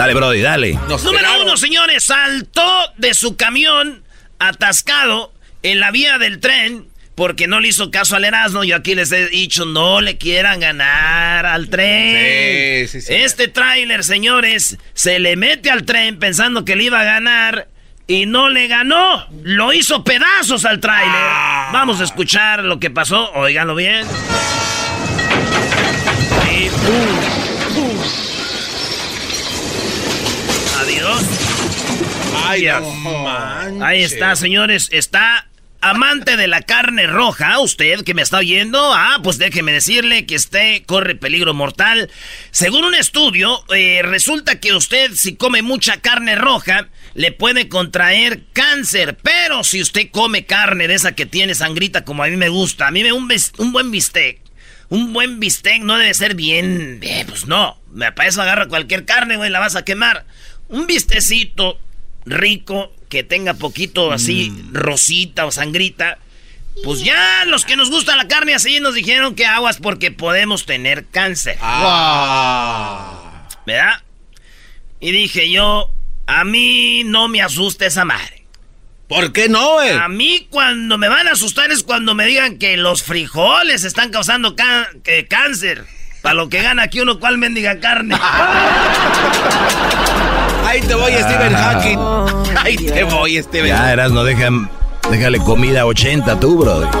Dale, Brody, dale. Número uno, señores, saltó de su camión atascado en la vía del tren porque no le hizo caso al Erasmo. Yo aquí les he dicho, no le quieran ganar al tren. Sí, sí, sí. Este tráiler, señores, se le mete al tren pensando que le iba a ganar y no le ganó. Lo hizo pedazos al tráiler. Ah. Vamos a escuchar lo que pasó. Óiganlo bien. Y pum, 22. Ay, Ahí está, señores. Está amante de la carne roja, usted que me está oyendo, ah, pues déjeme decirle que usted corre peligro mortal. Según un estudio, eh, resulta que usted si come mucha carne roja, le puede contraer cáncer, pero si usted come carne de esa que tiene sangrita como a mí me gusta, a mí me un, un buen bistec. Un buen bistec no debe ser bien, eh, pues no, para eso agarra cualquier carne, güey, la vas a quemar. Un bistecito rico que tenga poquito así rosita o sangrita. Pues ya los que nos gusta la carne así nos dijeron que aguas porque podemos tener cáncer. Ah. ¿Verdad? Y dije yo, a mí no me asusta esa madre. ¿Por qué no, güey? A mí cuando me van a asustar es cuando me digan que los frijoles están causando ca- que cáncer. Para lo que gana aquí uno, ¿cuál mendiga carne? Ahí te voy, Stephen Hawking. Ahí te voy, Stephen. Ya, eras, no dejan, déjale comida a 80 tú, Brody.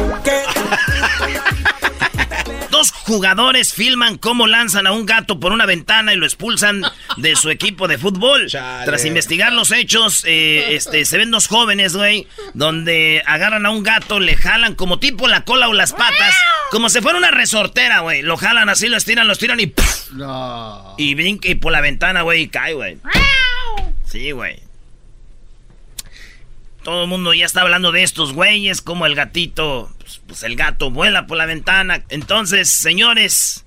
Dos jugadores filman cómo lanzan a un gato por una ventana y lo expulsan de su equipo de fútbol. Chale. Tras investigar los hechos, eh, este, se ven dos jóvenes, güey, donde agarran a un gato, le jalan como tipo la cola o las patas, como si fuera una resortera, güey. Lo jalan así, lo estiran, lo estiran y ¡puf! Y brinca y por la ventana, güey, y cae, güey. Sí, güey. Todo el mundo ya está hablando de estos güeyes, como el gatito, pues, pues el gato vuela por la ventana. Entonces, señores,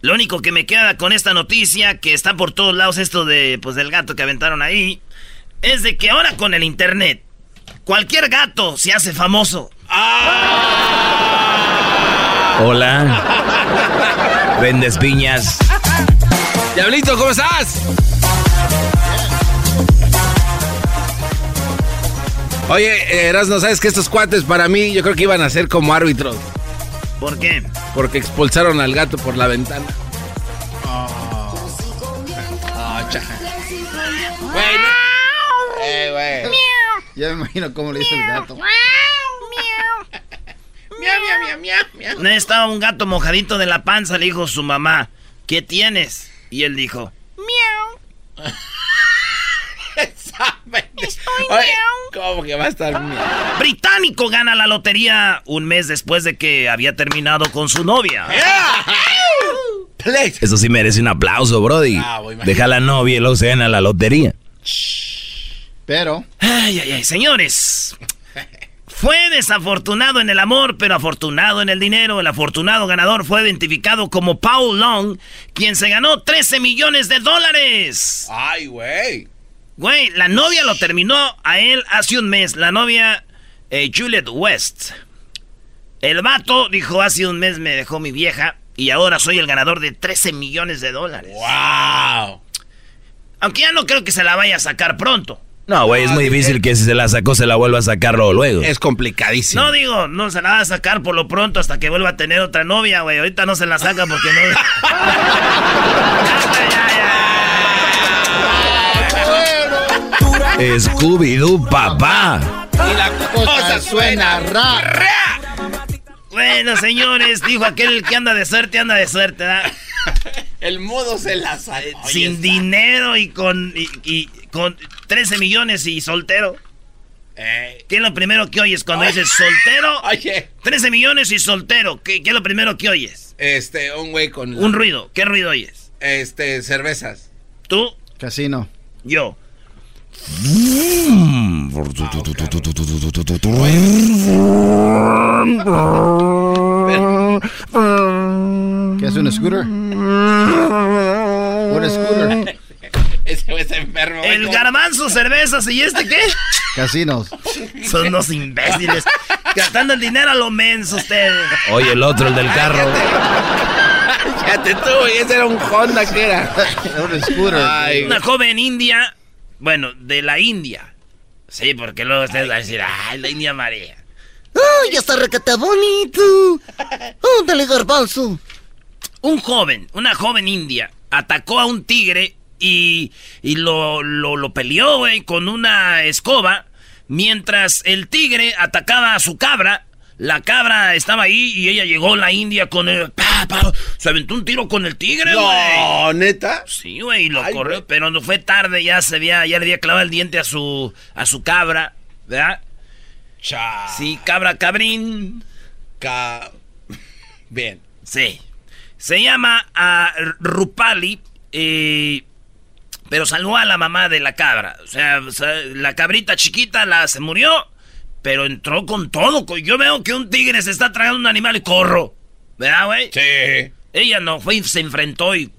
lo único que me queda con esta noticia, que está por todos lados esto de, pues del gato que aventaron ahí, es de que ahora con el internet, cualquier gato se hace famoso. Hola. Vendes piñas. Diablito, ¿cómo estás? Oye, Erasno, ¿sabes que estos cuates para mí yo creo que iban a ser como árbitros? ¿Por qué? Porque expulsaron al gato por la ventana. Ah. Ah, cha. Güey, no- Eh, güey. Ya me imagino cómo le hizo el gato. Estaba un gato mojadito de la panza, le dijo su mamá, ¿qué tienes? Y él dijo, Oye, ¿Cómo que va a estar miau? Británico gana la lotería un mes después de que había terminado con su novia. Play. Eso sí merece un aplauso, Brody. Ah. Deja a la novia y luego se gana la lotería. Pero, Ay, ay, ay, señores. Fue desafortunado en el amor, pero afortunado en el dinero. El afortunado ganador fue identificado como Paul Long, quien se ganó 13 millones de dólares. Ay, güey. Güey, la novia lo terminó a él hace un mes. La novia eh, Juliet West. El vato dijo, hace un mes me dejó mi vieja y ahora soy el ganador de 13 millones de dólares. ¡Wow! Aunque ya no creo que se la vaya a sacar pronto. No, güey, es muy difícil que si se la sacó se la vuelva a sacar luego. Es complicadísimo. No digo, no se la va a sacar por lo pronto hasta que vuelva a tener otra novia, güey. Ahorita no se la saca porque no. Scooby-Doo, papá. Y la cosa suena ra. Bueno, señores, dijo aquel que anda de suerte, anda de suerte, ¿verdad? El modo se la sacó. Sin dinero y con, y, y con 13 millones y soltero. Eh, ¿Qué es lo primero que oyes cuando dices soltero? Oye, 13 millones y soltero. ¿Qué, qué es lo primero que oyes? este, un güey con. Un ruido. ¿Qué ruido oyes? Este, cervezas. ¿Tú? Casino. Yo. ¿Qué es un scooter? Un scooter. Enfermo. El como- garbanzo, cervezas y este qué? Casinos. Son unos imbéciles. Gastando el dinero a lo menso ustedes. Oye, el otro, el del carro. Fíjate tú, güey, ese era un Honda que era. un scooter. Ay, Una joven india, bueno, de la India. Sí, porque luego ustedes van a decir, ay, la India María. ¡Ay, está recata bonito! ¡Ándale, garbanzo! Un joven, una joven india, atacó a un tigre y, y lo, lo, lo peleó, güey, con una escoba. Mientras el tigre atacaba a su cabra, la cabra estaba ahí y ella llegó, la india, con el... pa, pa, se aventó un tiro con el tigre, güey. No, neta. Sí, güey, lo Ay, corrió, pero no fue tarde, ya se había, ya le había clavado el diente a su, a su cabra, ¿verdad? Cha. Sí, cabra cabrín. Ca- Bien. Sí. Se llama a Rupali, eh, pero salvó a la mamá de la cabra. O sea, la cabrita chiquita la se murió, pero entró con todo. Yo veo que un tigre se está tragando un animal y corro. ¿Verdad, güey? Sí. Ella no fue y se enfrentó y,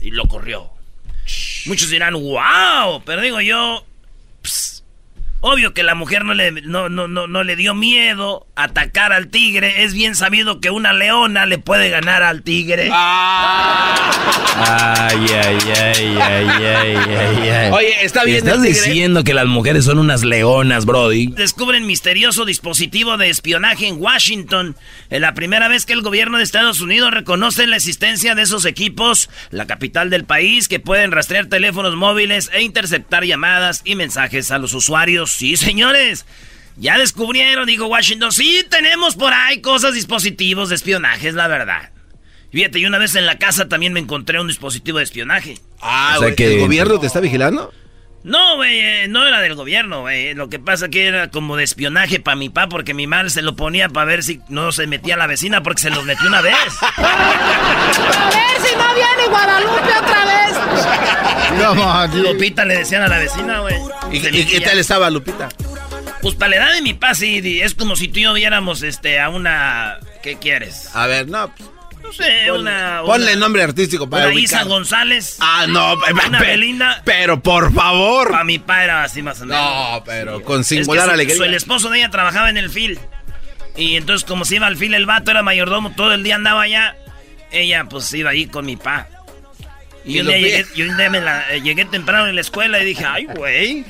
y lo corrió. Muchos dirán, wow, pero digo yo, ps, obvio que la mujer no le, no, no, no, no le dio miedo atacar al tigre. Es bien sabido que una leona le puede ganar al tigre. Ay, ay, ay, ay, ay, ay, ay. Oye, está bien ¿Estás el tigre? diciendo que las mujeres son unas leonas, Brody? Descubren misterioso dispositivo de espionaje en Washington. Es la primera vez que el gobierno de Estados Unidos reconoce la existencia de esos equipos, la capital del país, que pueden rastrear teléfonos móviles e interceptar llamadas y mensajes a los usuarios. Sí, señores. Ya descubrieron, dijo Washington. Sí, tenemos por ahí cosas, dispositivos de espionaje, es la verdad. Fíjate, y una vez en la casa también me encontré un dispositivo de espionaje. Ah, O sea que- ¿el gobierno te está vigilando? No, güey, eh, no era del gobierno, güey. Lo que pasa que era como de espionaje para mi papá, porque mi madre se lo ponía para ver si no se metía la vecina, porque se los metió una vez. A ver si no viene Guadalupe otra vez. Dude. Lupita le decían a la vecina, güey. ¿Y, y- qué tal estaba Lupita? Pues para la edad de mi papá, sí, es como si tú y yo viéramos este, a una... ¿Qué quieres? A ver, no. pues, No sé, una... Ponle una- nombre artístico para Una Isa. González. Ah, no. Una pe- Belinda. Pero por favor. Para mi papá era así más o menos. No, pero con Es que singular su- alegría. su- el esposo de ella trabajaba en el fil. Y entonces, como se iba al fil, el vato era mayordomo, todo el día andaba allá. Ella, pues, iba ahí con mi pa. Y, Y un día llegué, y un día me la- eh, llegué temprano en la escuela y dije, ay, güey.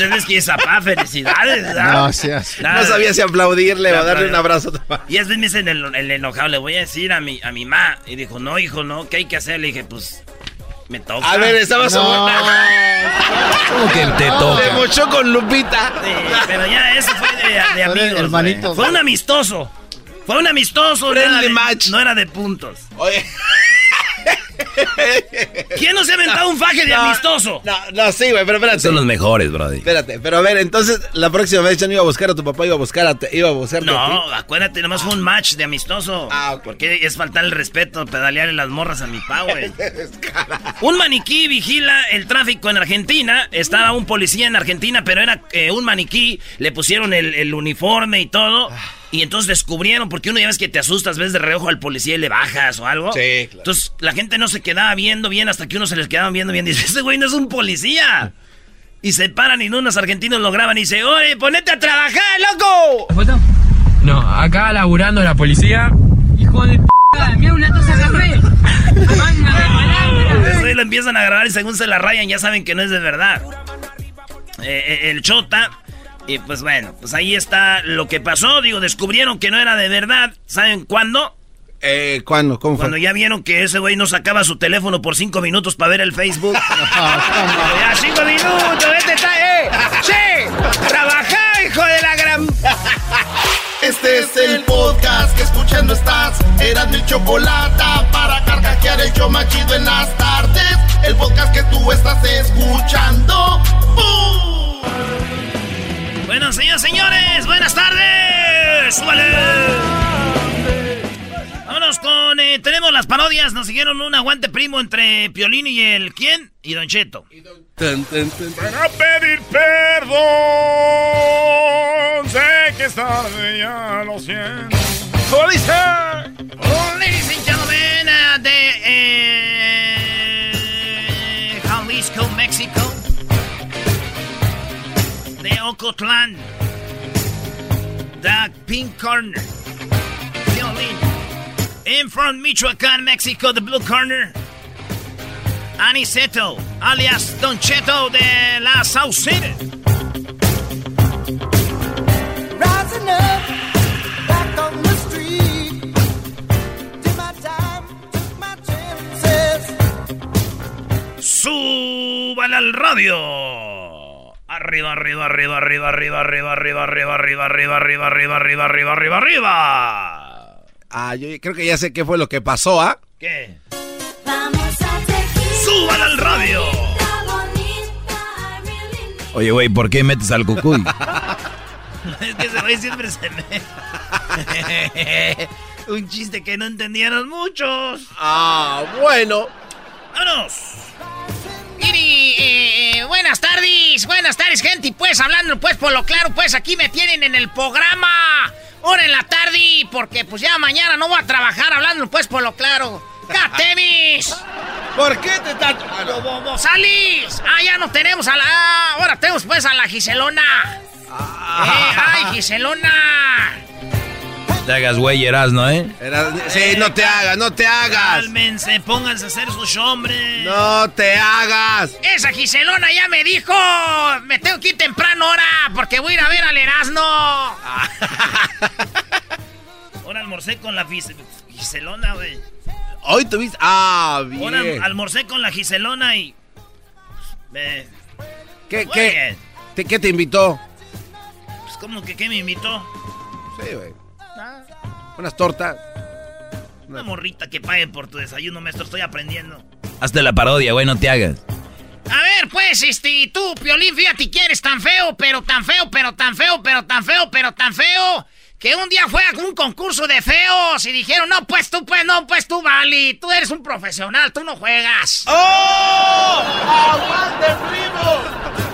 Entonces, que pa, felicidades. ¿verdad? No sabía si aplaudirle o darle un abrazo. Y es me dice el, el enojado, le voy a decir a mi, a mi ma. Y dijo, no, hijo, no, ¿qué hay que hacer? Le dije, pues, me toca. A ver, estaba No. ¿Cómo que te toca? mochó con Lupita. Sí, pero ya eso fue de, amigos. Fue un amistoso. Fue un amistoso. no era de- match. No era de puntos. Oye. ¿Quién no se ha inventado un faje de No, amistoso? No, no, sí, güey, pero espérate. Son los mejores, brody. Espérate, pero a ver, entonces la próxima vez ya no iba a buscar a tu papá, iba a buscar a, te- iba a ti. No, acuérdate, nomás fue un match de amistoso. Ah, ok. Porque es faltar el respeto, pedalearle las morras a mi pa, güey. un maniquí vigila el tráfico en Argentina. Estaba un policía en Argentina, pero era eh, un maniquí. Le pusieron el, el uniforme y todo. Y entonces descubrieron, porque uno ya ves que te asustas, ves de reojo al policía y le bajas o algo. Sí, claro. Entonces la gente no se quedaba viendo bien hasta que uno se les quedaba viendo bien. Dice, ese güey no es un policía. Y se paran y unos argentinos lo graban y dice, oye, ponete a trabajar, loco. ¿Foto? No, acá laburando la policía. Hijo de p***, mira una café. Manga de. Eso ahí lo empiezan a grabar y según se la rayan ya saben que no es de verdad. Eh, eh, el Chota. Y pues bueno, pues ahí está lo que pasó. Digo, descubrieron que no era de verdad. ¿Saben cuándo? Eh, ¿cuándo? ¿Cómo Cuando fue? ya vieron que ese güey no sacaba su teléfono por cinco minutos para ver el Facebook. ya cinco minutos, este está, eh. ¡Sí! ¡Trabajá, hijo de la gran! Este es el podcast que escuchando estás. Eran mi chocolate para carcajear el show machido en las tardes. El podcast que tú estás escuchando. ¡Bum! Bueno, señores, señores, buenas tardes. ¡Súbale! Vámonos con. eh, tenemos las parodias. Nos siguieron un aguante primo entre Piolín y el. ¿Quién? Y Don Cheto. Tun. Para pedir perdón. Sé que es tarde, ya lo siento. Oh, ladies and gentlemen, uh, de eh, Ocotlán. Pink Corner. In from Michoacán, Mexico, the Blue Corner. Aniceto, alias Don Cheto de la Sauceda. suban al radio. Arriba, arriba, arriba, arriba, arriba, arriba, arriba, arriba, arriba, arriba, arriba, arriba, arriba, arriba, arriba, arriba. Ah, yo creo que ya sé qué fue lo que pasó, ¿ah? ¿Qué? Vamos a. ¡Súbale al radio! Oye, güey, ¿por qué metes al cucuy? Es que ese güey siempre se me... Un chiste que no entendieron muchos. Ah, bueno. ¡Vámonos! Miri, eh, buenas tardes, buenas tardes, gente. Y pues, hablando pues por lo claro, pues aquí me tienen en el programa. Hora en la tarde, porque pues ya mañana no voy a trabajar hablando pues por lo claro. ¡Catemis! ¿Por qué te estás...? ¡Salís! Ah, ya no tenemos a la... ah, ahora tenemos pues a la Giselona. Eh, ¡Ay, Giselona! Te hagas güey, ¿no, eh? Era- Sí, no te hagas, no te hagas. Cálmense, pónganse a hacer sus hombres. No te hagas. Esa Giselona ya me dijo, me tengo que ir temprano ahora porque voy a ir a ver al Erasmo. Ahora almorcé con la Gis- Giselona, güey. Hoy tuviste... Ah, Ahora bien. almorcé con la Giselona y... Me... ¿Qué, qué, qué te invitó? Pues como que ¿qué me invitó? Sí, güey. Unas tortas. Una morrita que pague por tu desayuno, maestro, estoy aprendiendo. Hazte la parodia, güey, no te hagas. A ver, pues, este, tú, Piolín, fíjate que eres tan feo, pero tan feo, pero tan feo, pero tan feo, pero tan feo, que un día fue a un concurso de feos y dijeron, no, pues tú, pues no, pues tú, Vali, tú eres un profesional, tú no juegas. ¡Oh! ¡Aguante, primo!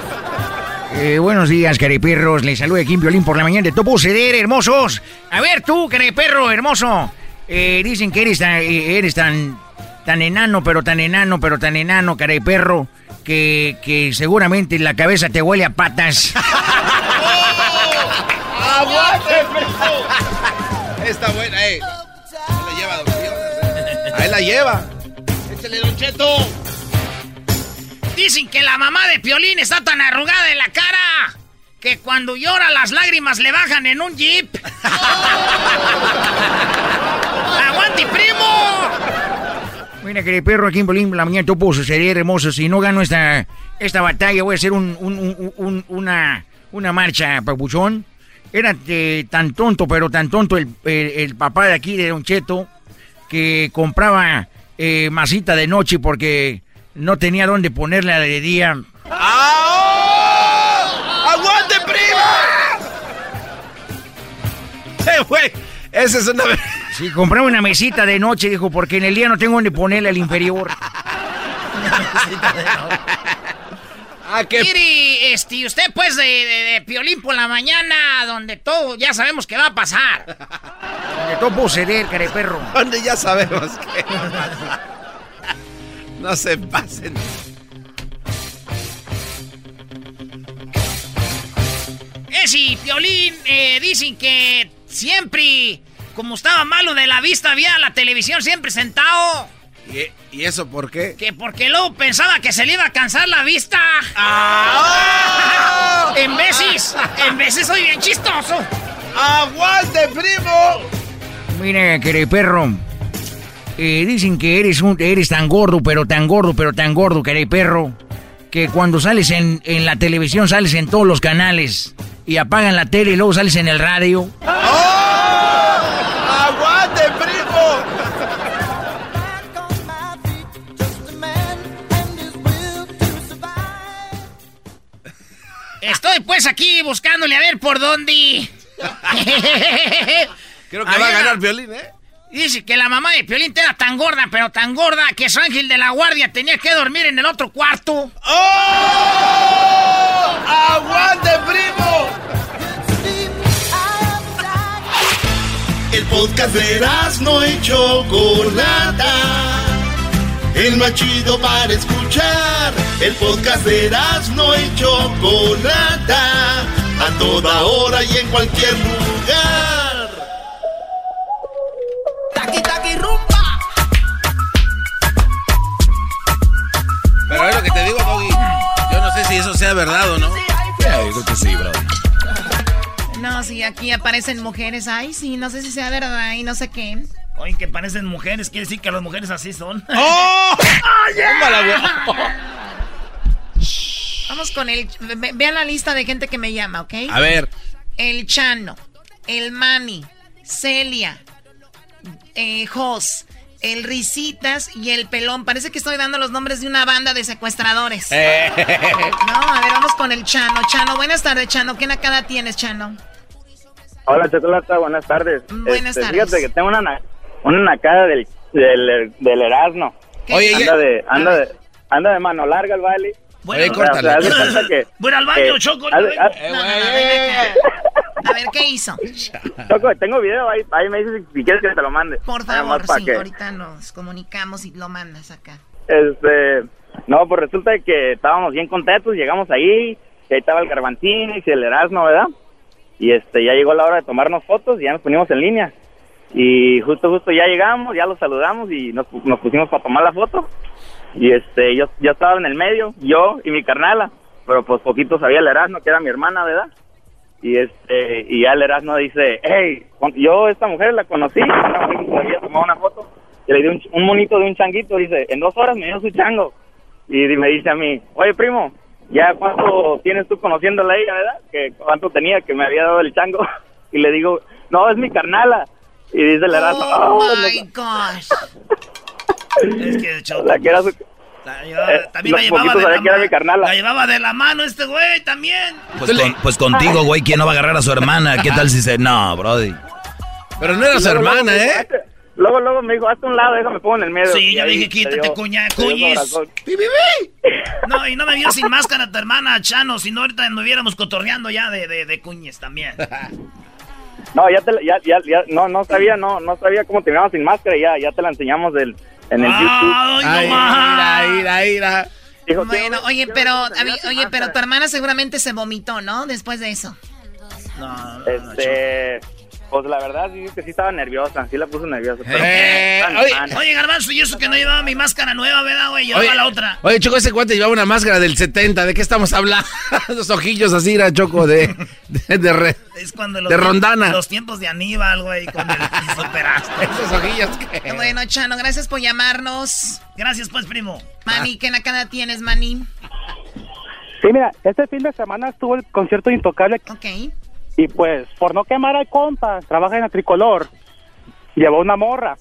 Eh, buenos días, careperros. Les saluda Kim Violín por la mañana de Topo Ceder, hermosos. A ver, tú, careperro, hermoso. Eh, dicen que eres tan, eh, eres tan, tan enano, pero tan enano, pero tan enano, careperro, que, que seguramente la cabeza te huele a patas. ¡Aguante! Está buena, eh. Ahí la lleva. Ahí la lleva. Échale, Don Cheto. Dicen que la mamá de Piolín está tan arrugada de la cara que cuando llora las lágrimas le bajan en un jeep. ¡Aguante, primo! Mira, careperro, aquí en Violín por la mañana Topo Ceder, hermoso. Si no gano esta, esta batalla, voy a hacer un, un- un- un- una, una marcha, papuchón. Era eh, tan tonto, pero tan tonto el, el- el papá de aquí, de Don Cheto, que compraba eh, masita de noche porque no tenía dónde ponerla de día. ¡Aguante, prima! Eh, güey, esa es una... Sí, compré una mesita de noche, dijo, porque en el día no tengo dónde ponerle al inferior. Ah, qué... Mire, este, usted pues de, de, de Piolín por la mañana, donde todo ya sabemos que va a pasar. Donde todo puedo ceder, careperro. Donde ya sabemos que... No se pasen. Eh, sí, Piolín, eh, dicen que siempre, como estaba malo de la vista, había la televisión siempre sentado. ¿Y, y eso por qué? Que porque luego pensaba que se le iba a cansar la vista. ¡Ah! En veces, en veces soy bien chistoso. ¡Aguante, primo! Mire, careperro. Eh, dicen que eres, un, eres tan gordo, pero tan gordo, pero tan gordo, careperro. Que cuando sales en, en la televisión sales en todos los canales. Y apagan la tele y luego sales en el radio. ¡Aguante, primo! Estoy pues aquí buscándole a ver por dónde. Creo que va a ganar violín, ¿eh? Dice que la mamá de Piolín era tan gorda, pero tan gorda que su ángel de la guardia tenía que dormir en el otro cuarto. ¡Oh! ¡Aguante, primo! El podcast de no y Chocolata. El más chido para escuchar. El podcast de no y Chocolata. A toda hora y en cualquier lugar. Taqui taqui rumba. Pero es lo que te digo, Doggy. Yo no sé si eso sea verdad o no. Yo creo que sí, bro. No, sí, aquí aparecen mujeres. Ay, sí, no sé si sea verdad y no sé qué. Oye, que parecen mujeres, quiere decir que las mujeres así son. ¡Oh! Tómala, güey. Vamos con el. ve- Vean la lista de gente que me llama, ¿ok? A ver. El Chano, el Manny, Celia, eh, Jos, el Risitas y el Pelón. Parece que estoy dando los nombres de una banda de secuestradores. Eh. No, a ver, vamos con el Chano. Chano, buenas tardes, Chano. ¿Qué nacada tienes, Chano? Hola, Chocolata, buenas tardes. Buenas Este, tardes. Fíjate que tengo una, na- una nacada del, del, del Erasmo. Oye, anda de, anda de, anda de mano larga el baile. Bueno, Oye, O sea, cuenta que- Voy al baño, que- Choco. Eh, No, no, no, eh, eh. A ver, ¿qué hizo? Choco, tengo video ahí, ahí me dices si quieres que te lo mande. Por favor, más pa' sí, que- ahorita nos comunicamos y lo mandas acá. Este, no, pues resulta que estábamos bien contentos, llegamos ahí, y ahí estaba el Garbantín y el Erasmo, ¿verdad? Y este, ya llegó la hora de tomarnos fotos y ya nos ponimos en línea. Y justo, justo ya llegamos, ya los saludamos y nos, nos pusimos para tomar la foto. Y este, yo, yo estaba en el medio, yo y mi carnala, pero pues poquito sabía el Erasmo, que era mi hermana, ¿verdad? Y este, y ya el Erasmo dice, hey, yo esta mujer la conocí, una mujer que se había tomado una foto, y le di un, un monito de un changuito, dice, en dos horas me dio su chango. Y me dice a mí, oye primo, ¿ya cuánto tienes tú conociéndola a ella, verdad? Que cuánto tenía que me había dado el chango. Y le digo, no, es mi carnala. Y dice el Erasmo, Oh "Oh, my no". gosh. Es que, Choco, la que era su... la llevaba- eh, también la llevaba de la mano. La llevaba de la mano este güey también. Pues, con- pues contigo, güey, ¿quién no va a agarrar a su hermana? ¿Qué tal si se.? No, Brody. Pero no era su luego hermana, ¿eh? Luego, luego me dijo, hazte un lado, déjame pongo en el medio. Sí, Y yo dije, te quítate, cuña, cuñis. No, y no me vio sin máscara tu hermana, Chano, si no ahorita nos hubiéramos cotorreando ya de, de, de cuñes también. No, ya te, la- ya, ya, ya, no, no sabía, no, no sabía cómo te mirabas sin máscara, y ya, ya te la enseñamos del, en el Ay, YouTube. Ay, ira, ira, ira. Dijo, Bueno, "Quiero- oye, pero, a mí- oye, pero máscara". tu hermana seguramente se vomitó, ¿no? Después de eso. No, no, no, Este, pues la verdad sí que sí estaba nerviosa, sí la puso nerviosa. pero- Eh, Tan, oye, tan. Oye, Garbanzo, y eso que no llevaba mi máscara nueva, ¿verdad, güey? Llevaba Oye, la otra. Oye, Choco, ese cuate llevaba una máscara del 70. ¿De qué estamos hablando? Los ojillos así, era Choco, de, de, de re- Es cuando los de Rondana. Los tiempos de Aníbal, güey, con el superaste. Esos ojillos que... Bueno, Chano, gracias por llamarnos. Gracias, pues, primo. Mani, ¿qué nacada tienes, Mani? Sí, mira, este fin de semana estuvo el concierto de Intocable Ok. Y pues por no quemar al compa, trabaja en la tricolor, llevó una morra.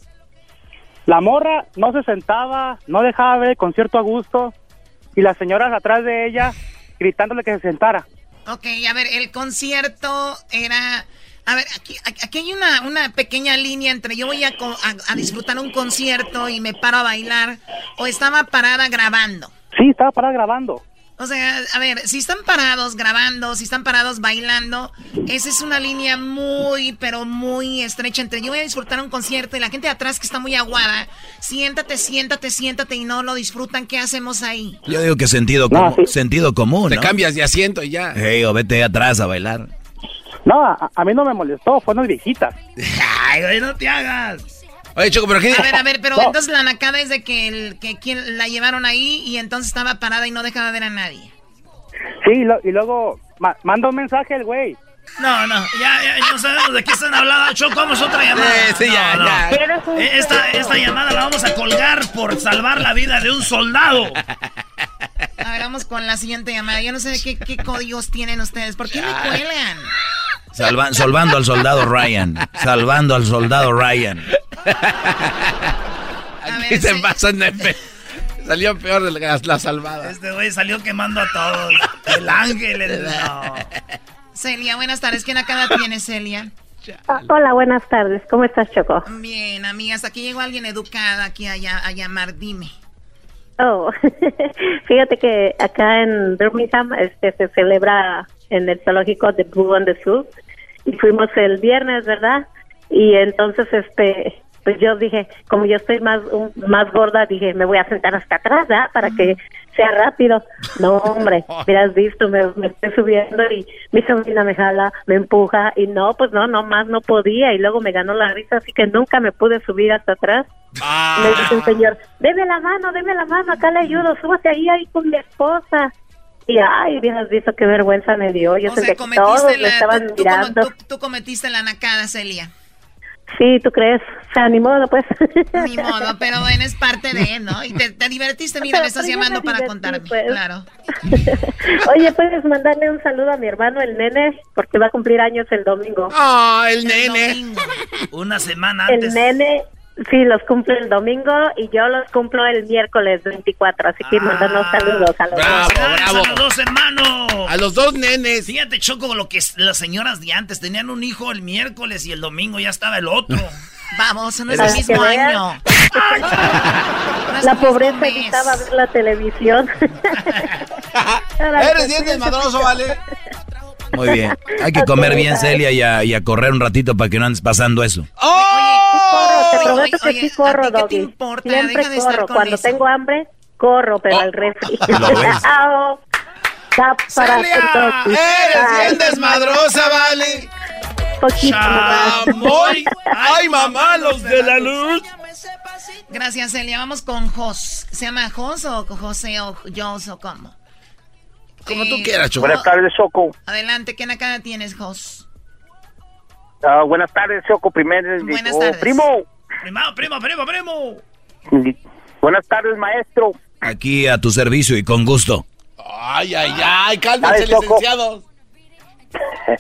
La morra no se sentaba, no dejaba ver el concierto a gusto y las señoras atrás de ella gritándole que se sentara. Ok, a ver, el concierto era... A ver, aquí, aquí hay una, una pequeña línea entre yo voy a, a- a disfrutar un concierto y me paro a bailar o estaba parada grabando. Sí, estaba parada grabando. O sea, a ver, si están parados grabando, si están parados bailando, esa es una línea muy, pero muy estrecha entre yo voy a disfrutar un concierto y la gente de atrás que está muy aguada, siéntate, siéntate, siéntate y no lo disfrutan, ¿qué hacemos ahí? Yo digo que sentido, No, comu- sí. sentido común, Te cambias de asiento y ya. Hey, o vete atrás a bailar. No, a, a mí no me molestó, fueron viejitas. Ay, güey, no te hagas. Oye, Choco, pero ¿qué? A ver, a ver, pero No. entonces la nacada es de que, el, que quien la llevaron ahí y entonces estaba parada y no dejaba ver a nadie. Sí, y, lo- y luego ma- manda un mensaje el güey. No, no, ya, ya, no sabemos de qué están hablando. Choco, vamos a otra llamada. Sí, sí, ya, No, no. ya. Eh, Esta, esta llamada la vamos a colgar por salvar la vida de un soldado. A ver, vamos con la siguiente llamada. Yo no sé qué, qué códigos tienen ustedes. ¿Por qué me cuelgan? Salva- salvando al soldado Ryan. Salvando al soldado Ryan. Aquí se pasan de pe- Salió peor de la, la salvada. Este güey salió quemando a todos. El ángel, el... no. Celia, buenas tardes. ¿Qué nacada tiene Celia? Ah, hola, buenas tardes. ¿Cómo estás, Choco? Bien, amigas. Aquí llegó alguien educada aquí a, a llamar. Dime. Oh, fíjate que acá en Birmingham este, se celebra en el zoológico de Blue on the Zoo y fuimos el viernes, ¿verdad? Y entonces, este, pues yo dije, como yo estoy más un- más gorda, dije, me voy a sentar hasta atrás, ¿verdad? Para que sea rápido. No, hombre, hubieras visto, me, me estoy subiendo y mi sobrina me jala, me empuja y no, pues no, no más no podía y luego me ganó la risa, así que nunca me pude subir hasta atrás. Me dice el señor, deme la mano, deme la mano, acá le ayudo, súbase ahí, ahí con mi esposa. Y ay, hubieras visto qué vergüenza me dio. Yo O sea, que todos me la, estaban tú, mirando. tú- tú cometiste la nacada, Celia. Sí, ¿tú crees? O sea, ni modo, pues. Ni modo, pero bueno, es parte de, ¿no? Y te, te divertiste, mira, me estás Pero me llamando para divertí, contarme. pues. Claro. Oye, puedes mandarle un saludo a mi hermano, el nene, porque va a cumplir años el domingo. Ah, el nene. Una semana El antes. nene, sí, los cumple el domingo y yo los cumplo el miércoles 24, así que mandarnos saludos a los Bravo, dos. ¡Felicidades bravo. a los dos hermanos! A los dos nenes. Fíjate, Choco, lo que las señoras de antes tenían un hijo el miércoles y el domingo ya estaba el otro. Vamos, no es el mismo año. La pobreza evitaba ver la televisión. Eres bien desmadroso, ¿vale? Muy bien. Hay que comer bien, Celia, y a, y a correr un ratito para que no andes pasando eso. corro, te Oye, prometo oye, que oye, sí corro, ¿a ti qué te Doggy. importa? Siempre Deja de estar corro. con Cuando eso. tengo hambre, corro, pero al refri. ¿Lo ves? Para Celia, Doggy. eres bien desmadrosa, ¿vale? poquito. Chamoy. Ay, mamá, los de la luz. Gracias, Celia. Vamos con Jos. ¿Se llama Jos o José o Jos o cómo? Como tú quieras, Choco. Buenas tardes, Choco. Adelante, ¿qué nacada tienes, Jos? Ah, buenas tardes, Choco. Primero, Buenas oh, tardes. primo. Primo, primo, primo, primo. Buenas tardes, maestro. Aquí a tu servicio y con gusto. Ay, ay, ay, cálmense, licenciados.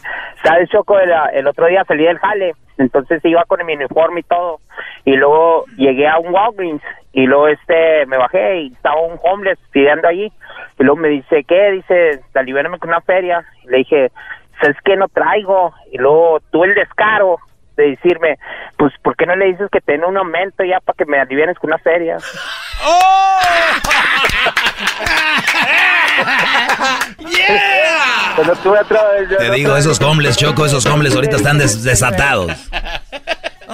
¿Sabes, Choco? El, el otro día salí del jale, entonces iba con mi uniforme y todo. Y luego llegué a un Walgreens y luego este me bajé y estaba un homeless pidiendo allí. Y luego me dice, ¿qué? Dice, libérame con una feria. Y le dije, ¿sabes qué? No traigo. Y luego tuve el descaro de decirme, pues, ¿por qué no le dices que te den un aumento ya para que me alivienes con una feria? ¡Oh! ¡Yeah! Tuve otro... Te digo, esos hombres, Choco, esos hombres ahorita están des- desatados.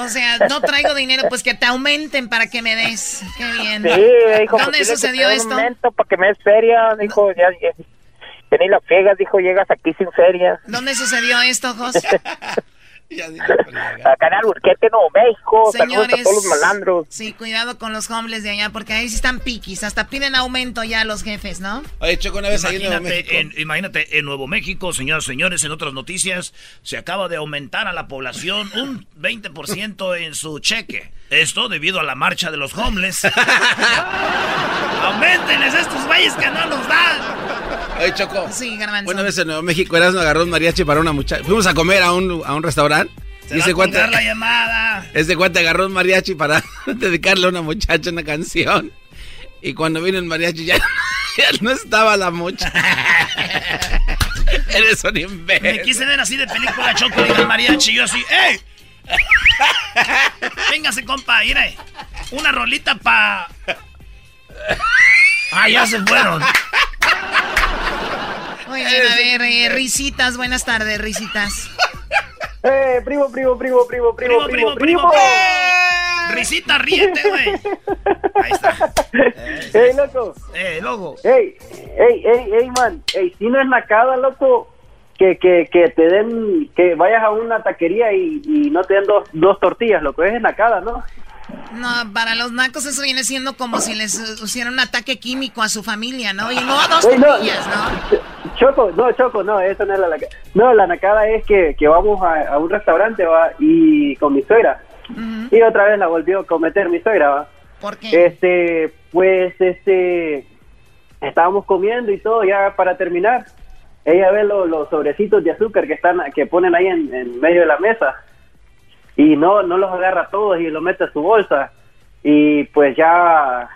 O sea, no traigo dinero, pues que te aumenten para que me des. Qué bien. Sí, ¿Dónde pues, que sucedió te den esto? Un momento para que me des feria, dijo, ya, ya, ya ni la friegas, dijo, llegas aquí sin feria. ¿Dónde sucedió esto, Jos? Acá en Alburquerque, Nuevo México, a Señores, todos los malandros. sí, cuidado con los homeless de allá, porque ahí sí están piquis, hasta piden aumento ya los jefes, ¿no? Oye, Choco, una vez ahí en Nuevo México. Imagínate en, imagínate, en Nuevo México, señoras y señores, en otras noticias, se acaba de aumentar a la población un 20% en su cheque. Esto debido a la marcha de los homeless. ¡Aumentenles estos güeyes que no nos dan! Oye, Choco. Sí, garbanzo. Una vez en Nuevo México, Erasmo agarró un mariachi para una muchacha. Fuimos a comer a un, a un restaurante Se Y ese cuate, la llamada. ese cuate agarró un mariachi para dedicarle a una muchacha una canción. Y cuando vino el mariachi ya, ya no estaba la muchacha. Eres un Me imbécil. quise ver así de película choco y el mariachi. Yo así, ¡ey! Véngase, compa, mire. Una rolita pa. Ah, ya se fueron. Muy bien, a ver, eh, risitas, buenas tardes, risitas. Eh, primo, primo, primo, primo, primo, primo, primo. Risita, ríete, güey. Ey, loco. Eh, loco. Ey, ey, ey, ey, man. Ey, si no es nacada, loco, que, que, que te den, que vayas a una taquería y, y no te den dos, dos tortillas, loco. Es nacada, ¿no? No, para los nacos eso viene siendo como si les eh, hicieran un ataque químico a su familia, ¿no? Y no dos Ey, no, tortillas, ¿no? Choco, no, Choco, no, eso no es la nacada. No, la nacada es que, que vamos a, a un restaurante, va, y con mi suegra. Y otra vez la volvió a cometer mi suegra, va. ¿Por qué? Este, pues, este, estábamos comiendo y todo, ya para terminar. Ella ve lo- los sobrecitos de azúcar que están, que ponen ahí en, en medio de la mesa. Y no, no los agarra todos y los mete a su bolsa. Y pues ya,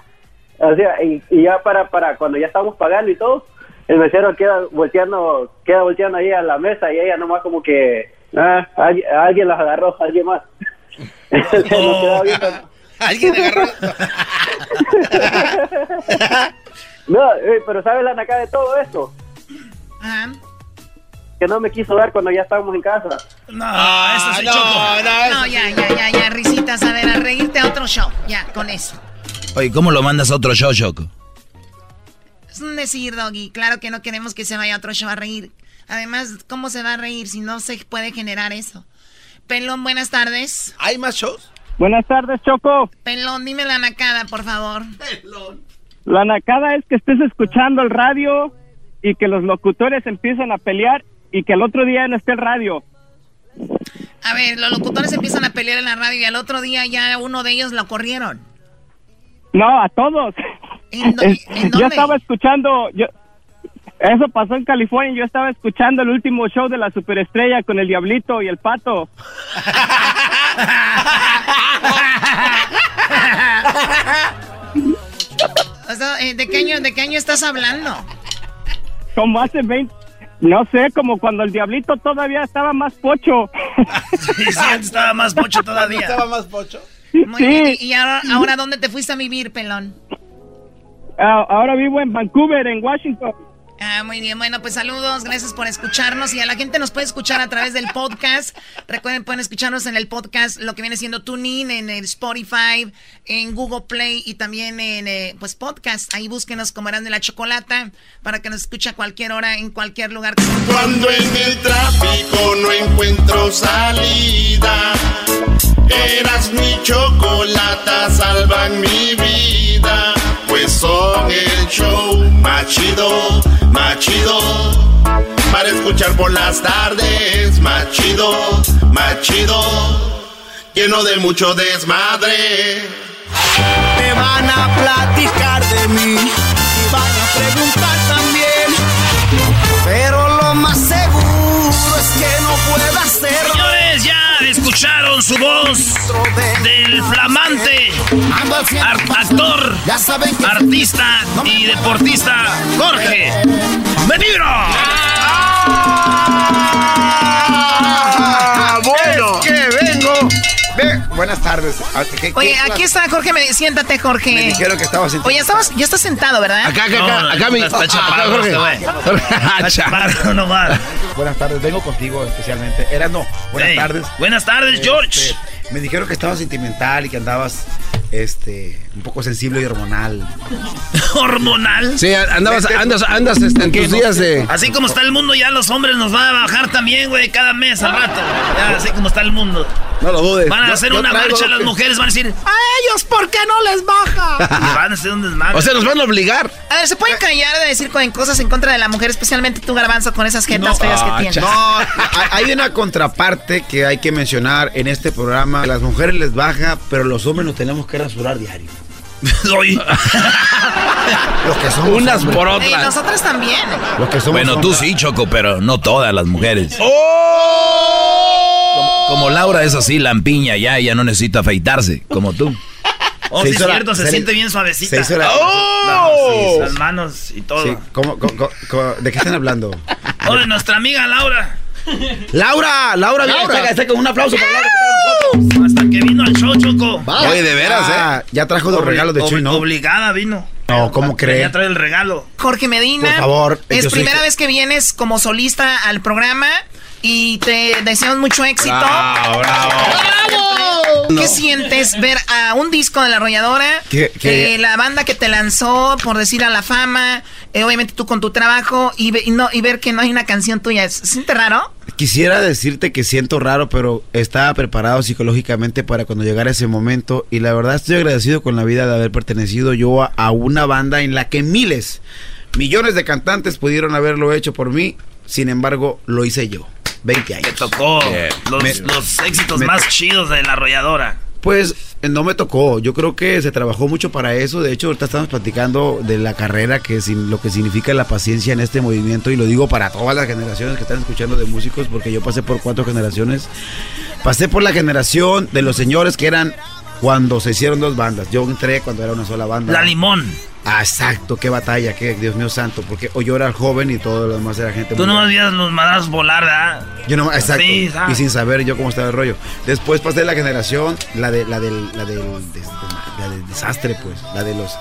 o sea, y, y ya para, para cuando ya estamos pagando y todo, el mesero queda volteando, queda volteando ahí a la mesa y ella nomás como que, ah, alguien, alguien las agarró, alguien más. Alguien agarró. No, eh, pero ¿sabes la nacada de todo esto? Ajá. Que no me quiso dar cuando ya estábamos en casa. No, Ah, eso sí, no, Choco. no, No, ya, ya, ya, ya, risitas, a ver, a reírte a otro show, ya, con eso. Oye, ¿cómo lo mandas a otro show, Choco? Es un decir, Doggy, claro que no queremos que se vaya a otro show a reír. Además, ¿cómo se va a reír si no se puede generar eso? Pelón, buenas tardes. ¿Hay más shows? Buenas tardes, Choco. Pelón, dime la nacada, por favor. La nacada es que estés escuchando el radio y que los locutores empiezan a pelear y que el otro día no esté el radio. A ver, los locutores empiezan a pelear en la radio y al otro día ya uno de ellos lo corrieron. No, a todos. ¿En, do- Es- en yo estaba escuchando, yo, eso pasó en California, yo estaba escuchando el último show de la superestrella con el Diablito y el Pato. O sea, eh, ¿de, qué año, ¿De qué año estás hablando? Como hace 20, no sé, como cuando el Diablito todavía estaba más pocho. Sí, sí, estaba más pocho todavía. ¿Estaba más pocho? Muy bien, ¿y ahora, ahora dónde te fuiste a vivir, Pelón? Ah, ahora vivo en Vancouver, en Washington. Ah, muy bien. Bueno, pues saludos, gracias por escucharnos y a la gente nos puede escuchar a través del podcast. Recuerden, pueden escucharnos en el podcast, lo que viene siendo TuneIn, en el Spotify, en Google Play y también en, eh, pues, podcast. Ahí búsquenos como Eran de la Chocolata para que nos escuche a cualquier hora, en cualquier lugar. Cuando en el tráfico no encuentro salida, eras mi chocolata, salvan mi vida. Pues son el show más chido, más chido. Para escuchar por las tardes, más chido, más chido. Lleno de mucho desmadre. Te van a platicar de mí y van a preguntar escucharon su voz del flamante actor, artista y deportista Jorge Mediro. Ve, buenas tardes. Ah, ¿qué- qué Oye, aquí está Jorge, me- siéntate, Jorge. Me dijeron que estabas sentado. Oye, estabas, ya estás sentado, ¿verdad? Acá, acá, acá, acá mi. está acá, chaparro Jorge. este. Jorge, ah, chaparro. nomás. Buenas tardes, vengo contigo especialmente. Era no, buenas Hey, tardes. buenas tardes, George. Este, me dijeron que estabas sentimental y que andabas este un poco sensible y hormonal. ¿Hormonal? Sí, andabas, andas, andas este, en tus días de. Así como está el mundo, ya los hombres nos van a bajar también, güey, cada mes al rato. Ya, así como está el mundo. No lo dudes. Van a Yo- hacer yo una traigo marcha, las mujeres van a decir, ¿A ellos por qué no les baja? y van a hacer un desmadre. O sea, nos van a obligar. A ver, ¿se pueden callar de decir cosas en contra de la mujer, especialmente tú, Garbanzo, con esas jetas feas que tienes? No, hay- hay una contraparte que hay que mencionar en este programa. Las mujeres les baja, pero los hombres nos tenemos que rasurar diario. Oye. Los que somos Unas hombres. por otras. nosotros también. Los que somos Bueno, tú sí, Choco, pero no todas las mujeres. ¡Oh! Como, como Laura es así, lampiña, ya, ya no necesita afeitarse, como tú. Oh, Se sí, es hizo la- cierto, se, se- siente bien suavecita. se hizo la- ¡Oh! Sí, las manos y todo. Sí, ¿cómo- cómo- cómo- cómo- ¿De qué están hablando? Oh, de nuestra amiga Laura. Laura, Laura, Laura. Está, está con un aplauso para Laura. Hasta que vino al show, Choco. Oye, de veras, ¿eh? Ya trajo dos Obli- regalos de ob- Chuy, ¿no? Obligada vino. No, ¿cómo cree? Ya trae el regalo. Jorge Medina. Por favor, Es primera vez que vienes como solista al programa y te deseamos mucho éxito. Bravo, bravo. ¿Qué No. sientes ver a un disco de la arrolladora? ¿Qué- qué? eh, la banda que te lanzó, por decir a la fama, eh, obviamente tú con tu trabajo y, ve- y no, y ver que no hay una canción tuya. ¿Se siente raro? Quisiera decirte que siento raro, pero estaba preparado psicológicamente para cuando llegara ese momento y la verdad estoy agradecido con la vida de haber pertenecido yo a, a una banda en la que miles, millones de cantantes pudieron haberlo hecho por mí, sin embargo lo hice yo. 20 años. Te tocó los, Me- los éxitos me- más chidos de la arrolladora. Pues eh, no me tocó. Yo creo que se trabajó mucho para eso. De hecho, ahorita estamos platicando de la carrera, que lo que significa la paciencia en este movimiento. Y lo digo para todas las generaciones que están escuchando de músicos, porque yo pasé por cuatro generaciones. Pasé por la generación de los señores que eran cuando se hicieron dos bandas. Yo entré cuando era una sola banda. La Limón. Ah, exacto, qué batalla, qué Dios mío santo. Porque yo era joven y todo lo demás era gente Tú muy no grande. veías los madrazos volar, ¿verdad? Yo no, exacto. Sí, y sin saber yo cómo estaba el rollo. Después pasé la generación, la de la del, la del, des- la del desastre, pues. La de los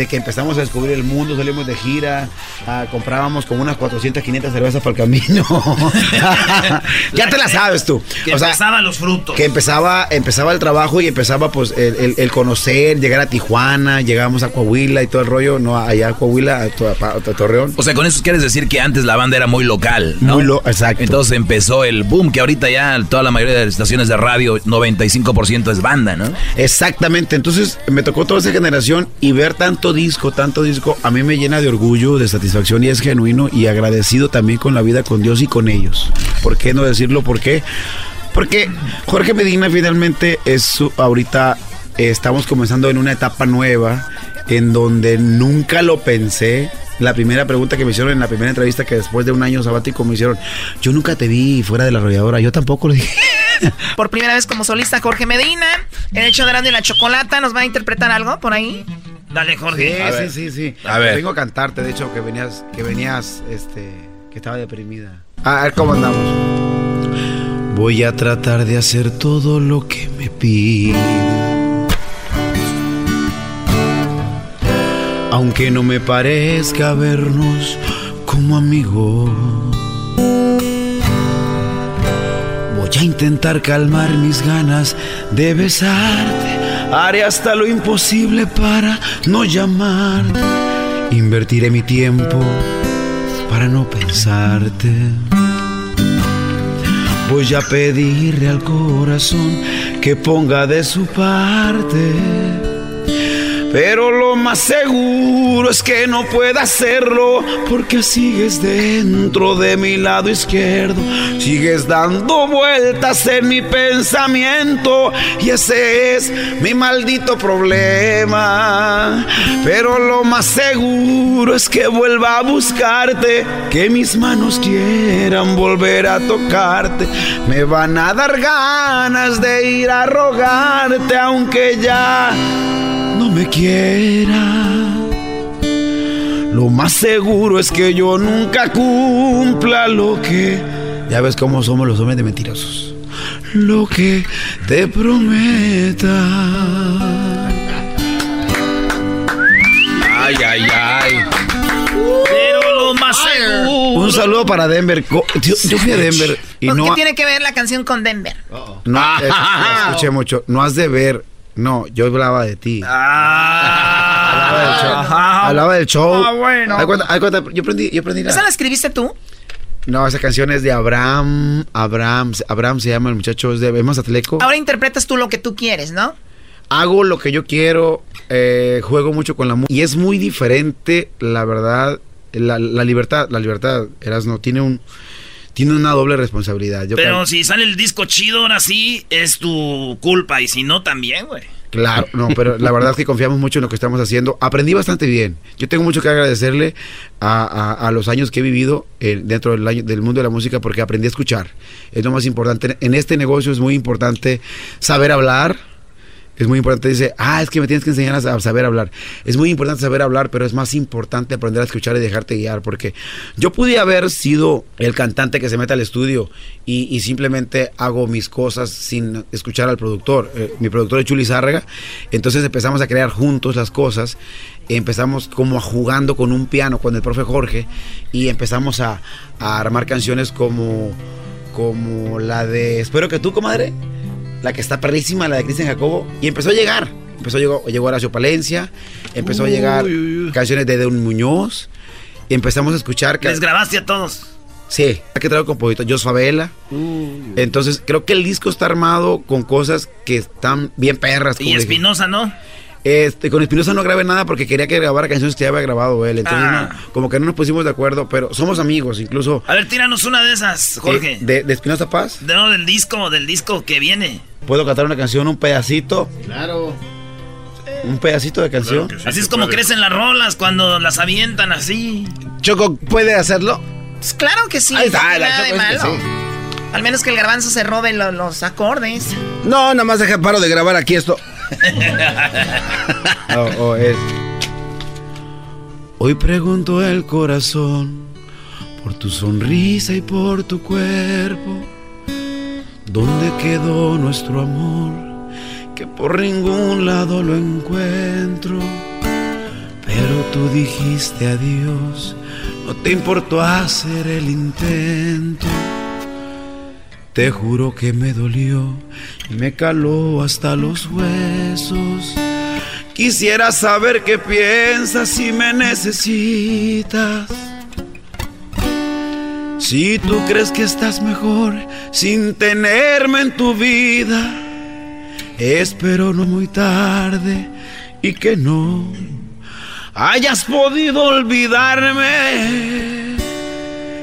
de que empezamos a descubrir el mundo, salimos de gira, ah, comprábamos como unas 400, 500 cervezas para el camino. ya te la sabes tú. Que O sea, empezaban los frutos. que empezaba, empezaba el trabajo y empezaba pues el, el- el conocer, llegar a Tijuana, llegábamos a Coahuila y todo el rollo, no allá a Coahuila, a- a Torreón. O sea, con eso quieres decir que antes la banda era muy local, ¿no? Muy lo- exacto. Entonces empezó el boom, que ahorita ya toda la mayoría de las estaciones de radio, 95% es banda, ¿no? Exactamente, entonces me tocó toda esa generación y ver tanto disco, tanto disco, a mí me llena de orgullo, de satisfacción y es genuino y agradecido también con la vida, con Dios y con ellos. ¿Por qué no decirlo? ¿Por qué? Porque Jorge Medina finalmente es su, ahorita eh, estamos comenzando en una etapa nueva en donde nunca lo pensé. La primera pregunta que me hicieron en la primera entrevista que después de un año sabático me hicieron, yo nunca te vi fuera de la arrolladora, yo tampoco lo dije. Por primera vez como solista Jorge Medina. El hecho de Grande y la Chocolata. ¿Nos va a interpretar algo por ahí? Dale, Jorge. Sí, sí, sí, sí. A ver. Vengo a cantarte, de hecho, que venías, que venías, este, que estaba deprimida. A ver cómo andamos. Voy a tratar de hacer todo lo que me pide. Aunque no me parezca vernos como amigos. Voy a intentar calmar mis ganas de besarte. Haré hasta lo imposible para no llamarte. Invertiré mi tiempo para no pensarte. Voy a pedirle al corazón que ponga de su parte. Pero lo más seguro es que no pueda hacerlo porque sigues dentro de mi lado izquierdo, sigues dando vueltas en mi pensamiento y ese es mi maldito problema. Pero lo más seguro es que vuelva a buscarte, que mis manos quieran volver a tocarte, me van a dar ganas de ir a rogarte aunque ya me quiera. Lo más seguro es que yo nunca cumpla lo que... Ya ves cómo somos los hombres de mentirosos. Lo que te prometa. Ay, ay, ay. Pero lo más seguro. Un saludo para Denver. Yo, yo fui a Denver y ¿Qué no... tiene que ver la canción con Denver? No, es- escuché mucho. No has de ver. No, yo hablaba de ti. hablaba del show. Hablaba del show. Ah, bueno. Cuenta- cuenta, yo aprendí, yo aprendí la- ¿Esa la escribiste tú? No, esa canción es de Abraham. Abraham, Abraham se llama el muchacho, es de es Mazatleco. Ahora interpretas tú lo que tú quieres, ¿no? Hago lo que yo quiero, eh, juego mucho con la música. Y es muy diferente, la verdad, la, la libertad, la libertad, Erasno, tiene un tiene una doble responsabilidad. Yo Pero creo- si sale el disco chido, ahora sí, es tu culpa. Y si no, también, güey. Claro, no, pero la verdad es que confiamos mucho en lo que estamos haciendo. Aprendí bastante bien. Yo tengo mucho que agradecerle a, a- a los años que he vivido eh, dentro del, año- del mundo de la música porque aprendí a escuchar. Es lo más importante. En este negocio es muy importante saber hablar. Es muy importante, dice, ah, es que me tienes que enseñar a sa- a saber hablar. Es muy importante saber hablar, pero es más importante aprender a escuchar y dejarte guiar, porque yo pude haber sido el cantante que se mete al estudio y, simplemente hago mis cosas sin escuchar al productor. Eh, mi productor es Chuli Zárraga, entonces empezamos a crear juntos las cosas, empezamos como jugando con un piano con el profe Jorge y empezamos a, a armar canciones como, como la de Espero que tú, comadre la que está perrísima, la de Cristian Jacobo, y empezó a llegar. Empezó a llegar, llegó Horacio Palencia, empezó a llegar canciones de Don Muñoz, y empezamos a escuchar. Les grabaste a todos. Sí, que traigo compositor, Jos Favela. Entonces, creo que el disco está armado con cosas que están bien perras. Y. Espinosa, ¿no? Este, con Espinosa no grabé nada porque quería que grabara canciones que ya había grabado él. Entonces, Ah. no, como que no nos pusimos de acuerdo, pero somos amigos, incluso. A ver, tíranos una de esas, Jorge. eh, de, de Espinosa Paz. No, del disco, del disco que viene. Puedo cantar una canción, un pedacito. Claro. Un pedacito de canción. así es como crecen las rolas cuando las avientan así. Choco, ¿puede hacerlo? Pues claro que sí. Ahí está, no tiene la nada de Choco es que malo. sí. Al menos que el garbanzo se robe lo- los acordes. No, nada más deja paro de grabar aquí esto. Oh, oh. Hoy pregunto el corazón por tu sonrisa y por tu cuerpo. ¿Dónde quedó nuestro amor? Que por ningún lado lo encuentro. Pero tú dijiste adiós, no te importó hacer el intento. Te juro que me dolió y me caló hasta los huesos. Quisiera saber qué piensas si me necesitas. Si tú crees que estás mejor sin tenerme en tu vida, espero no muy tarde y que no hayas podido olvidarme.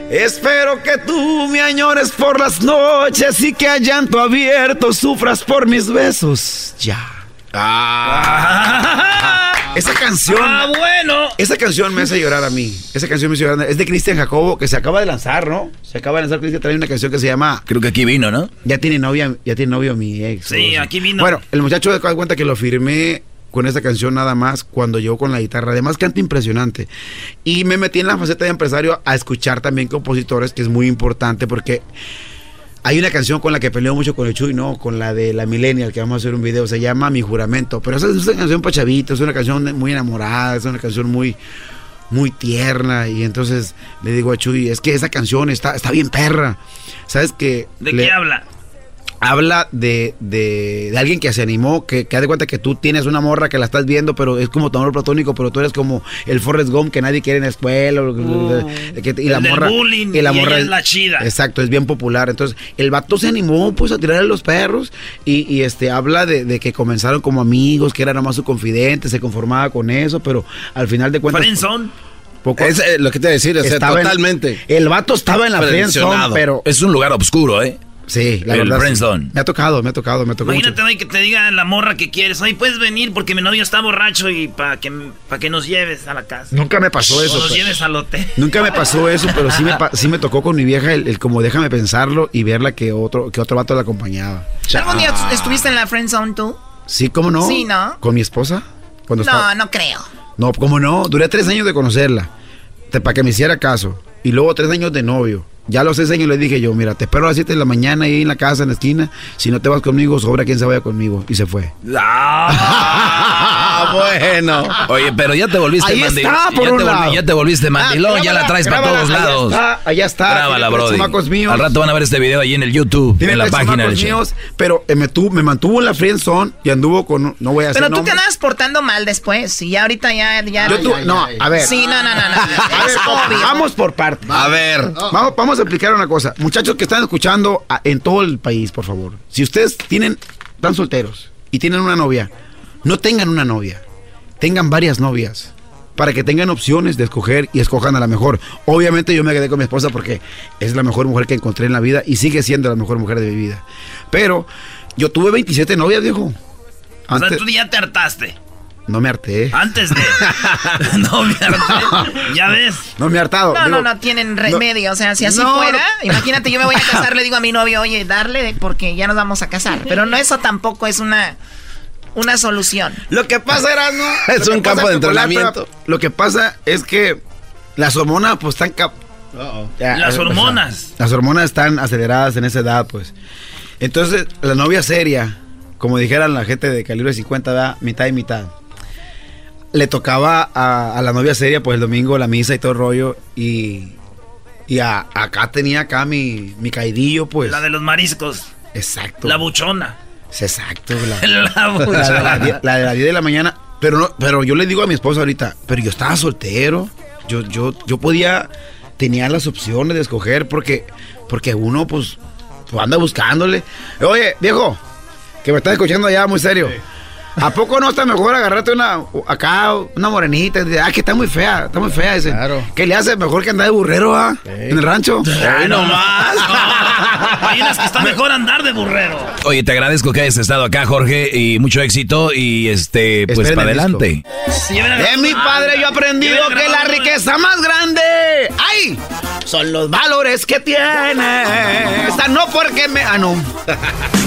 Espero que tú me añores por las noches y que a llanto abierto sufras por mis besos. Ya. Esa canción. Ah, bueno. Esa canción me hace llorar a mí. Esa canción me hace llorar. Es de Cristian Jacobo, que se acaba de lanzar, ¿no? Se acaba de lanzar. Cristian trae una canción que se llama. Creo que aquí vino, ¿no? Ya tiene novia, ya tiene novio mi ex. Sí, o aquí vino. Bueno, el muchacho de cuenta que lo firmé con esa canción nada más cuando llegó con la guitarra. Además canta impresionante. Y me metí en la faceta de empresario a escuchar también compositores, que es muy importante porque hay una canción con la que peleo mucho con el Chuy, ¿no? Con la de la Millennial, que vamos a hacer un video, se llama Mi Juramento. Pero esa es una canción para chavitos, es una canción muy enamorada, es una canción muy muy tierna y entonces le digo a Chuy, es que esa canción está, está bien perra. ¿Sabes qué? ¿De Le- qué habla? Habla de, de, de alguien que se animó, que, que haz de cuenta que tú tienes una morra que la estás viendo, pero es como tu amor platónico, pero tú eres como el Forrest Gump que nadie quiere en la escuela. que- y la el morra. bullying, y la y ella morra es la chida. Exacto, es bien popular. Entonces, el vato se animó pues a tirarle los perros y, y, este habla de, de que comenzaron como amigos, que era nomás su confidente, se conformaba con eso, pero al final de cuentas. Friendzone. Poco, Es eh, lo que te iba a decir, o sea, en- totalmente. el vato estaba en la friendzone, pero Es un lugar oscuro, ¿eh? Sí, la el verdad. sí. Me ha tocado, me ha tocado, me ha tocado. mucho. Imagínate hoy que te diga la morra que quieres. Hoy puedes venir porque mi novio está borracho y para que, pa que nos lleves a la casa. Nunca me pasó O eso. nos pues. lleves al hotel. Nunca me pasó eso, pero sí me, pa- sí me tocó con mi vieja el, el como déjame pensarlo y verla que otro, que otro vato la acompañaba. ¿Algún día estuviste en la friend zone tú? Sí, ¿cómo no? Sí, ¿no? ¿Con mi esposa? Cuando No, estaba- no creo. No, ¿cómo no? Duré tres años de conocerla. Para que me hiciera caso. Y luego tres años de novio. Ya los seis años le dije yo, mira, te espero a las 7 de la mañana ahí en la casa, en la esquina. Si no te vas conmigo, sobra quien se vaya conmigo. Y se fue. Ah, bueno. Oye, pero ya te volviste Ahí mandilón. está, por ya, un te volvi- lado. ya te volviste mandilón, Ah, ya la grábala, traes para todos allá lados. está, allá está. Grábala, Brody. míos. Al rato van a ver este video ahí en el YouTube, Tiene en la página del míos, pero eh, me, tu- me mantuvo en la friendzone y anduvo con, no voy a hacer Pero tú te andabas portando mal después. Y ya ahorita ya. ya Yo tu- no, a ver. Sí, no, no, no. no. Es obvio. vamos por partes. A ver. Vamos, vamos a explicar una cosa. Muchachos que están escuchando a- en todo el país, por favor. Si ustedes tienen, están solteros y tienen una novia, no tengan una novia. Tengan varias novias. Para que tengan opciones de escoger y escojan a la mejor. Obviamente yo me quedé con mi esposa porque es la mejor mujer que encontré en la vida y sigue siendo la mejor mujer de mi vida. Pero yo tuve 27 novias, viejo. O sea, Antes- tú ya te hartaste. No me harté. Antes de. no me harté. Ya ves. No me he hartado. No, Digo, no, no tienen remedio. O sea, si así No, fuera, no. imagínate, yo me voy a casar, le digo a mi novio, oye, darle porque ya nos vamos a casar. Pero no, eso tampoco es una, una solución. Lo que pasa, era, ¿no? Es un campo de entrenamiento. Lo que pasa es que las hormonas, pues, están... cap- Ya, Las eh, hormonas. o sea, las hormonas están aceleradas en esa edad, pues. Entonces, la novia seria, como dijeran la gente de calibre 50, da mitad y mitad. Le tocaba a, a la novia seria, pues, el domingo la misa y todo el rollo. Y, y a- acá tenía acá mi, mi caidillo, pues. La de los mariscos. Exacto. La buchona. Sí, Exacto. La, La la de las buchona. die- la de las 10 de la mañana. Pero, no, pero yo le digo a mi esposa ahorita, pero yo estaba soltero. Yo, yo, yo podía, tenía las opciones de escoger porque, porque uno pues, pues anda buscándole. Oye, viejo, que me estás escuchando allá muy serio. ¿A poco no está mejor agarrarte una acá, una morenita? Ah, que está muy fea, está muy fea ese. ¿Qué le hace mejor que andar de burrero, ah? En el rancho. Ay, no más. Hay unas que está mejor andar de burrero. Oye, te agradezco que hayas estado acá, Jorge, y mucho éxito. Y este, pues Esperen para el adelante. De mi padre yo he aprendido que la riqueza más grande, ¡ay! Son los valores que tiene. Esta no porque me. Ah, no.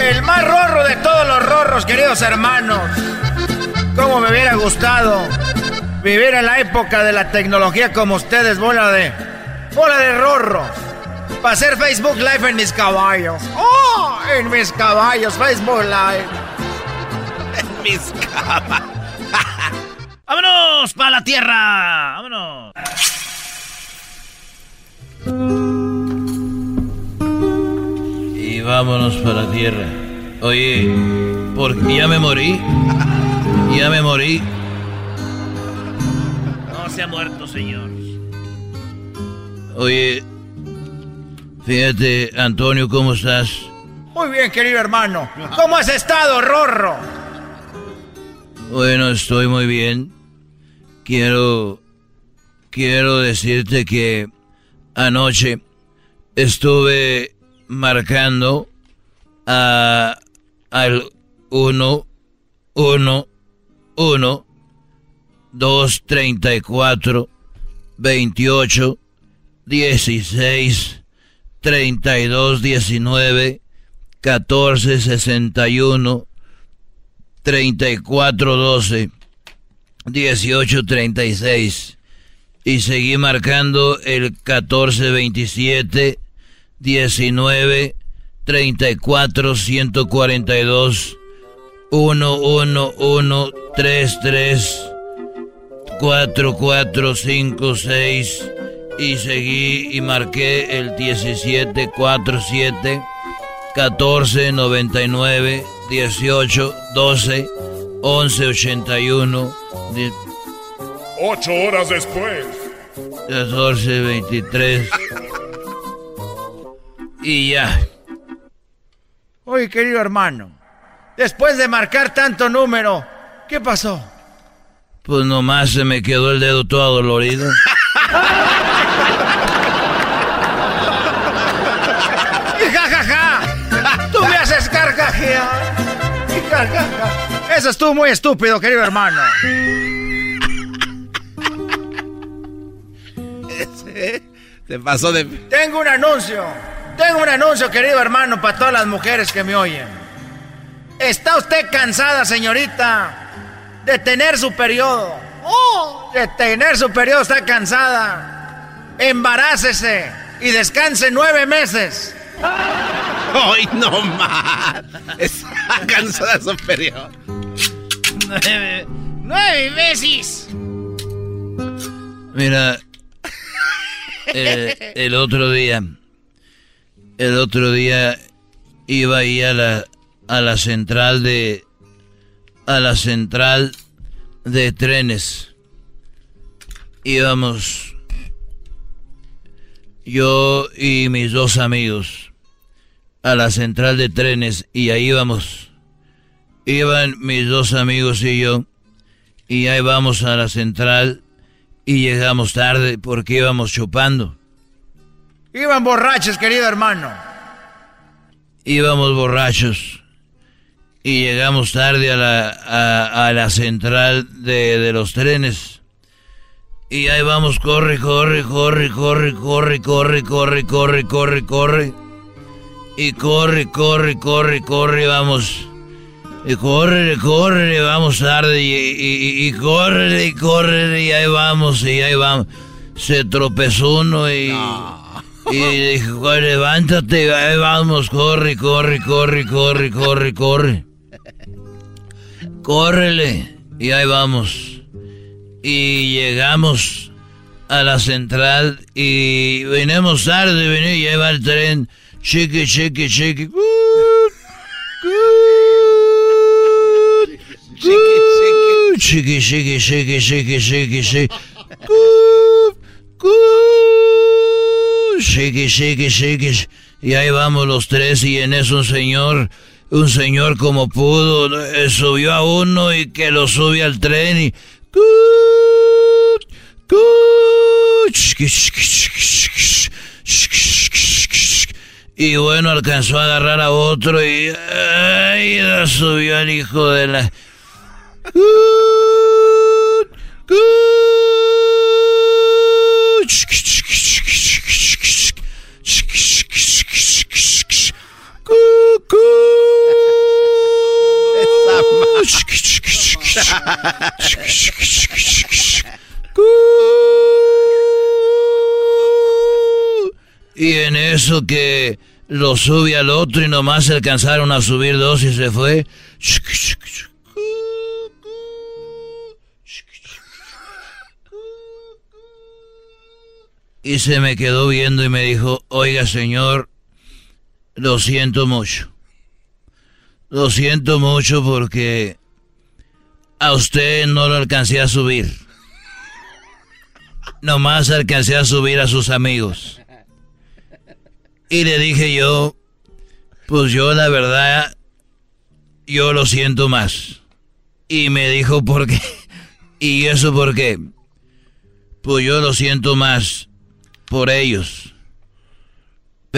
El más rorro de todos los rorros, queridos hermanos. ¿Cómo me hubiera gustado vivir en la época de la tecnología como ustedes, bola de. bola de rorros? Para hacer Facebook Live en mis caballos. ¡Oh! En mis caballos, Facebook Live. En mis caballos. ¡Vámonos para la tierra! ¡Vámonos! Vámonos para la tierra. Oye, porque ya me morí. Ya me morí. No se ha muerto, señor. Oye, fíjate, Antonio, ¿cómo estás? Muy bien, querido hermano. ¿Cómo has estado, rorro? Bueno, estoy muy bien. Quiero. Quiero decirte que anoche estuve marcando a, al 1, 1, 1, 2, 34, 28, 16, 32, 19, 14, 61, 34, 12, 18, 36. Y seguí marcando el 14, 27, 19, 34, 142, 1, 1, 1, 3, 3, 4, 4, 5, 6. Y seguí y marqué el 17, 4, 7, 14, 99, 18, 12, 11, 81, die- Ocho horas después. 14, 23. Y ya. Oye, querido hermano, después de marcar tanto número, ¿qué pasó? Pues nomás se me quedó el dedo todo dolorido. ¡Y jajaja! ¡Tú me haces carcajear! Eso estuvo muy estúpido, querido hermano. Se pasó de. Tengo un anuncio. Tengo un anuncio, querido hermano, para todas las mujeres que me oyen. ¿Está usted cansada, señorita, de tener su periodo? ¡Oh! De tener su periodo está cansada. Embarácese y descanse nueve meses. ¡Ay, no más! Está cansada su periodo. Nueve, nueve veces. Mira, eh, el otro día, el otro día iba ahí a la, a la central de, a la central de trenes. Íbamos yo y mis dos amigos a la central de trenes y ahí íbamos. Iban mis dos amigos y yo y ahí vamos a la central y llegamos tarde porque íbamos chupando. Iban borrachos, querido hermano. Íbamos borrachos y llegamos tarde a la, a, a la central de, de los trenes. Y ahí vamos, corre, corre, corre, corre, corre, corre, corre, corre, corre, corre. Y corre, corre, corre, corre, vamos. Y corre, corre, vamos tarde. Y, y, y corre, y corre, y ahí vamos, y ahí vamos. Se tropezó uno y. Y dijo, levántate, ahí vamos, corre, corre, corre, corre, corre, corre. Córrele. Y ahí vamos. Y llegamos a la central y venimos tarde, vení, y ahí el tren. Chiqui, chiqui, chiqui. Chiqui, chiqui, chiqui, chiqui, chiqui, chiqui. Chiqui, chiqui, chiqui. Y ahí vamos los tres y en eso un señor, un señor como pudo, eh, subió a uno y que lo sube al tren y... Y bueno, alcanzó a agarrar a otro y... ¡Ay! subió al hijo de la... Y en eso que lo sube al otro y nomás alcanzaron a subir dos y se fue. Y se me quedó viendo y me dijo, oiga señor, lo siento mucho. Lo siento mucho porque a usted no lo alcancé a subir. Nomás alcancé a subir a sus amigos. Y le dije yo, pues yo la verdad, yo lo siento más. Y me dijo, ¿por qué? ¿Y eso por qué? Pues yo lo siento más por ellos.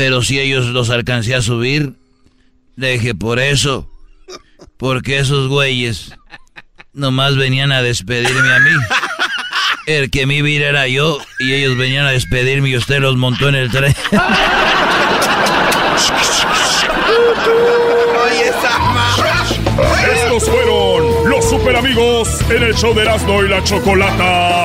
Pero si ellos los alcancé a subir, le dije, por eso, porque esos güeyes nomás venían a despedirme a mí. El que mi vida era yo y ellos venían a despedirme y usted los montó en el tren. Estos fueron los super amigos en el show de Erasmo y la Chocolata.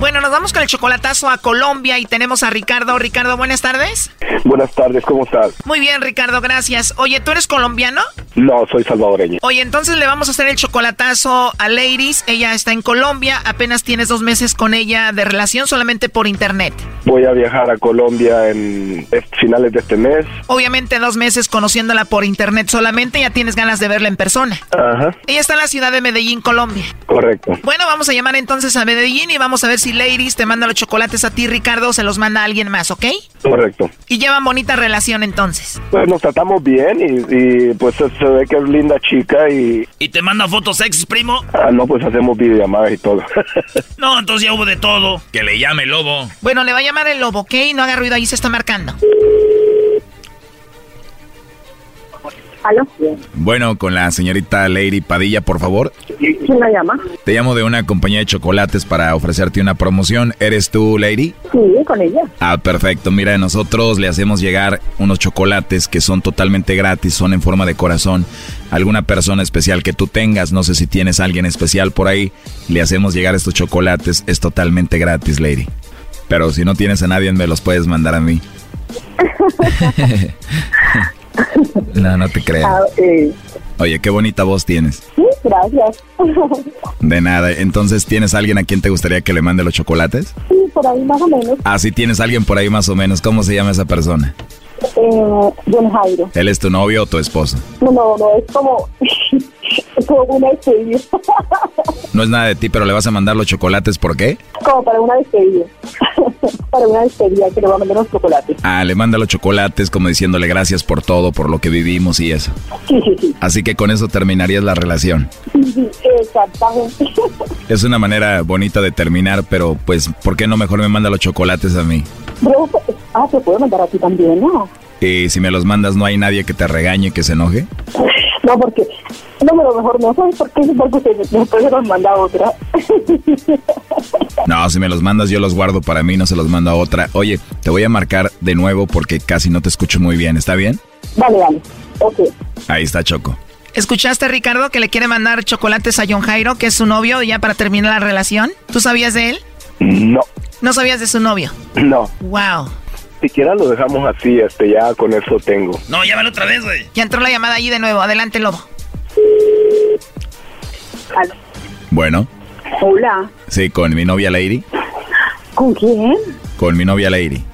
Bueno, nos vamos con el chocolatazo a Colombia y tenemos a Ricardo. Ricardo, buenas tardes. Buenas tardes, ¿cómo estás? Muy bien, Ricardo, gracias. Oye, ¿tú eres colombiano? No, soy salvadoreño. Oye, entonces le vamos a hacer el chocolatazo a Ladies. Ella está en Colombia, apenas tienes dos meses con ella de relación solamente por internet. Voy a viajar a Colombia en finales de este mes. Obviamente dos meses conociéndola por internet solamente, ya tienes ganas de verla en persona. Ajá, Ella está en la ciudad de Medellín, Colombia. correcto. Bueno, vamos a llamar entonces a Medellín y vamos a ver si Ladies ladies, te manda los chocolates a ti, Ricardo, se los manda a alguien más, ¿ok? Correcto. Y llevan bonita relación entonces. Pues nos tratamos bien y, y, pues se, se ve que es linda chica y... ¿Y te manda fotos sexy, primo? Ah, no, pues hacemos videollamadas y todo. no, entonces ya hubo de todo. Que le llame el lobo. Bueno, le va a llamar el lobo, ¿ok? No haga ruido, ahí se está marcando. ¿Aló? Bueno, con la señorita Lady Padilla, por favor. ¿Quién la llama? Te llamo de una compañía de chocolates para ofrecerte una promoción. ¿Eres tú, Lady? Sí, con ella. Ah, perfecto. Mira, nosotros le hacemos llegar unos chocolates que son totalmente gratis, son en forma de corazón. Alguna persona especial que tú tengas, no sé si tienes a alguien especial por ahí, le hacemos llegar estos chocolates, es totalmente gratis, Lady. Pero si no tienes a nadie, me los puedes mandar a mí. no, no te creas. Ah, eh, Oye, qué bonita voz tienes. sí, gracias. De nada. Entonces, ¿tienes alguien a quien te gustaría que le mande los chocolates? sí, por ahí más o menos. Ah, sí, tienes alguien por ahí más o menos. ¿Cómo se llama esa persona? Eh, Don Jairo. ¿Él es tu novio o tu esposo? No, no, no, es como, es como una despedida. No es nada de ti, pero le vas a mandar los chocolates, ¿por qué? como para una despedida. para una despedida que le va a mandar los chocolates. Ah, le manda los chocolates como diciéndole gracias por todo, por lo que vivimos y eso. Sí, sí, sí. Así que con eso terminarías la relación. Sí, sí, exactamente. Es una manera bonita de terminar, pero pues, ¿por qué no mejor me manda los chocolates a mí? Ah, te puedo mandar a ti también, ¿no? Y si me los mandas, ¿no hay nadie que te regañe, que se enoje? No, porque, no, pero mejor no, ¿sabes por qué? Porque después se los manda a otra. No, si me los mandas, yo los guardo para mí, no se los mando a otra. Oye, te voy a marcar de nuevo porque casi no te escucho muy bien, ¿está bien? Vale, vale. Ok. Ahí está Choco. ¿Escuchaste, Ricardo, que le quiere mandar chocolates a John Jairo, que es su novio, ya para terminar la relación? ¿Tú sabías de él? No, ¿No sabías de su novio? no. Wow. Siquiera lo dejamos así, este, ya con eso tengo. No, llámalo otra vez, güey. Ya entró la llamada ahí de nuevo. Adelante, Lobo. Aló. Bueno, Hola. sí, con mi novia Lady. ¿Con quién? Con mi novia Lady.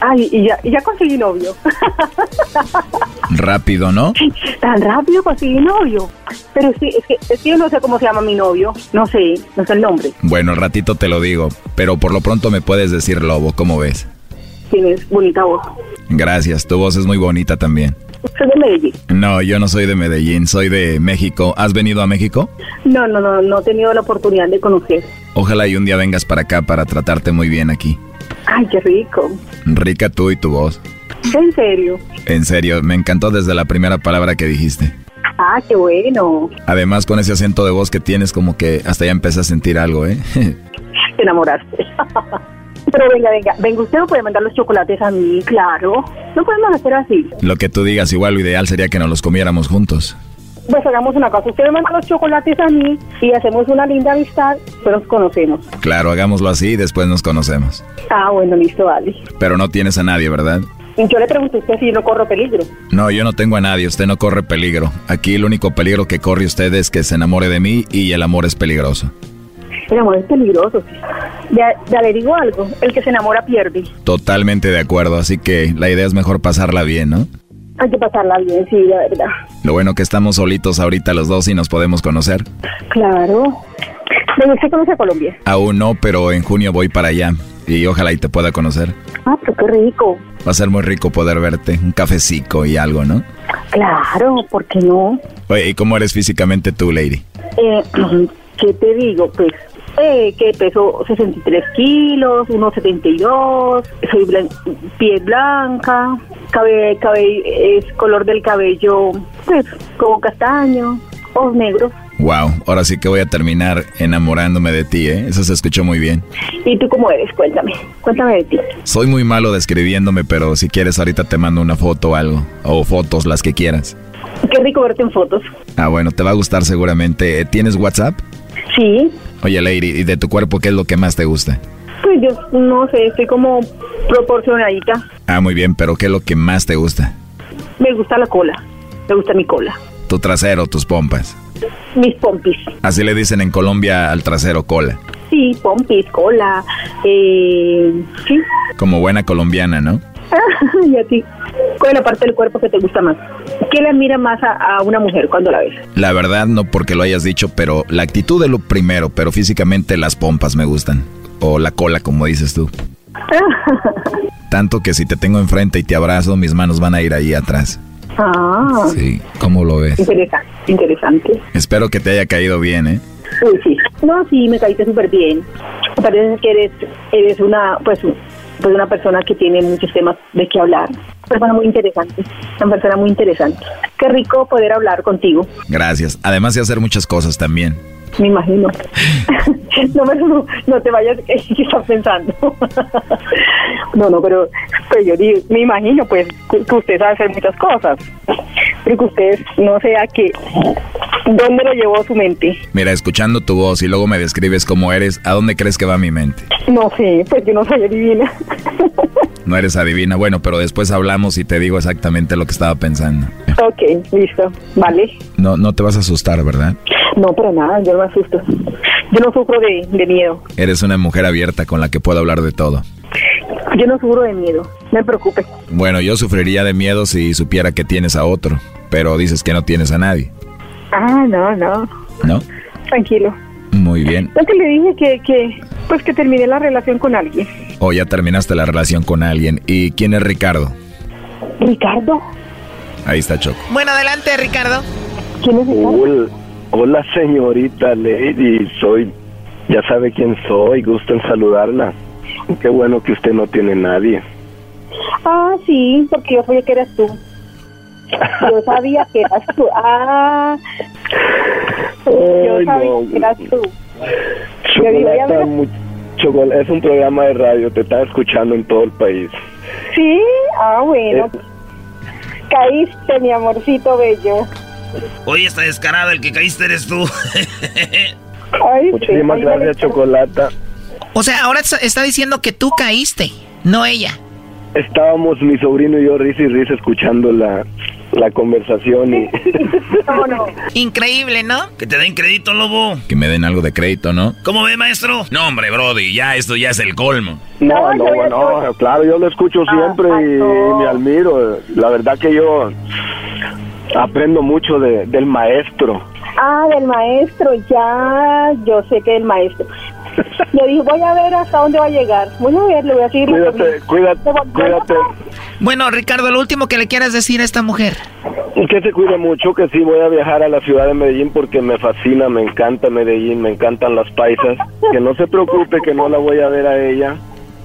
Ay, y ya, y ya conseguí novio. Rápido, ¿no? Tan rápido conseguí novio. Pero sí, es que, es que yo no sé cómo se llama mi novio. No sé, no sé el nombre. Bueno, ratito te lo digo, pero por lo pronto me puedes decir Lobo, ¿cómo ves? Tienes bonita voz. Gracias, tu voz es muy bonita también. Soy de Medellín. No, yo no soy de Medellín, soy de México. ¿Has venido a México? No, no, no, no he tenido la oportunidad de conocer. Ojalá y un día vengas para acá para tratarte muy bien aquí. Ay, qué rico. Rica tú y tu voz. En serio. En serio, me encantó desde la primera palabra que dijiste. Ah, qué bueno. Además, con ese acento de voz que tienes, como que hasta ya empecé a sentir algo, ¿eh? Te enamoraste. Pero venga, venga, venga, usted no puede mandar los chocolates a mí, claro. No podemos hacer así. Lo que tú digas, igual lo ideal sería que nos los comiéramos juntos. Pues hagamos una cosa, usted me manda los chocolates a mí y hacemos una linda amistad, pero nos conocemos. Claro, hagámoslo así y después nos conocemos. Ah, bueno, listo, vale. Pero no tienes a nadie, ¿verdad? Yo le pregunto a usted si no corro peligro. No, yo no tengo a nadie, usted no corre peligro. Aquí el único peligro que corre usted es que se enamore de mí y el amor es peligroso. El amor es peligroso. Ya, ya le digo algo, el que se enamora pierde. Totalmente de acuerdo, así que la idea es mejor pasarla bien, ¿no? Hay que pasarla bien, sí, la verdad. Lo bueno que estamos solitos ahorita los dos y nos podemos conocer. Claro. Venga, ¿usted conoce a Colombia? Aún no, pero en junio voy para allá y ojalá y te pueda conocer. Ah, pero qué rico. Va a ser muy rico poder verte, un cafecito y algo, ¿no? Claro, ¿por qué no? Oye, ¿y cómo eres físicamente tú, Lady? Eh, ¿Qué te digo? Pues eh, que peso 63 kilos, 1,72, soy blan piel blanca, cabe, cabe, es color del cabello, pues, como castaño, ojos negros. Wow, ahora sí que voy a terminar enamorándome de ti, ¿eh? Eso se escuchó muy bien. ¿Y tú cómo eres? Cuéntame, cuéntame de ti. Soy muy malo describiéndome, pero si quieres ahorita te mando una foto o algo, o fotos, las que quieras. Qué rico verte en fotos. Ah, bueno, te va a gustar seguramente. ¿Tienes WhatsApp? Sí, Oye, Lady, ¿y de tu cuerpo qué es lo que más te gusta? pues yo no sé, estoy como proporcionadita. Ah, muy bien, pero ¿qué es lo que más te gusta? Me gusta la cola, me gusta mi cola, Tu trasero, tus pompas. mis pompis. Así le dicen en Colombia al trasero cola. Sí, pompis, cola, eh, sí. Como buena colombiana, ¿no? y a ti, ¿cuál es la parte del cuerpo que te gusta más? ¿Qué le admira más a, a una mujer cuando la ves? La verdad, no porque lo hayas dicho, pero la actitud es lo primero, pero físicamente las pompas me gustan. o la cola, como dices tú. Tanto que si te tengo enfrente y te abrazo, mis manos van a ir ahí atrás. Ah, Sí, ¿cómo lo ves? interesante, interesante. Espero que te haya caído bien, ¿eh? Sí, sí. No, sí, me caíste súper bien. Parece que eres, eres una, pues, pues una persona que tiene muchos temas de qué hablar. Una persona muy interesante. Una persona muy interesante. Qué rico poder hablar contigo, Gracias. Además de hacer muchas cosas también. me imagino. no, pero no, no te vayas, ¿qué estás pensando? no, no, pero pues yo digo, me imagino pues que que usted sabe hacer muchas cosas. Pero que usted no sea que, ¿dónde lo llevó su mente? Mira, escuchando tu voz y luego me describes cómo eres, ¿a dónde crees que va mi mente? No sé, pues yo no soy adivina. No eres adivina, bueno, pero después hablamos y te digo exactamente lo que estaba pensando. Ok, listo, vale. No, no te vas a asustar, ¿verdad? No, pero nada, yo no me asusto. Yo no sufro de, de miedo. Eres una mujer abierta con la que puedo hablar de todo. Yo no sufro de miedo, no me preocupe. Bueno, yo sufriría de miedo si supiera que tienes a otro, pero dices que no tienes a nadie, Ah, no, no, ¿no? tranquilo. Muy bien. Que le dije que, que, pues que terminé la relación con alguien. O ya terminaste la relación con alguien. ¿Y quién es Ricardo? Ricardo, Ahí está Choco. Bueno, adelante, Ricardo. ¿quién es Hola, hola, señorita Lady, soy, ya sabe quién soy, gusto en saludarla. Qué bueno que usted no tiene nadie. Ah, sí, porque yo sabía que eras tú. Yo sabía que eras tú. Ah, yo Ay, sabía no. que eras tú. Chocolata, verás. mu- Chocol- es un programa de radio, te está escuchando en todo el país. Sí, ah, bueno. Caíste, mi amorcito bello. Oye, está descarado, el que caíste eres tú. Ay, Muchísimas sí, gracias, Chocolata. O sea, ahora está- está diciendo que tú caíste, no ella. Estábamos mi sobrino y yo risa y risa escuchando la, la conversación y no. Increíble, ¿no? que te den crédito, lobo. Que me den algo de crédito, ¿no? ¿Cómo ve, maestro? No, hombre, Brody, ya esto ya es el colmo. No, no, no, claro, yo lo escucho siempre y, me admiro. La verdad que yo aprendo mucho de, del maestro. Ah, del maestro, ya, yo sé que el maestro. Yo dije, voy a ver hasta dónde va a llegar. Voy a ver, le voy a seguir. Cuídate, cuídate, cuídate. Bueno, Ricardo, lo último que le quieras decir a esta mujer. Que se cuide mucho, que sí voy a viajar a la ciudad de Medellín porque me fascina, me encanta Medellín, me encantan las paisas. Que no se preocupe, que no la voy a ver a ella.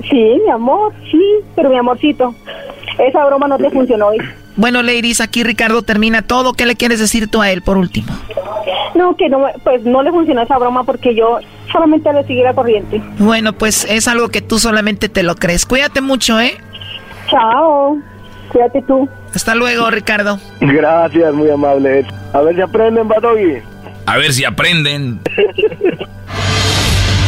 Sí, mi amor, sí, pero mi amorcito, esa broma no te funcionó hoy. Bueno, ladies, aquí Ricardo termina todo. ¿Qué le quieres decir tú a él por último? No, que no, pues no le funcionó esa broma porque yo solamente le seguí la corriente. Bueno, pues es algo que tú solamente te lo crees. Cuídate mucho, ¿eh? Chao, cuídate tú. Hasta luego, Ricardo. Gracias, muy amable. A ver si aprenden, Badogui. A ver si aprenden.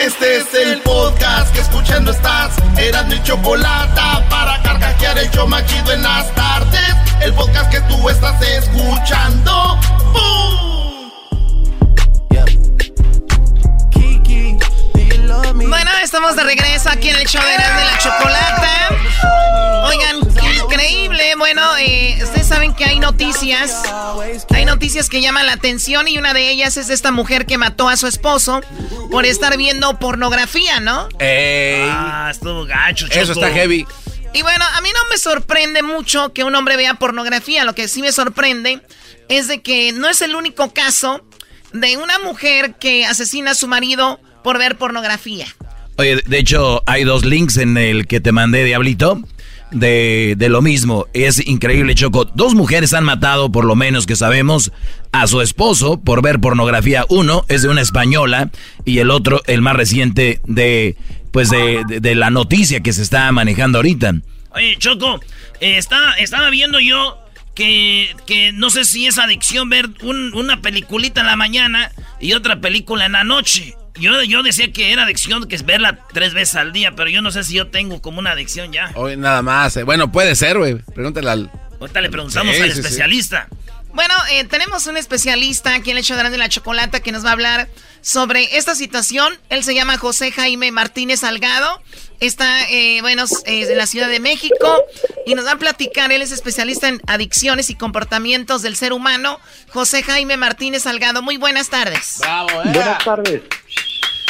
Este es el podcast que escuchando estás. Eran mi chocolate para carcajear el show más chido en las tardes. El podcast que tú estás escuchando. ¡Bum! Bueno, estamos de regreso aquí en el show de la Chocolata. Oigan. Bueno, eh, ustedes saben que hay noticias. Hay noticias que llaman la atención y una de ellas es esta mujer que mató a su esposo por estar viendo pornografía, ¿no? Ah, estuvo gacho, Choco. Eso está heavy. Y bueno, a mí no me sorprende mucho que un hombre vea pornografía. Lo que sí me sorprende es de que no es el único caso de una mujer que asesina a su marido por ver pornografía. Oye, de hecho, hay dos links en el que te mandé, Diablito, de, de lo mismo. Es increíble, Choco. Dos mujeres han matado, por lo menos que sabemos, a su esposo por ver pornografía. Uno es de una española y el otro, el más reciente, de pues de, de- la noticia que se está manejando ahorita. Oye, Choco, eh, estaba, estaba viendo yo que, que no sé si es adicción ver un- una peliculita en la mañana y otra película en la noche. Yo, yo decía que era adicción, que es verla tres veces al día, pero yo no sé si yo tengo como una adicción ya. Hoy nada más. eh. Bueno, puede ser, güey. Pregúntale al, Ahorita le preguntamos Sí, al sí, sí. Bueno, eh, tenemos un especialista aquí en el show de la chocolata que nos va a hablar sobre esta situación. Él se llama José Jaime Martínez Salgado. Está, eh, bueno, eh, en la Ciudad de México y nos va a platicar. Él es especialista en adicciones y comportamientos del ser humano. José Jaime Martínez Salgado. Muy buenas tardes. Buenas tardes.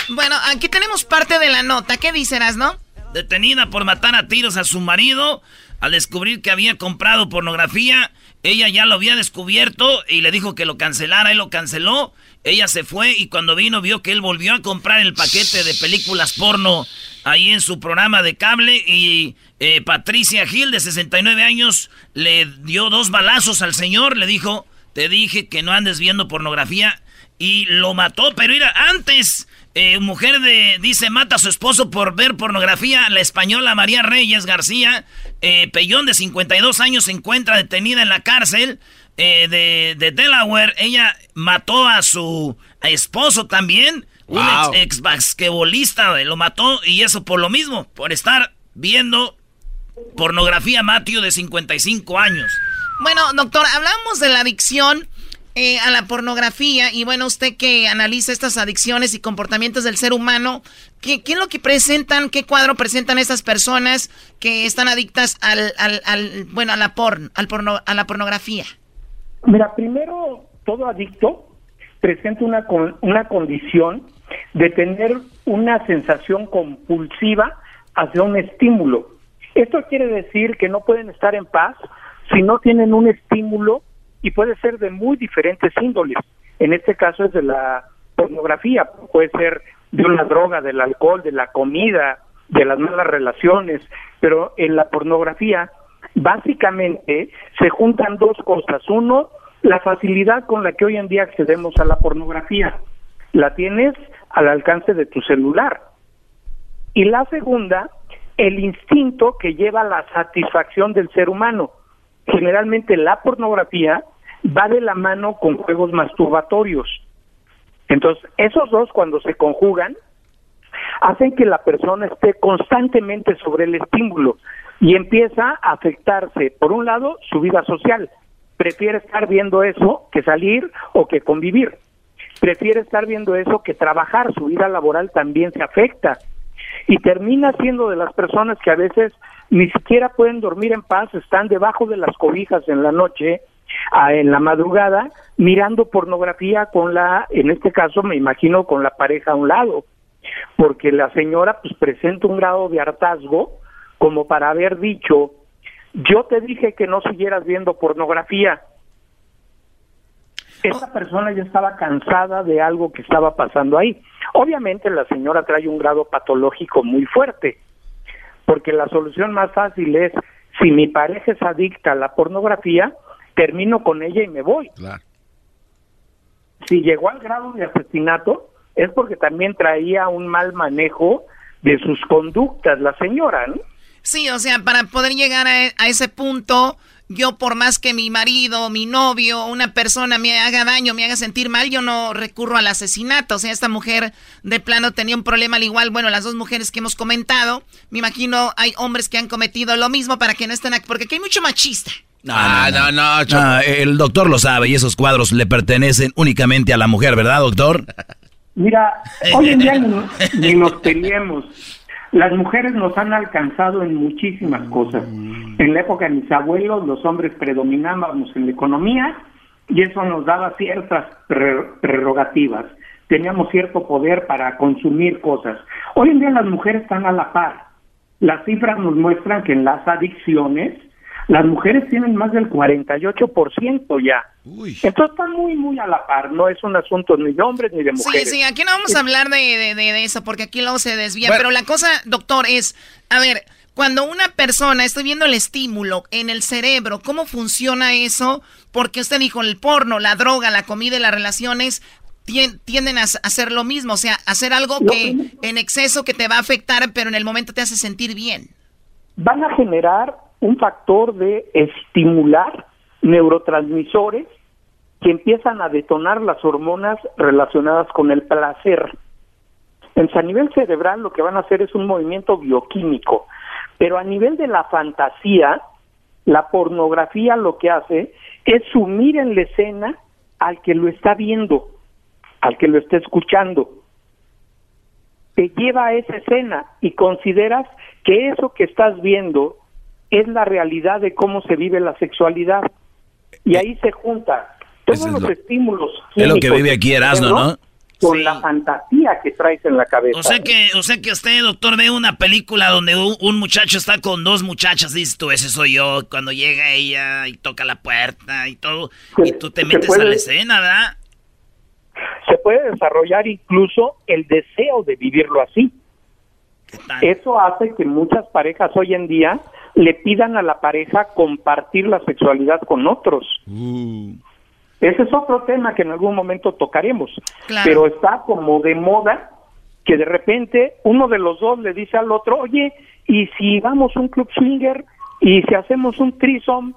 Bueno, aquí tenemos parte de la nota. ¿Qué dices, no? Detenida por matar a tiros a su marido al descubrir que había comprado pornografía. Ella ya lo había descubierto y le dijo que lo cancelara. Él lo canceló. Ella se fue y cuando vino vio que él volvió a comprar el paquete de películas porno ahí en su programa de cable y eh, Patricia Gil de 69 años le dio dos balazos al señor. Le dijo, te dije que no andes viendo pornografía y lo mató. Pero mira, antes, eh, mujer de, dice, mata a su esposo por ver pornografía. La española María Reyes García, eh, Pellón de 52 años, se encuentra detenida en la cárcel eh, de, de Delaware. Ella mató a su esposo también. Un ex, ex basquetbolista eh, lo mató y eso por lo mismo, por estar viendo pornografía Matthew de 55 años. Bueno, doctor, hablamos de la adicción eh, a la pornografía y bueno, usted que analiza estas adicciones y comportamientos del ser humano, ¿qué, qué es lo que presentan, qué cuadro presentan estas personas que están adictas al, al, al- bueno, a la porn, al porno, a la pornografía? Mira, primero, todo adicto presenta una, con- una condición de tener una sensación compulsiva hacia un estímulo. Esto quiere decir que no pueden estar en paz si no tienen un estímulo y puede ser de muy diferentes índoles. En este caso es de la pornografía, puede ser de una droga, del alcohol, de la comida, de las malas relaciones, pero en la pornografía básicamente se juntan dos cosas. Uno, la facilidad con la que hoy en día accedemos a la pornografía. La tienes al alcance de tu celular. Y la segunda, el instinto que lleva a la satisfacción del ser humano. Generalmente la pornografía va de la mano con juegos masturbatorios. Entonces, esos dos cuando se conjugan, hacen que la persona esté constantemente sobre el estímulo y empieza a afectarse, por un lado, su vida social. Prefiere estar viendo eso que salir o que convivir. Prefiere estar viendo eso que trabajar. Su vida laboral también se afecta. Y termina siendo de las personas que a veces ni siquiera pueden dormir en paz, están debajo de las cobijas en la noche, ah, en la madrugada, mirando pornografía con la, en este caso me imagino con la pareja a un lado porque la señora pues presenta un grado de hartazgo como para haber dicho, yo te dije que no siguieras viendo pornografía. Esa persona ya estaba cansada de algo que estaba pasando ahí. Obviamente la señora trae un grado patológico muy fuerte, porque la solución más fácil es, si mi pareja es adicta a la pornografía, termino con ella y me voy. Si llegó al grado de asesinato, es porque también traía un mal manejo de sus conductas la señora, ¿no? Sí, o sea, para poder llegar a, a ese punto, yo por más que mi marido, mi novio, una persona me haga daño, me haga sentir mal, yo no recurro al asesinato. O sea, esta mujer de plano tenía un problema al igual, bueno, las dos mujeres que hemos comentado, me imagino hay hombres que han cometido lo mismo para que no estén aquí, porque aquí hay mucho machista. Ah, no, no, no. el doctor lo sabe y esos cuadros le pertenecen únicamente a la mujer, ¿verdad, doctor? Mira, hoy en día ni, ni nos peleemos. Las mujeres nos han alcanzado en muchísimas cosas. En la época de mis abuelos, los hombres predominábamos en la economía y eso nos daba ciertas pre- prerrogativas. Teníamos cierto poder para consumir cosas. Hoy en día las mujeres están a la par. Las cifras nos muestran que en las adicciones las mujeres tienen más del 48% ya. Entonces están muy, muy a la par. No es un asunto ni de hombres ni de Sí, mujeres. sí, aquí no vamos a hablar de, de- de- de eso porque aquí luego se desvía. Bueno. Pero la cosa, doctor, es, a ver, cuando una persona, estoy viendo el estímulo en el cerebro, ¿cómo funciona eso? Porque usted dijo, el porno, la droga, la comida y las relaciones tien- tienden a hacer lo mismo, o sea, hacer algo que en exceso que te va a afectar, pero en el momento te hace sentir bien. van a generar un factor de estimular neurotransmisores que empiezan a detonar las hormonas relacionadas con el placer. Entonces, a nivel cerebral lo que van a hacer es un movimiento bioquímico, pero a nivel de la fantasía, La pornografía lo que hace es sumir en la escena al que lo está viendo, al que lo está escuchando. Te lleva a esa escena y consideras que eso que estás viendo es la realidad de cómo se vive la sexualidad. Y ahí se junta todos es los lo- estímulos. Es lo que vive aquí Erasmo, ¿no? Con la fantasía que traes en la cabeza. O sea que, o sea que usted, doctor, ve una película donde un, un muchacho está con dos muchachas, dices tú, ese soy yo, cuando llega ella y toca la puerta y todo, y tú te metes puede- a la escena, ¿verdad? se puede desarrollar incluso el deseo de vivirlo así. Eso hace que muchas parejas hoy en día le pidan a la pareja compartir la sexualidad con otros. Ese es otro tema que en algún momento tocaremos, Claro. pero está como de moda que de repente uno de los dos le dice al otro, oye, ¿y si vamos a un club swinger y si hacemos un threesome?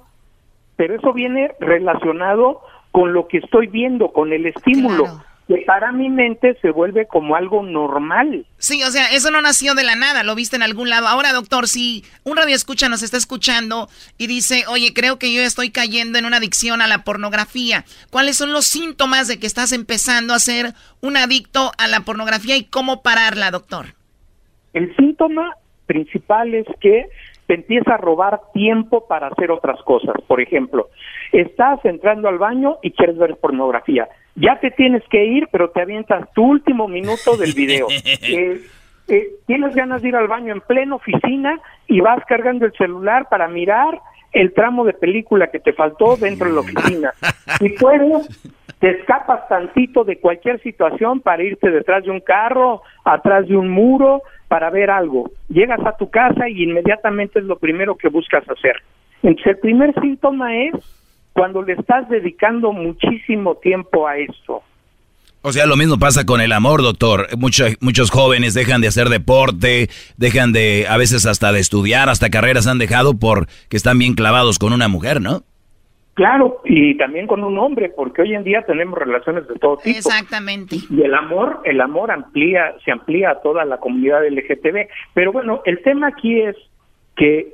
Pero eso viene relacionado con lo que estoy viendo, con el estímulo, que para mi mente se vuelve como algo normal. Sí, o sea, eso no nació de la nada, lo viste en algún lado. Ahora, doctor, si un radio escucha nos está escuchando y dice, oye, creo que yo estoy cayendo en una adicción a la pornografía, ¿cuáles son los síntomas de que estás empezando a ser un adicto a la pornografía y cómo pararla, doctor? El síntoma principal es que te empieza a robar tiempo para hacer otras cosas. Por ejemplo, estás entrando al baño y quieres ver pornografía. Ya te tienes que ir, pero te avientas tu último minuto del video. Eh, eh, tienes ganas de ir al baño en plena oficina y vas cargando el celular para mirar el tramo de película que te faltó dentro de la oficina. Si puedes, te escapas tantito de cualquier situación para irte detrás de un carro, atrás de un muro, para ver algo. Llegas a tu casa y inmediatamente es lo primero que buscas hacer. Entonces, el primer síntoma es cuando le estás dedicando muchísimo tiempo a esto. O sea, lo mismo pasa con el amor, doctor. Muchos, muchos jóvenes dejan de hacer deporte, dejan de, a veces hasta de estudiar, hasta carreras han dejado porque están bien clavados con una mujer, ¿no? Claro, y también con un hombre, porque hoy en día tenemos relaciones de todo tipo. Exactamente. Y el amor, el amor amplía, se amplía a toda la comunidad LGTB. Pero bueno, el tema aquí es que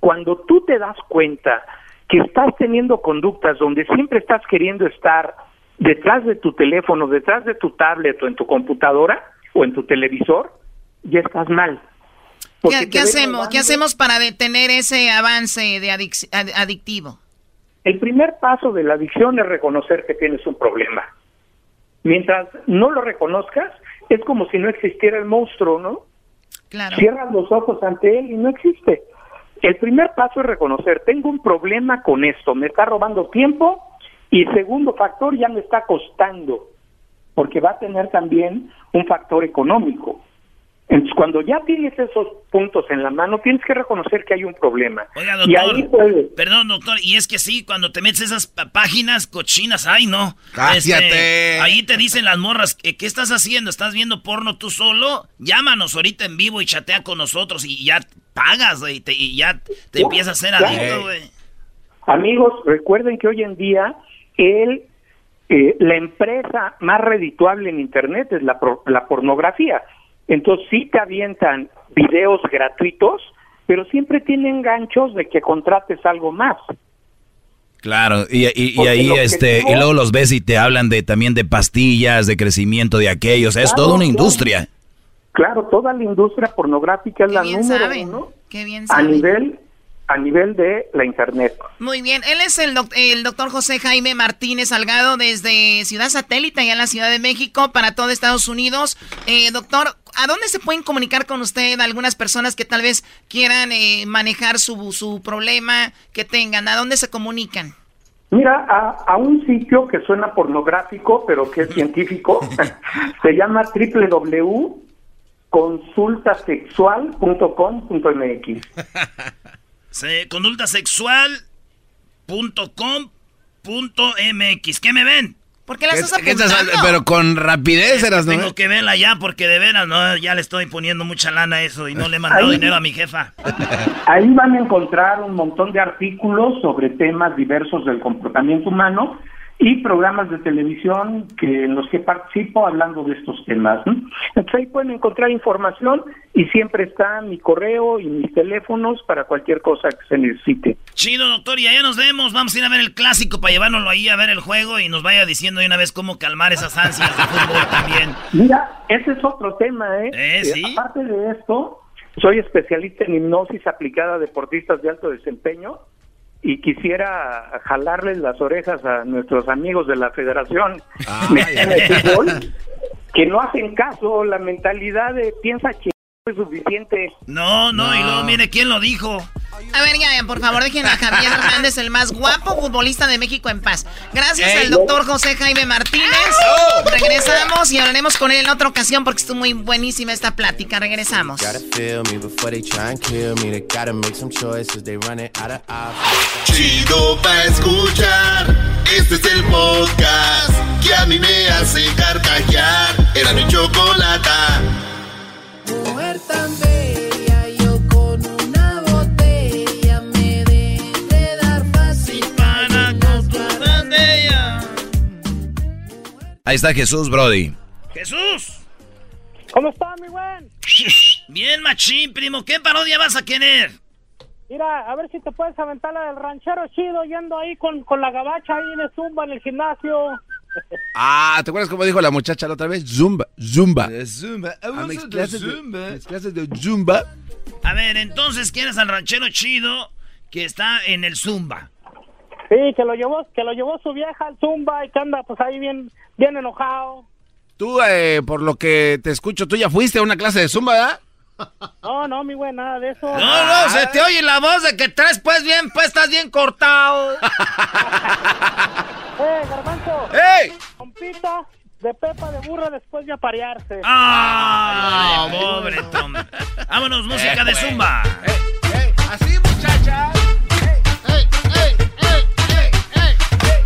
cuando tú te das cuenta que estás teniendo conductas donde siempre estás queriendo estar detrás de tu teléfono, detrás de tu tablet o en tu computadora o en tu televisor, ya estás mal. ¿Qué, hacemos? ¿Qué hacemos para detener ese avance de adic- ad- adictivo? El primer paso de la adicción es reconocer que tienes un problema. Mientras no lo reconozcas, es como si no existiera el monstruo, ¿no? Claro. Cierras los ojos ante él y no existe. El primer paso es reconocer, tengo un problema con esto, me está robando tiempo y segundo factor, ya me está costando, porque va a tener también un factor económico. Entonces, cuando ya tienes esos puntos en la mano, tienes que reconocer que hay un problema. Oiga, y ahí doctor, puedes perdón, doctor, y es que sí, cuando te metes esas páginas cochinas, ay, no. Este, Cállate. ahí te dicen las morras, ¿qué, qué estás haciendo? ¿Estás viendo porno tú solo? Llámanos ahorita en vivo y chatea con nosotros y ya pagas, güey, te- y ya te empiezas a ser adicto, güey. Amigos, recuerden que hoy en día el, eh, la empresa más redituable en Internet es la, pro- la pornografía. Entonces sí te avientan videos gratuitos, pero siempre tienen ganchos de que contrates algo más. Claro, y, y- ahí este, y luego los ves y te hablan de también de pastillas, de crecimiento de aquellos, es toda una industria. Claro, toda la industria pornográfica es Qué la bien número saben. uno Qué bien a saben. nivel, a nivel de la Internet. Muy bien, él es el, doc- el doctor José Jaime Martínez Salgado desde Ciudad Satélite, allá en la Ciudad de México, para todo Estados Unidos. Eh, doctor, ¿a dónde se pueden comunicar con usted algunas personas que tal vez quieran eh, manejar su, su problema que tengan? ¿A dónde se comunican? Mira, a, a un sitio que suena pornográfico, pero que es científico, se llama www.consultasexual.com.mx. Sí, consultasexual.com.mx. ¿Qué me ven? ¿Por qué las ¿Qué- estás apuntando? pero con rapidez eras, ¿no? Tengo que verla ya porque de veras, no, ya le estoy poniendo mucha lana a eso y no le he mandado Ahí- dinero a mi jefa. Ahí van a encontrar un montón de artículos sobre temas diversos del comportamiento humano y programas de televisión que en los que participo hablando de estos temas. ¿no? Entonces ahí pueden encontrar información y siempre está mi correo y mis teléfonos para cualquier cosa que se necesite. Chido, doctor, y allá nos vemos. Vamos a ir a ver el clásico para llevárnoslo ahí a ver el juego y nos vaya diciendo de una vez cómo calmar esas ansias de fútbol también. Mira, ese es otro tema, ¿eh? Eh, sí. Aparte de esto, soy especialista en hipnosis aplicada a deportistas de alto desempeño y quisiera jalarles las orejas a nuestros amigos de la Federación Mexicana de Fútbol que no hacen caso, la mentalidad de piensa que es suficiente. No, no, y luego mire quién lo dijo. A ver, ya, por favor, dejen a Javier Hernández, el más guapo futbolista de México en paz. Gracias al doctor José Jaime Martínez. Oh. Regresamos y hablaremos con él en otra ocasión porque estuvo muy buenísima esta plática. Regresamos. Chido pa' escuchar. Este es el podcast que a mí me hace carcajear. Era mi chocolata. Ahí está Jesús, Brody. ¡Jesús! ¿Cómo está, mi buen? Bien, machín, primo. ¿Qué parodia vas a querer? Mira, a ver si te puedes aventar la del ranchero chido yendo ahí con, con la gabacha ahí de zumba en el gimnasio. Ah, ¿te acuerdas cómo dijo la muchacha la otra vez? Zumba, zumba. Zumba. Ah, mis clases de- mis clases de zumba. A ver, entonces, ¿quién es al ranchero chido que está en el Zumba? Sí, que lo llevó, que lo llevó su vieja al zumba y que anda pues ahí bien, bien enojado. Tú, eh, por lo que te escucho, tú ya fuiste a una clase de zumba, ¿verdad? No, no, mi güey, nada de eso. No, no, se te oye la voz de que traes pues bien, pues estás bien cortado. Eh, garbanzo. ¡Ey! Compita de pepa de burra después de aparearse. ¡Ah! pobre Tom. Vámonos, música de Zumba. Así, muchacha.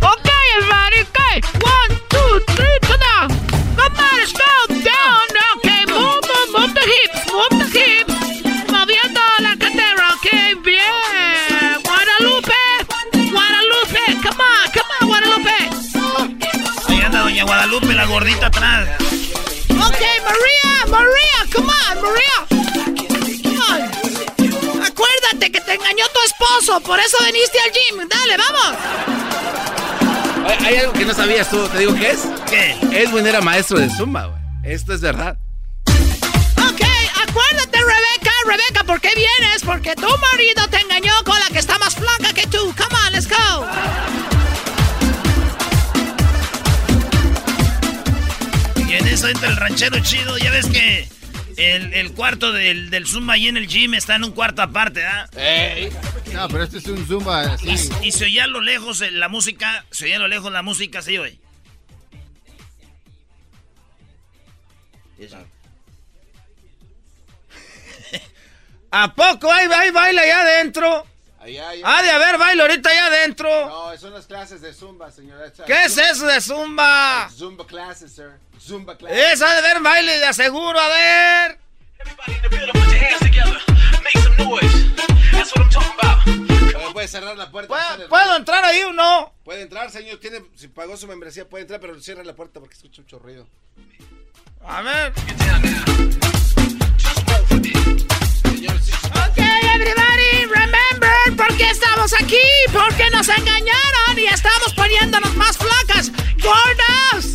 Ok, everybody, okay. One, two, three, down. Come on, let's go down. Okay, move, move, move the hips, move Guadalupe, la gordita atrás. Ok, María, María, come on, María. Come on. Acuérdate que te engañó tu esposo, por eso viniste al gym. Dale, vamos. Hay, hay algo que no sabías tú, ¿te digo qué es? ¿Qué? Edwin era maestro de zumba, güey. Esto es verdad. Ok, acuérdate, Rebeca, Rebeca, ¿por qué vienes? Porque tu marido te engañó con la que está más flaca que tú. Come on, let's go. Y en eso entra el ranchero chido. Ya ves que el, el cuarto del, del Zumba ahí en el gym está en un cuarto aparte, ¿ah? No, pero este es un zumba así. Y, y se oía a lo lejos eh, la música, se oía a lo lejos la música, se oye. ¿A poco hay, hay baile allá adentro? Allá, allá. Ha de haber baile ahorita allá adentro. No, son las clases de zumba, señora. ¿Qué es eso de zumba? Zumba classes, sir. Zumba classes. Es ha de haber baile de aseguro, a ver. Puede cerrar la puerta. el- ¿Puedo entrar ahí o no? Puede entrar, señor. Tiene, si pagó su membresía, puede entrar, pero cierra la puerta porque escucha mucho ruido. A ver. Ok, everybody, remember por qué estamos aquí, porque nos engañaron y estamos poniéndonos más flacas, gordas.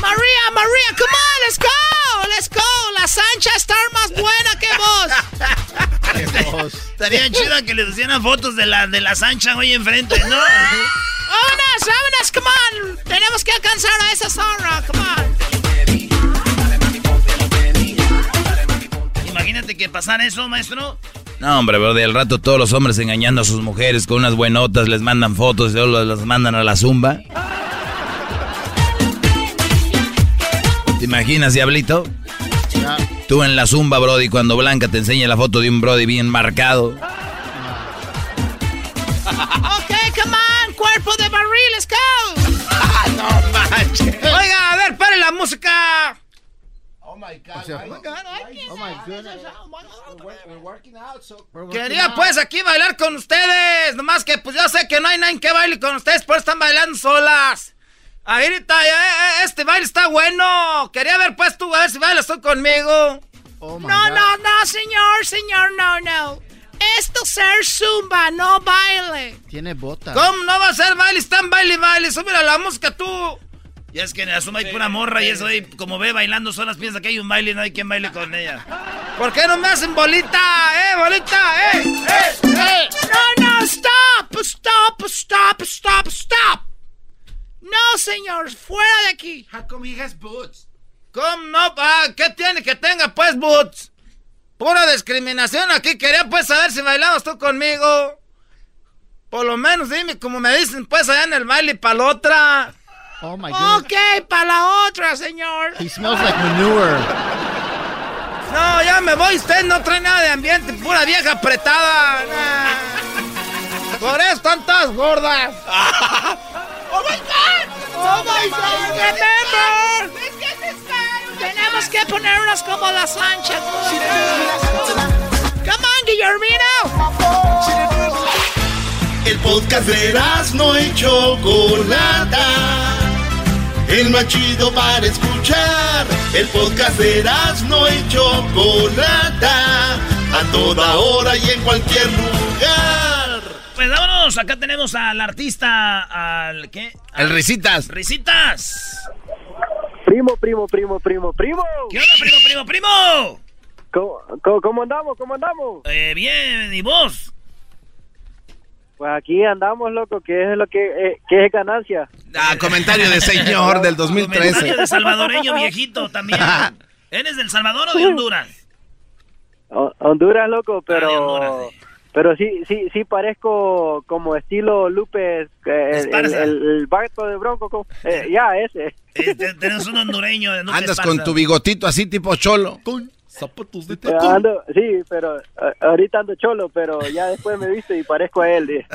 María, María, come on, let's go, let's go. La Sancha está más buena que vos. Estaría chido que les hicieran fotos de la, de la Sancha hoy enfrente, ¿no? Vámonos, vámonos, come on. Tenemos que alcanzar a esa zorra, come on. Imagínate que pasara eso, maestro. No, hombre, bro, al rato todos los hombres engañando a sus mujeres con unas buenotas, les mandan fotos y luego las mandan a la zumba. ¿Te imaginas, Diablito? Tú en la zumba, Brody, cuando Blanca te enseña la foto de un Brody bien marcado. Ok, come on, cuerpo de barril, let's go. no manches. Oiga, a ver, pare la música. Oh my God. O sea, oh my God. Oh my goodness. We're working out, so. Quería pues aquí bailar con ustedes. Nomás que pues yo sé que no hay nadie que baile con ustedes, pues están bailando solas. Ahorita, eh, eh, este baile está bueno. Quería ver pues tú, a ver si bailas tú conmigo. Oh my No, God. no, no, señor, señor, no, no. Esto es ser zumba, no baile. Tiene botas. ¿Cómo no va a ser baile? Están baile baile. Súbele a la música tú. Y es que en la suma hay pura morra y eso ahí, como ve bailando solas, piensa que hay un baile y no hay quien baile con ella. ¿Por qué no me hacen bolita? ¡Eh, bolita! ¡Eh! ¡Eh! ¡Eh! No, no, stop, stop, stop, stop, stop. No, señor, fuera de aquí. How come he has boots? ¿Cómo no? Ah, ¿Qué tiene que tenga pues boots? Pura discriminación aquí. Quería pues saber si bailabas tú conmigo. Por lo menos dime como me dicen pues allá en el baile y para la otra. Oh my goodness. Ok, para la otra, señor. He smells like manure. No, ya me voy. Usted no trae nada de ambiente. Pura vieja apretada. Nah. Por eso están todas gordas. Oh my God. Oh my God. Remember. Tenemos que ponernos como las anchas. Come on, Guillermino. El podcast de no y Chocolata. El más chido para escuchar. El podcast de no y Chocolata. A toda hora y en cualquier lugar. Pues vámonos, acá tenemos al artista, al ¿qué? El Risitas. Risitas. Primo, primo, primo, primo, primo. ¿Qué onda, primo, primo, primo? ¿Cómo, cómo, cómo andamos? ¿Cómo andamos? Eh, bien, ¿y vos? Pues aquí andamos, loco, que es lo que, eh, que es ganancia. Ah, comentario de señor del Comentario 2013. de salvadoreño viejito también. ¿Eres del Salvador o de Honduras? O- Honduras, loco, pero pero sí sí sí parezco como estilo Lupe, eh, el, el, Esparza. el, el barco de Bronco, co- eh, ya ese. Eh, te- tenemos un hondureño de Lupe Andas Esparza. con tu bigotito así tipo cholo. Con zapatos de Eh, ando- sí, pero ahorita ando cholo, pero ya después me viste y parezco a él. eh.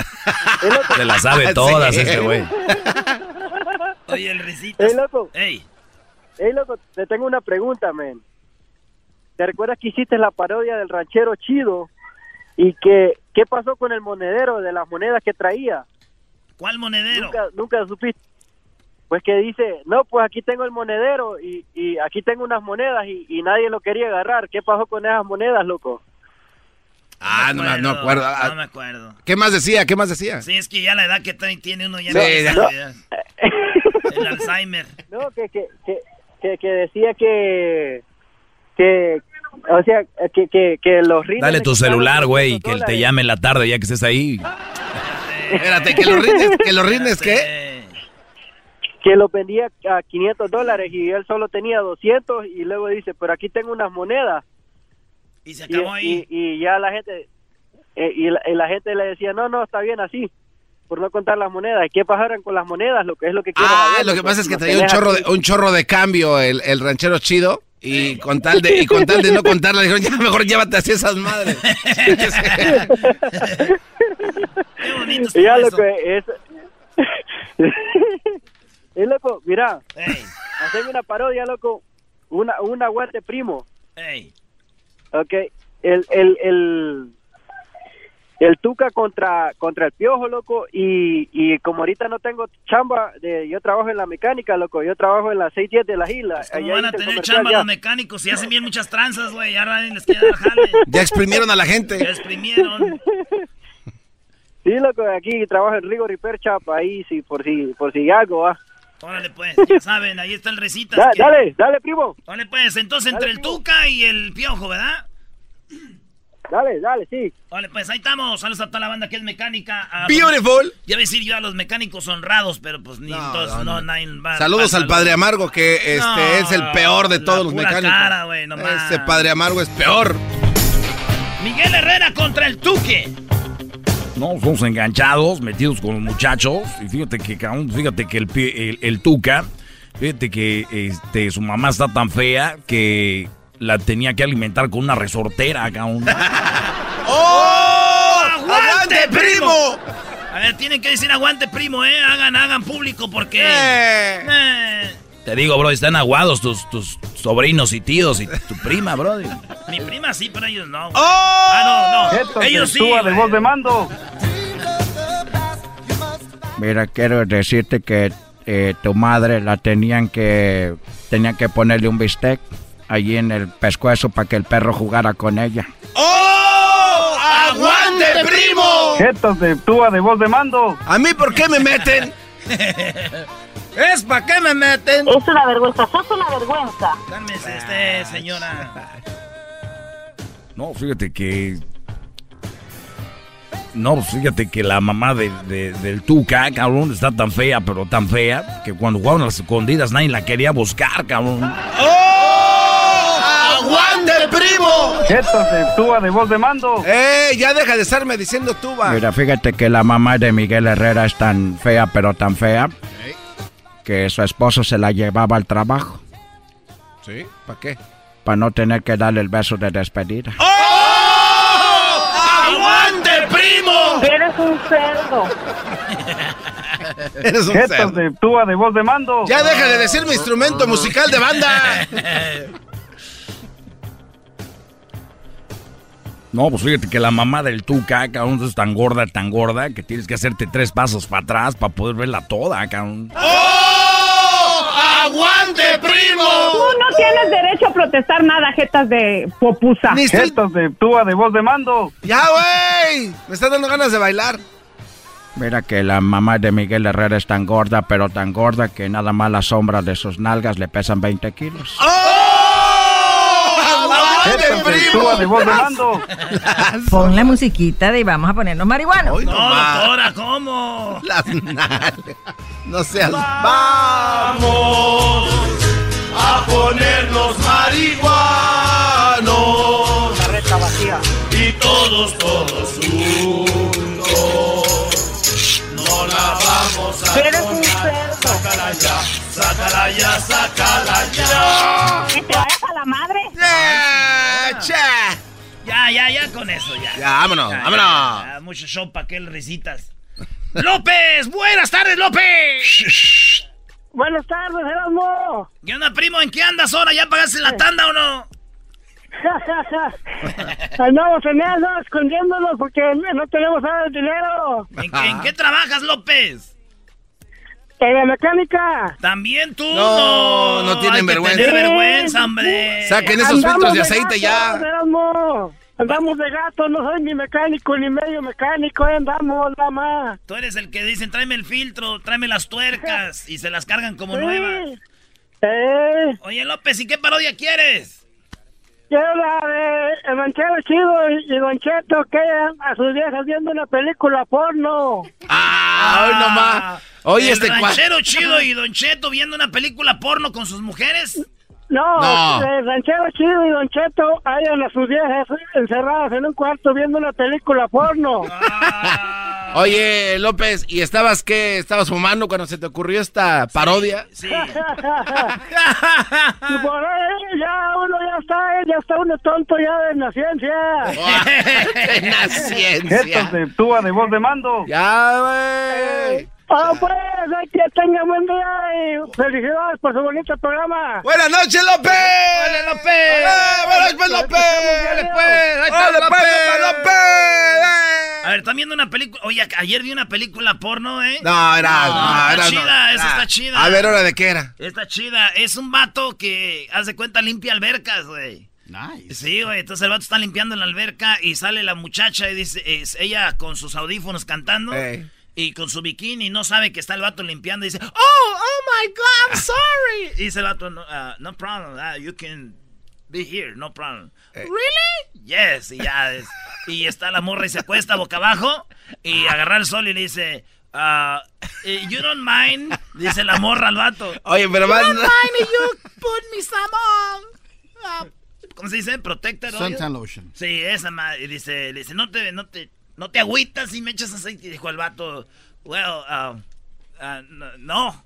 Se la sabe todas Sí. este güey. Oye, el Risitas. Ey, loco. Ey. Ey, loco, te tengo una pregunta, men. ¿Te recuerdas que hiciste la parodia del ranchero chido? ¿Y que qué pasó con el monedero de las monedas que traía? ¿Cuál monedero? Nunca, nunca supiste. Pues que dice, no, pues aquí tengo el monedero y, y aquí tengo unas monedas y, y nadie lo quería agarrar. ¿Qué pasó con esas monedas, loco? Ah, no, me- no acuerdo. No me acuerdo. ¿Qué más decía? ¿Qué más decía? Sí, es que ya la edad que tiene uno ya Sí, no ya. El Alzheimer. No, que, que, que, que, que decía que, que, o sea, que, que, que los rines... Dale tu celular, güey, 500 que él te llame en la tarde ya que estés ahí. Espérate, que los rines, que los rines, ¿qué? Que los vendía a 500 dólares y él solo tenía 200 y luego dice, pero aquí tengo unas monedas. Y se acabó ahí. Y, y ya la gente, eh, y, la, y la gente le decía, no, no, está bien así, por no contar las monedas. ¿Y qué pasaron con las monedas? Lo que es lo que quiero Ah, saber, lo que pasa es que traía un chorro de, un chorro de cambio el, el ranchero chido y con tal de y con tal de no contarla dijeron ya mejor llévate así esas madres. Y ya lo que es... es loco, mira, haceme una parodia, loco, una, un aguante primo. Ey. Ok, el, el, el, el Tuca contra, contra el Piojo, loco, y, y como ahorita no tengo chamba, de, yo trabajo en la mecánica, loco, yo trabajo en la 610 de la isla. ¿Cómo allá van a tener chamba ya. los mecánicos si hacen bien muchas tranzas, güey? Ya les quiere dar jale. Ya exprimieron a la gente. Ya exprimieron. Sí, loco, aquí trabajo en Rigo Repair Shop, ahí, sí, por si, por si algo, va. Órale, pues, ya saben, ahí está el. Da- que- dale, dale, primo. Órale, pues, entonces entre Dale, el. Tuca y el Piojo, ¿verdad? Dale, dale, sí. Órale, pues ahí estamos. Saludos a toda la banda que es mecánica. A- Beautiful. Ya voy a decir yo a los mecánicos honrados, pero pues ni entonces no, no, no. nadie va- Saludos al padre amargo que este No, es el peor de la todos los mecánicos. cara, no. Ese padre amargo es peor. Miguel Herrera contra el Tuque. No, somos enganchados, metidos con los muchachos. Y fíjate que, fíjate que el, el, el Tuca, fíjate que este, su mamá está tan fea que la tenía que alimentar con una resortera, cabrón. ¡Oh! ¡Aguante, primo! A ver, tienen que decir aguante, primo, ¿eh? Hagan, hagan público porque... Eh. Eh, Te digo, bro, están aguados tus, tus sobrinos y tíos y tu prima, bro. Mi prima sí, pero ellos no. ¡Oh! Ah, no, no. Esto ellos sí. de voz de mando. Mira, quiero decirte que eh, tu madre la tenían que tenían que ponerle un bistec allí en el pescuezo para que el perro jugara con ella. ¡Oh! ¡Aguante, primo! Se actúa de voz de mando. ¿A mí por qué me meten? ¿Es para qué me meten? Es una vergüenza, sos una vergüenza. Cálmese este, señora. No, fíjate que. No, pues fíjate que la mamá de, de- del Tuca, cabrón, está tan fea, pero tan fea, que cuando jugaban a las escondidas nadie la quería buscar, cabrón. ¡Oh! ¡Aguante, primo! Esto se actúa de voz de mando. ¡Eh! Ya deja de estarme diciendo tuba. Mira, fíjate que la mamá de Miguel Herrera es tan fea, pero tan fea, que su esposo se la llevaba al trabajo ¿Sí? ¿Para qué? para no tener que darle el beso de despedida. ¡Aguante, primo! Eres un cerdo. Eres un cerdo. se actúa de voz de mando. Ya deja de decir mi instrumento musical de banda. No, pues fíjate que la mamá del Tuca, cabrón, es tan gorda, tan gorda, que tienes que hacerte tres pasos para atrás para poder verla toda, cabrón. ¡Oh! Tienes derecho a protestar nada, jetas de popusa. Ni estoy- Esto se actúa de voz de mando. ¡Ya, güey! Me están dando ganas de bailar. Mira que la mamá de Miguel Herrera es tan gorda, pero tan gorda que nada más la sombra de sus nalgas le pesan 20 kilos. ¡Aguante, Esto se actúa de voz de mando. Pon la musiquita de vamos a ponernos marihuanos. Hoy No, doctora, ¿cómo? Las nalgas. No seas. Vamos a ponernos marihuanos. Carreta vacía. Y todos, todos juntos. No la vamos a Eres un tomar. cerdo. Sácala ya, sácala ya, sácala ya. Que te vayas a la madre. ¡Ya! ¡Cha! Ya, ya, ya con eso, ya. Ya, vámonos, Ya, vámonos. ya, ya, mucho show pa' aquel risitas. ¡López! ¡Buenas tardes, López! Buenas tardes, Erasmo. ¿Qué onda, primo? ¿En qué andas ahora? ¿Ya pagaste la tanda o no? Andamos en eso, escondiéndonos porque no tenemos nada de dinero. ¿En, qué- en qué trabajas, López? En la mecánica. ¿También tú? No, no tienen hay que vergüenza. tener vergüenza, hombre. Saquen esos filtros de aceite ya. gatos, Erasmo. Andamos de gato, no soy ni mecánico ni medio mecánico, eh, andamos nada más. Tú eres el que dicen, tráeme el filtro, tráeme las tuercas, y se las cargan como Sí. nuevas. Eh, Oye, López, ¿y qué parodia quieres? quiero la de El Ranchero Chido y, y Don Cheto que a sus viejas viendo una película porno. ¡Ah! Hoy nomás. Oye, el este cual. ranchero chido y Don Cheto viendo una película porno con sus mujeres. No, No. El Ranchero Chido y Don Cheto hayan a sus viejas encerradas en un cuarto viendo una película porno. Oye, López, ¿y estabas qué? ¿Estabas fumando cuando se te ocurrió esta parodia? Sí. Y por ahí ya uno ya está, ya está uno tonto ya de la ciencia. en la Esto se actúa de voz de mando. Ya, güey. Ah, pues, hay que tengan buen día y felicidades por su bonito programa. Buenas noches, López. ¡Hola, López! ¡Eh, buenas noches, López! Dale, pues, ahí está, ¡Órale, López. pues, López! A ver, ¿están viendo una película? Oye, ayer vi una película porno, ¿eh? No, era. No, No, está era. no. chida, esa Ah. está chida. A ver, ¿hora de qué era? Está chida. Es un vato que, hace cuenta, limpia albercas, güey. Nice. Sí, güey. Entonces el vato está limpiando la alberca y sale la muchacha y dice, es ella con sus audífonos cantando. Ey. Y con su bikini no sabe que está el vato limpiando y dice, oh, oh my God, I'm sorry. y dice el vato, no, uh, no problem, uh, you can be here, no problem. Really? Yes, y ya es. Y está la morra y se acuesta boca abajo y agarra el sol y le dice, uh, eh, you don't mind, dice la morra al vato. Oye, pero You más. don't mind if you put me some on, ¿Cómo se dice? Protector? Suntan lotion. Sí, esa madre. Y dice, le dice, no te, no te, no te agüitas si me echas aceite. Y dijo el vato, well, uh, uh, no,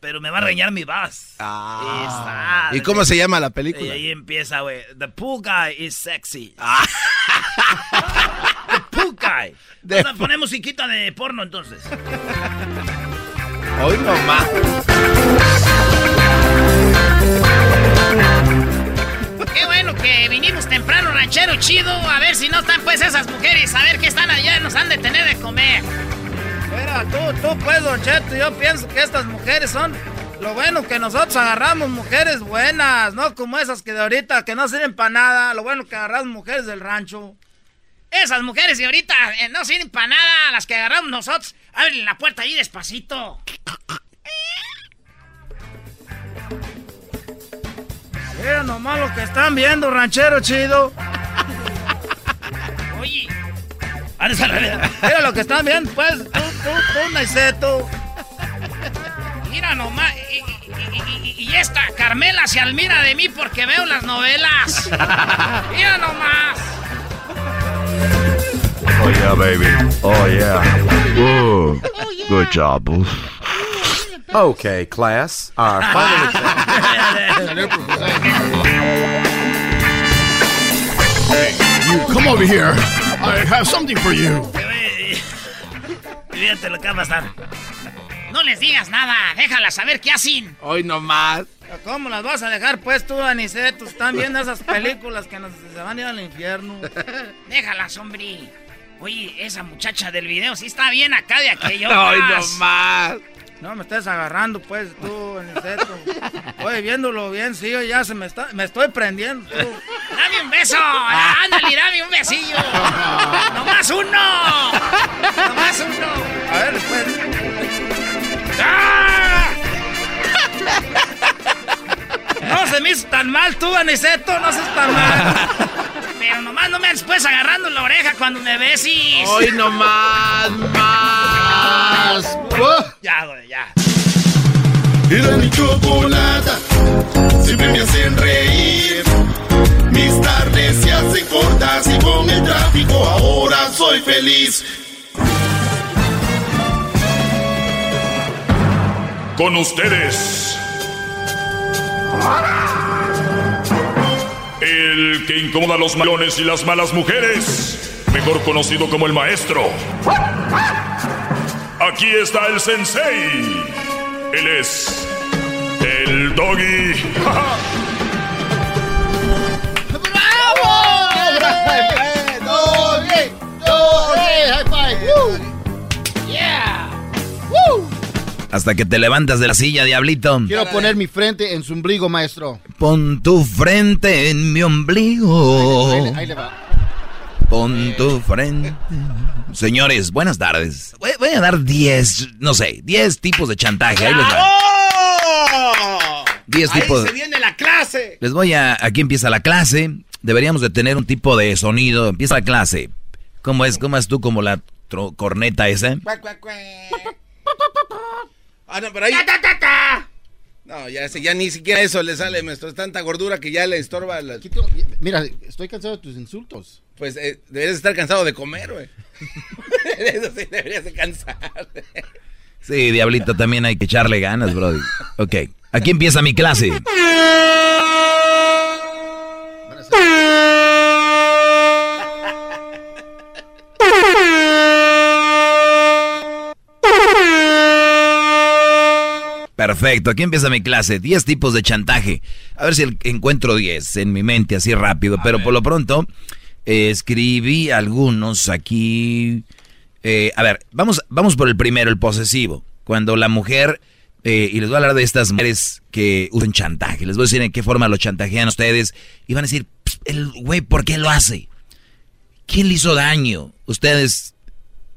pero me va a reñar mi vas. Ah. ¿Y cómo se llama la Y película? ahí empieza, güey. The pool guy is sexy. Ah. The pool guy. The Vamos a poner musiquita de porno entonces. Hoy nomás. Que vinimos temprano, ranchero chido. A ver si no están pues esas mujeres. A ver qué están allá, nos han de tener de comer. Mira, tú, tú pues, Don Cheto, yo pienso que estas mujeres son lo bueno que nosotros agarramos mujeres buenas, no como esas que de ahorita que no sirven para nada. Lo bueno que agarramos mujeres del rancho. Esas mujeres de ahorita eh, no sirven para nada, las que agarramos nosotros. Abren la puerta ahí despacito. Mira nomás lo que están viendo, ranchero chido. Oye. Mira lo que están viendo, pues, tú, tú, tú, Naiceto. Mira nomás. Y, y- y- y esta Carmela se admira de mí porque veo las novelas. Mira nomás. Oh yeah, baby. Oh yeah. Ooh. Good job. Okay, class. Our final You come over here. I have something for you. Fíjate lo que va a pasar. No les digas nada, déjalas saber qué hacen. Hoy nomás. ¿Cómo las vas a dejar, pues, tú, Aniceto? Están viendo esas películas que nos, se van a ir al infierno. Déjalas, hombre. Oye, esa muchacha del video sí está bien acá de aquello. Hoy nomás. No me estés agarrando, pues, tú, Aniceto. Oye, viéndolo bien, sí, ya se me está... Me estoy prendiendo, tú. Dame un beso. Ándale, dame un besillo. Nomás uno. Nomás uno. A ver, pues. ¡Ah! No se me hizo tan mal tú, Aniceto, no seas tan mal. Pero nomás no me andes pues agarrando la oreja cuando me besis. Hoy nomás, más. Ya, güey, ya. Era mi chocolata, siempre me hacen reír. Mis tardes se hacen cortas y con el tráfico ahora soy feliz. Con ustedes. El que incomoda a los malones y las malas mujeres. Mejor conocido como el maestro. Aquí está el sensei. Él es el doggy. ¡Doggy! ¡Doggy! ¡High five! Hasta que te levantas de la silla, diablito. Quiero poner mi frente en su ombligo, maestro. Pon tu frente en mi ombligo. Ahí, le- ahí le va. Pon tu frente. Señores, buenas tardes. Voy, voy a dar 10, no sé, 10 tipos de chantaje. Ahí les va. 10 Ahí tipos. se viene la clase. Les voy a. Aquí empieza la clase. Deberíamos de tener un tipo de sonido. Empieza la clase. ¿Cómo es? ¿Cómo es tú como la corneta esa? Ah, no, pero ahí. No, ya, sé, ya ni siquiera eso le sale, maestro. Es tanta gordura que ya le estorba. la- Mira, estoy cansado de tus insultos. Pues eh, deberías estar cansado de comer, güey. eso sí, deberías de cansar. Sí, diablito, también hay que echarle ganas, Brody. Ok, aquí empieza mi clase. Perfecto, aquí empieza mi clase. 10 tipos de chantaje. A ver si encuentro 10 en mi mente así rápido. pero por lo pronto, eh, escribí algunos aquí. Eh, a ver, vamos, vamos por el primero, el posesivo. Cuando la mujer, eh, y les voy a hablar de estas mujeres que usan chantaje. Les voy a decir en qué forma lo chantajean ustedes. Y van a decir, "Pss, el güey, ¿por qué lo hace? ¿Quién le hizo daño? Ustedes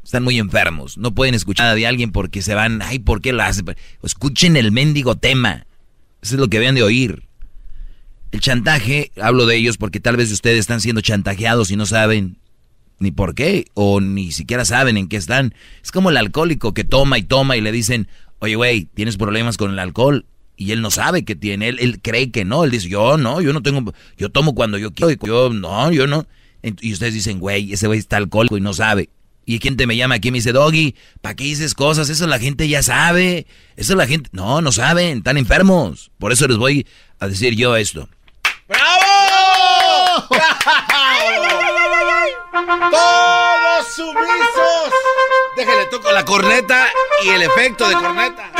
están muy enfermos. No pueden escuchar nada de alguien porque se van, ay, ¿por qué lo hace? Escuchen el mendigo tema. Eso es lo que deben de oír. El chantaje, hablo de ellos porque tal vez ustedes están siendo chantajeados y no saben ni por qué, o ni siquiera saben en qué están. Es como el alcohólico que toma y toma y le dicen, oye, güey, tienes problemas con el alcohol. Y él no sabe que tiene, él, él cree que no. Él dice, yo no, yo no tengo, yo tomo cuando yo quiero, yo no, yo no. Y ustedes dicen, güey, ese güey está alcohólico y no sabe. Y gente me llama aquí y me dice, Doggy, ¿para qué dices cosas? Eso la gente ya sabe. Eso la gente, no, no saben, están enfermos. Por eso les voy a decir yo esto. ¡Bravo! ¡Todos sumisos! Déjale, toco la corneta y el efecto de corneta.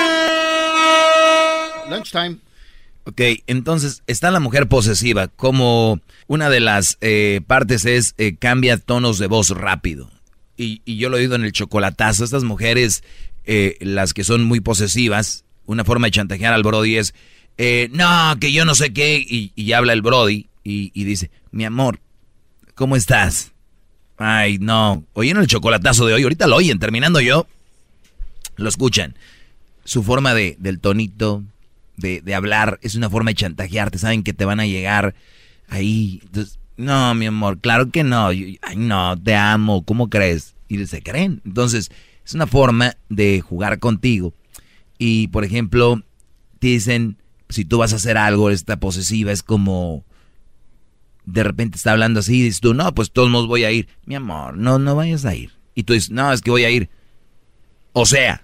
Lunchtime. Ok, entonces está la mujer posesiva. Como una de las eh, partes es eh, cambia tonos de voz rápido. Y, y, yo lo he oído en el chocolatazo. Estas mujeres, eh, las que son muy posesivas, una forma de chantajear al Brody es, eh, no, que yo no sé qué. Y, y habla el Brody y, dice, mi amor, ¿cómo estás? Ay, no. Oyeron el chocolatazo de hoy. Ahorita lo oyen, terminando yo. Lo escuchan. Su forma de, del tonito, de, de, hablar, es una forma de chantajearte. Saben que te van a llegar ahí. Entonces, no, mi amor, claro que no. Ay, no, te amo. ¿Cómo crees? Y se creen. Entonces, es una forma de jugar contigo. Y, por ejemplo, te dicen, si tú vas a hacer algo, esta posesiva es como... De repente está hablando así y dices tú, no, pues todos modos voy a ir. Mi amor, no, no vayas a ir. Y tú dices, no, es que voy a ir. O sea,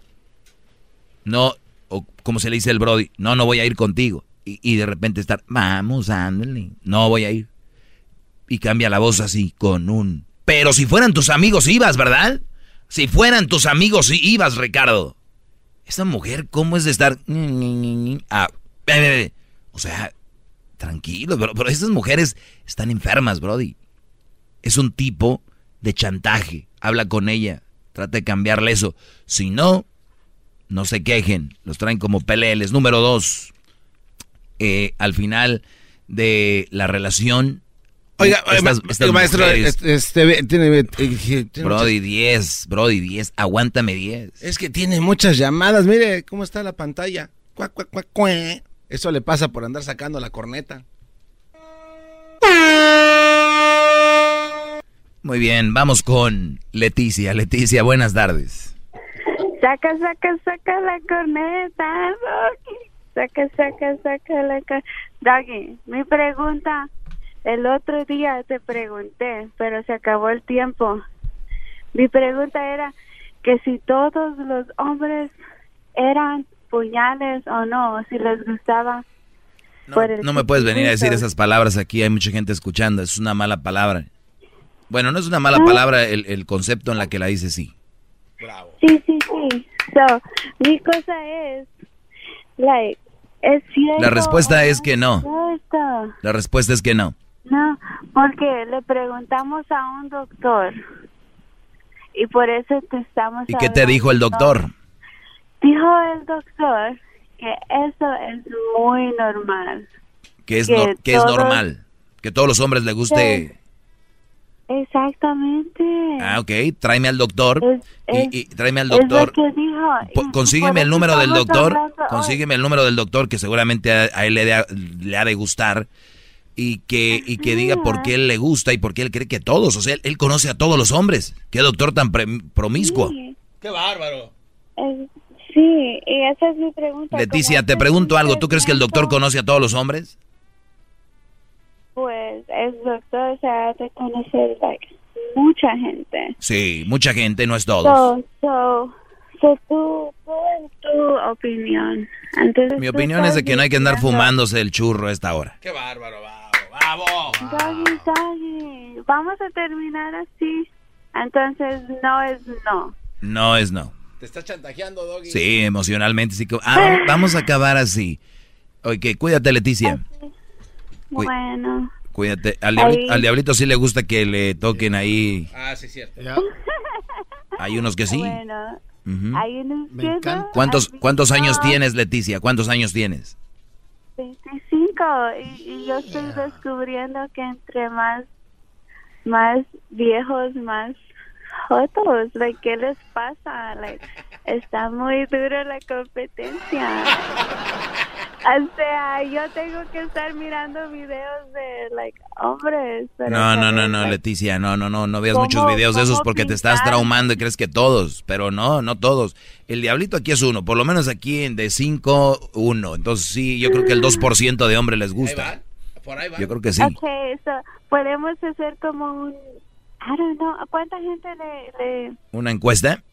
no, o como se le dice el Brody, no, no voy a ir contigo. Y, y, de repente estar, vamos, ándale, no voy a ir. Y cambia la voz así, con un... Pero si fueran tus amigos ibas, ¿verdad? Si fueran tus amigos ibas, Ricardo. Esta mujer, ¿cómo es de estar... Ah, o sea, tranquilo, pero, pero estas mujeres están enfermas, Brody. Es un tipo de chantaje. Habla con ella, trata de cambiarle eso. Si no, no se quejen, los traen como peleles. Número dos, eh, al final de la relación. Oiga, estas, estas maestro, mujeres, este, tiene, tiene, Brody 10, Brody 10, aguántame 10. Es que tiene muchas llamadas, mire cómo está la pantalla. Cuá, cuá, cuá, cuá. Eso le pasa por andar sacando la corneta. Muy bien, vamos con Leticia. Leticia, buenas tardes. Saca, saca, saca la corneta, Doggy. Saca, saca, saca la corneta. Doggy, mi pregunta, el otro día te pregunté, pero se acabó el tiempo. Mi pregunta era que si todos los hombres eran puñales o no, si les gustaba. No, no me puedes venir a decir esas palabras aquí, hay mucha gente escuchando, es una mala palabra. Bueno, no es una mala Ah. palabra el, el concepto en la que la dice sí. Sí, sí, sí. So, mi cosa es, like, es cierto. La respuesta es que no. La respuesta es que no. No, porque le preguntamos a un doctor y por eso te estamos ¿Y qué te dijo el doctor? Dijo el doctor que eso es muy normal. Que es, Que no- que es todos- normal. Que todos los hombres les guste... Exactamente. Ah, ok. Tráeme al doctor. Es- y, y tráeme al es doctor. que dijo. Consígueme el número del doctor. Consígueme el número del doctor que seguramente a, a él le, le ha de gustar. Y que, y que diga por qué él le gusta y por qué él cree que todos. O sea, él, él conoce a todos los hombres. Qué doctor tan pre- promiscuo. Sí, ¡Qué bárbaro! es- sí, y esa es mi pregunta. Leticia, ¿Cómo te pregunto algo. ¿Tú crees que el doctor conoce a todos los hombres? Pues el doctor se ha de conocer like, mucha gente. Sí, mucha gente, no es todos. So, so, so en tu opinión. Entonces, Mi opinión es de que no hay que andar fumándose el churro a esta hora. ¡Qué bárbaro! ¡Bravo! ¡Bravo! Doggy, doggy, vamos a terminar así. Entonces, no es no. No es no. Te está chantajeando, Doggy. Sí, emocionalmente sí. Ah, vamos a acabar así. Ok, cuídate, Leticia. Bueno. Cuídate. Al diablito, al diablito sí le gusta que le toquen ahí. Ah, sí, cierto. Hay unos que sí. Bueno, hay unos que ¿Cuántos, ¿Cuántos años tienes, Leticia? ¿Cuántos años tienes? 25 y, y yo estoy descubriendo que entre más más viejos más jotos like, ¿qué les pasa? Like, está muy dura la competencia o sea yo tengo que estar mirando videos de like hombres pero No, no, no, no, like, Leticia, no, no, no, no veas ¿Cómo- muchos videos de esos porque te estás traumando y crees que todos, pero no, no todos. El diablito aquí es uno, por lo menos aquí en de 5, uno. Entonces sí, yo creo que el 2% de hombres les gusta. Por ahí va. Yo creo que sí. Okay, so, podemos hacer como un I don't know, ¿a cuánta gente le, le ¿Una encuesta?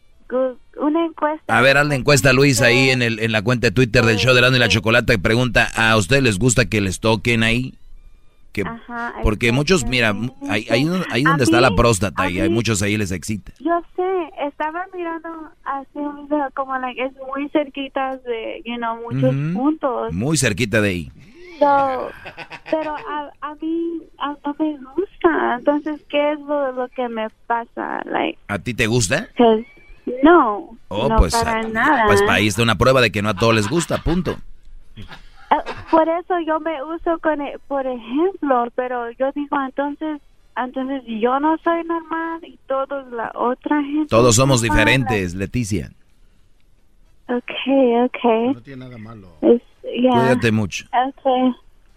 una encuesta? A ver, haz la encuesta, Luis, ahí en, el, en la cuenta de Twitter del show de Erasmo y la Chocolata y pregunta, ¿a ustedes les gusta que les toquen ahí? Que, Ajá, porque muchos, mira, ahí, ahí, ahí donde está la próstata y hay mí- muchos ahí les excita. Yo sé, estaba mirando así un video como like es muy cerquita de, you know, muchos puntos. Muy cerquita de ahí. Entiendo, pero a, a mí a- no me gusta. Entonces, ¿qué es lo, lo que me pasa? Like, ¿A ti te gusta? 'cause no, Oh, no pues, para ah, nada. pues ahí está una prueba de que no a todos les gusta, punto. Ah, por eso yo me uso con, e- por ejemplo, pero yo digo entonces, entonces yo no soy normal y todos la otra gente. Todos somos normal. diferentes, Leticia. Okay, okay. No tiene nada malo. Es- ya. Cuídate mucho. Okay.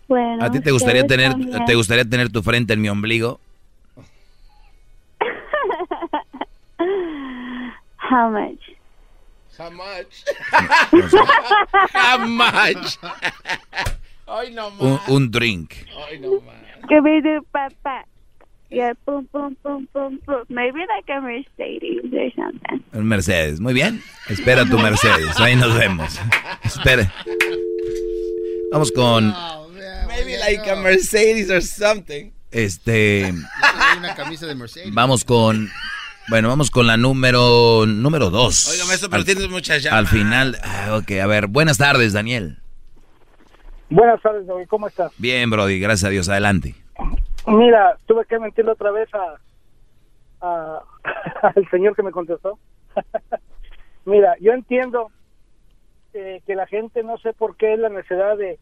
Bueno. ¿A ti te gustaría tener también. te gustaría tener tu frente en mi ombligo? How much? How much? How much? Ay, no Un, más. un drink. Ay, no más. Give me the pat. Yeah, boom, boom, boom, boom, boom. Maybe like a Mercedes or something. Un Mercedes. Muy bien. Espera tu Mercedes. Ahí nos vemos. Espera. Vamos con Maybe like a Mercedes or something. este Hay una camisa de Mercedes. vamos con bueno, vamos con la número número dos. Oiga, maestro, pero Al- tienes muchas llamas. Al final, ah, ok, a ver, buenas tardes, Daniel. Buenas tardes, David. ¿Cómo estás? Bien, Brody, gracias a Dios, adelante. Mira, tuve que mentirle otra vez a, a- al señor que me contestó. Mira, yo entiendo eh, que la gente no sé por qué es la necesidad de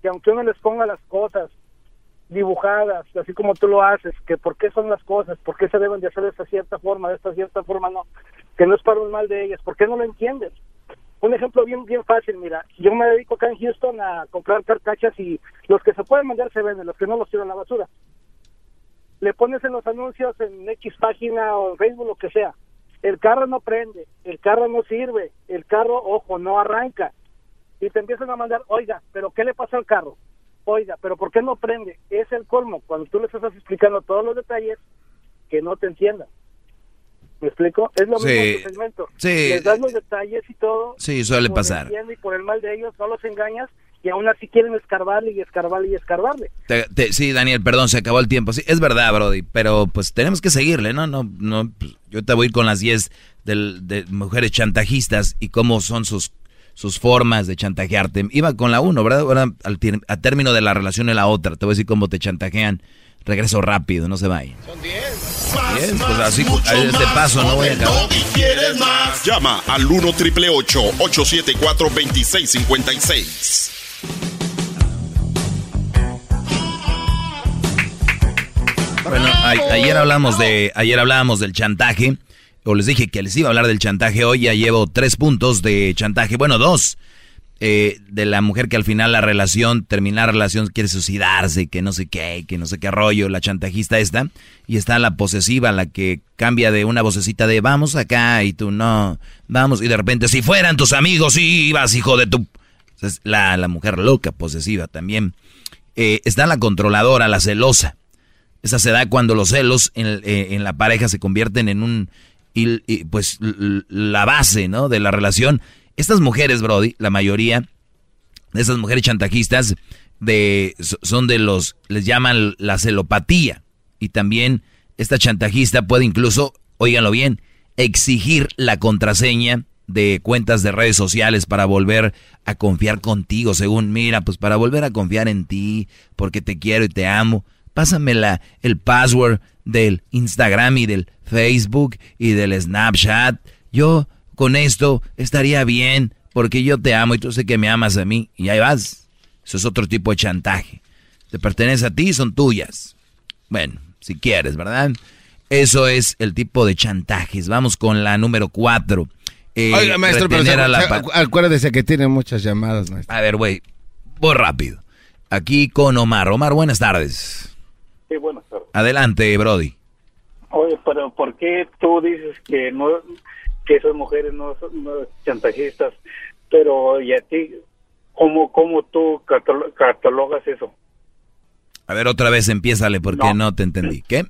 que aunque uno les ponga las cosas dibujadas, así como tú lo haces, que por qué son las cosas, por qué se deben de hacer de esta cierta forma, de esta cierta forma no, que no es para un mal de ellas, ¿por qué no lo entiendes? Un ejemplo bien bien fácil, mira, yo me dedico acá en Houston a comprar carcachas y los que se pueden vender se venden, los que no los tiran a la basura le pones en los anuncios en X página o en Facebook, lo que sea. El carro no prende, el carro no sirve, el carro, ojo, no arranca. Y te empiezan a mandar, oiga, pero ¿qué le pasa al carro? Oiga, pero ¿por qué no prende? Es el colmo, cuando tú les estás explicando todos los detalles, que no te entiendan. ¿Me explico? Es lo Sí. mismo en tu segmento. Sí. Les das los detalles y todo. Sí, suele pasar. y por el mal de ellos, no los engañas y aún así quieren escarbarle y escarbarle y escarbarle. Te- te- sí, Daniel, perdón, se acabó el tiempo. Sí, es verdad, Brody, pero pues tenemos que seguirle, ¿no? No, no, pues, yo te voy a ir con las 10 del- de mujeres chantajistas y cómo son sus, sus formas de chantajearte. Iba con la uno, ¿verdad? Ahora, al a término de la relación en la otra, te voy a decir cómo te chantajean. Regreso rápido, no se vayan. Bien, pues así, a este paso no voy a acabar. ¿Quieres más? Llama al 1 triple 874 2656. Bueno, ayer hablamos de, ayer hablábamos del chantaje, o les dije que les iba a hablar del chantaje hoy, ya llevo tres puntos de chantaje, bueno, dos, eh, de la mujer que al final la relación, terminar la relación, quiere suicidarse, que no sé qué, que no sé qué rollo, la chantajista esta, y está la posesiva, la que cambia de una vocecita de vamos acá y tú no, vamos, y de repente si fueran tus amigos, ibas, hijo de tu... La, la mujer loca, posesiva también. Eh, está la controladora, la celosa. Esa se da cuando los celos en, eh, en la pareja se convierten en un, y- pues, la base, ¿no? De la relación. Estas mujeres, Brody, la mayoría de esas mujeres chantajistas, de, so- son de los, les llaman la celopatía. Y también esta chantajista puede incluso, óiganlo bien, exigir la contraseña de cuentas de redes sociales para volver a confiar contigo, según, mira, pues para volver a confiar en ti, porque te quiero y te amo. Pásame la, el password del Instagram y del Facebook y del Snapchat. Yo con esto estaría bien porque yo te amo y tú sé que me amas a mí. Y ahí vas. Eso es otro tipo de chantaje. Te pertenece a ti, son tuyas. Bueno, si quieres, ¿verdad? Eso es el tipo de chantajes. Vamos con la número cuatro. Eh, Oiga, maestro, pero retener se- a la acuérdese que tiene muchas llamadas, maestro. a ver, güey, voy rápido. Aquí con Omar. Omar, buenas tardes. Sí, buenas tardes. Adelante, Brody. Oye, pero ¿por qué tú dices que no que esas mujeres no son no chantajistas? Pero y a ti, ¿cómo, cómo tú catalo- catalogas eso? A ver, otra vez empiézale porque no, te entendí. ¿Qué?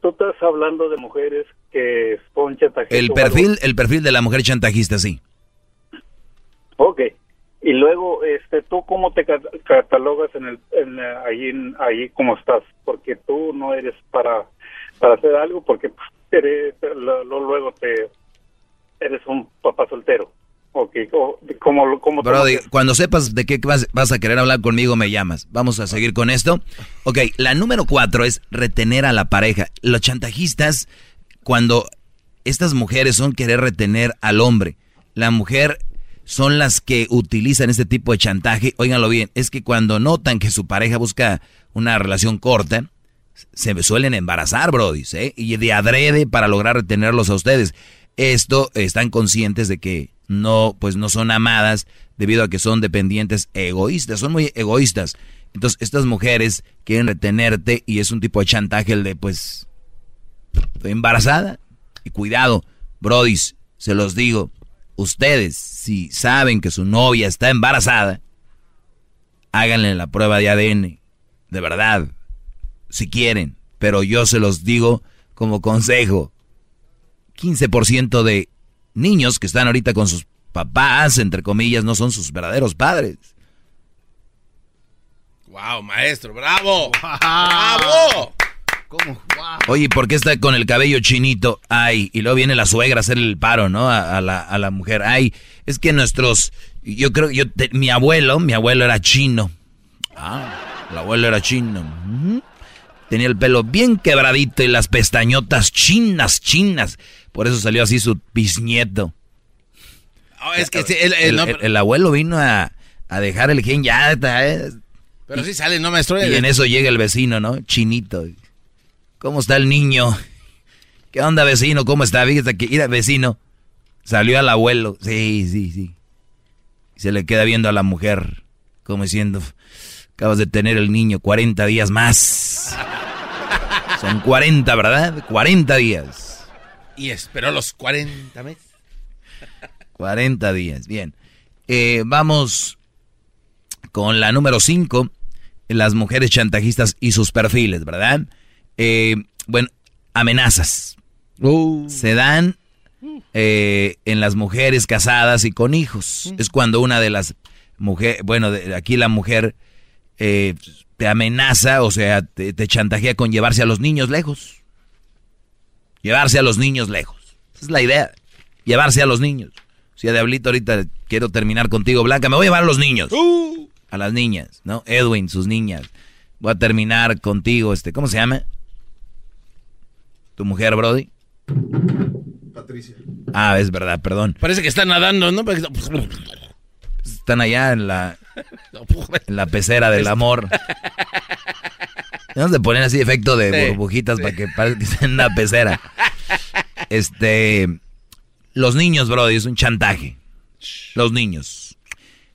Tú estás hablando de mujeres que son chantajistas. El perfil, el perfil de la mujer chantajista, sí. Ok. Y luego, este, ¿tú cómo te cat- catalogas en el, en, en- allí como estás? Porque tú no eres para, para hacer algo, porque pues, eres, lo- lo- luego te eres un papá soltero. Ok, o- ¿cómo, cómo Brody, cuando sepas de qué vas, vas a querer hablar conmigo, me llamas. Vamos a seguir con esto. Ok, la número cuatro es retener a la pareja. Los chantajistas, cuando estas mujeres son querer retener al hombre, la mujer son las que utilizan este tipo de chantaje. Óiganlo bien, es que cuando notan que su pareja busca una relación corta, se suelen embarazar, Brody, ¿eh? Y de adrede para lograr retenerlos a ustedes. Esto están conscientes de que no, pues no son amadas debido a que son dependientes egoístas, son muy egoístas. Entonces, estas mujeres quieren retenerte y es un tipo de chantaje el de, pues, embarazada. Y cuidado, brodis, se los digo, ustedes, si saben que su novia está embarazada, háganle la prueba de ADN, de verdad, si quieren, pero yo se los digo como consejo. 15% de niños que están ahorita con sus papás, entre comillas, no son sus verdaderos padres. Wow, maestro, bravo. Bravo. ¿Cómo? Oye, ¿por qué está con el cabello chinito? Ay, y luego viene la suegra a hacer el paro, ¿no? A, a la, a la mujer. Ay, es que nuestros, yo creo, yo, te- mi abuelo, mi abuelo era chino. Ah, el abuelo era chino. Tenía el pelo bien quebradito y las pestañotas chinas, chinas. Por eso salió así su bisnieto. Oh, es que sí, el, el- El, no, el- el abuelo vino a, a dejar el gen ya. está, eh. pero sí sale, no, maestro. Y en eso llega el vecino, ¿no? Chinito. ¿Cómo está el niño? ¿Qué onda, vecino? ¿Cómo está? Fíjate que, mira, vecino. Salió al abuelo. Sí, sí, sí. Y se le queda viendo a la mujer, como diciendo, acabas de tener el niño 40 días más. Son 40, ¿verdad? 40 días. Y esperó los 40 meses. 40 días, bien. Eh, vamos con la número 5, las mujeres chantajistas y sus perfiles, ¿verdad? Eh, bueno, amenazas. Se dan eh, en las mujeres casadas y con hijos. Es cuando una de las mujeres, bueno, de- aquí la mujer eh, te amenaza, o sea, te, te chantajea con llevarse a los niños lejos. Llevarse a los niños lejos. Esa es la idea. Llevarse a los niños. Si a Diablito ahorita quiero terminar contigo, Blanca, me voy a llevar a los niños. A las niñas, ¿no? Edwin, sus niñas. Voy a terminar contigo, este, ¿cómo se llama? ¿Tu mujer, Brody? Patricia. Ah, es verdad, perdón. Parece que está nadando, ¿no? Están allá en la, en la pecera del amor. Vamos a poner así efecto de Sí, burbujitas sí. para que parezca que estén en una pecera. Este, los niños, Brody, es un chantaje. Los niños.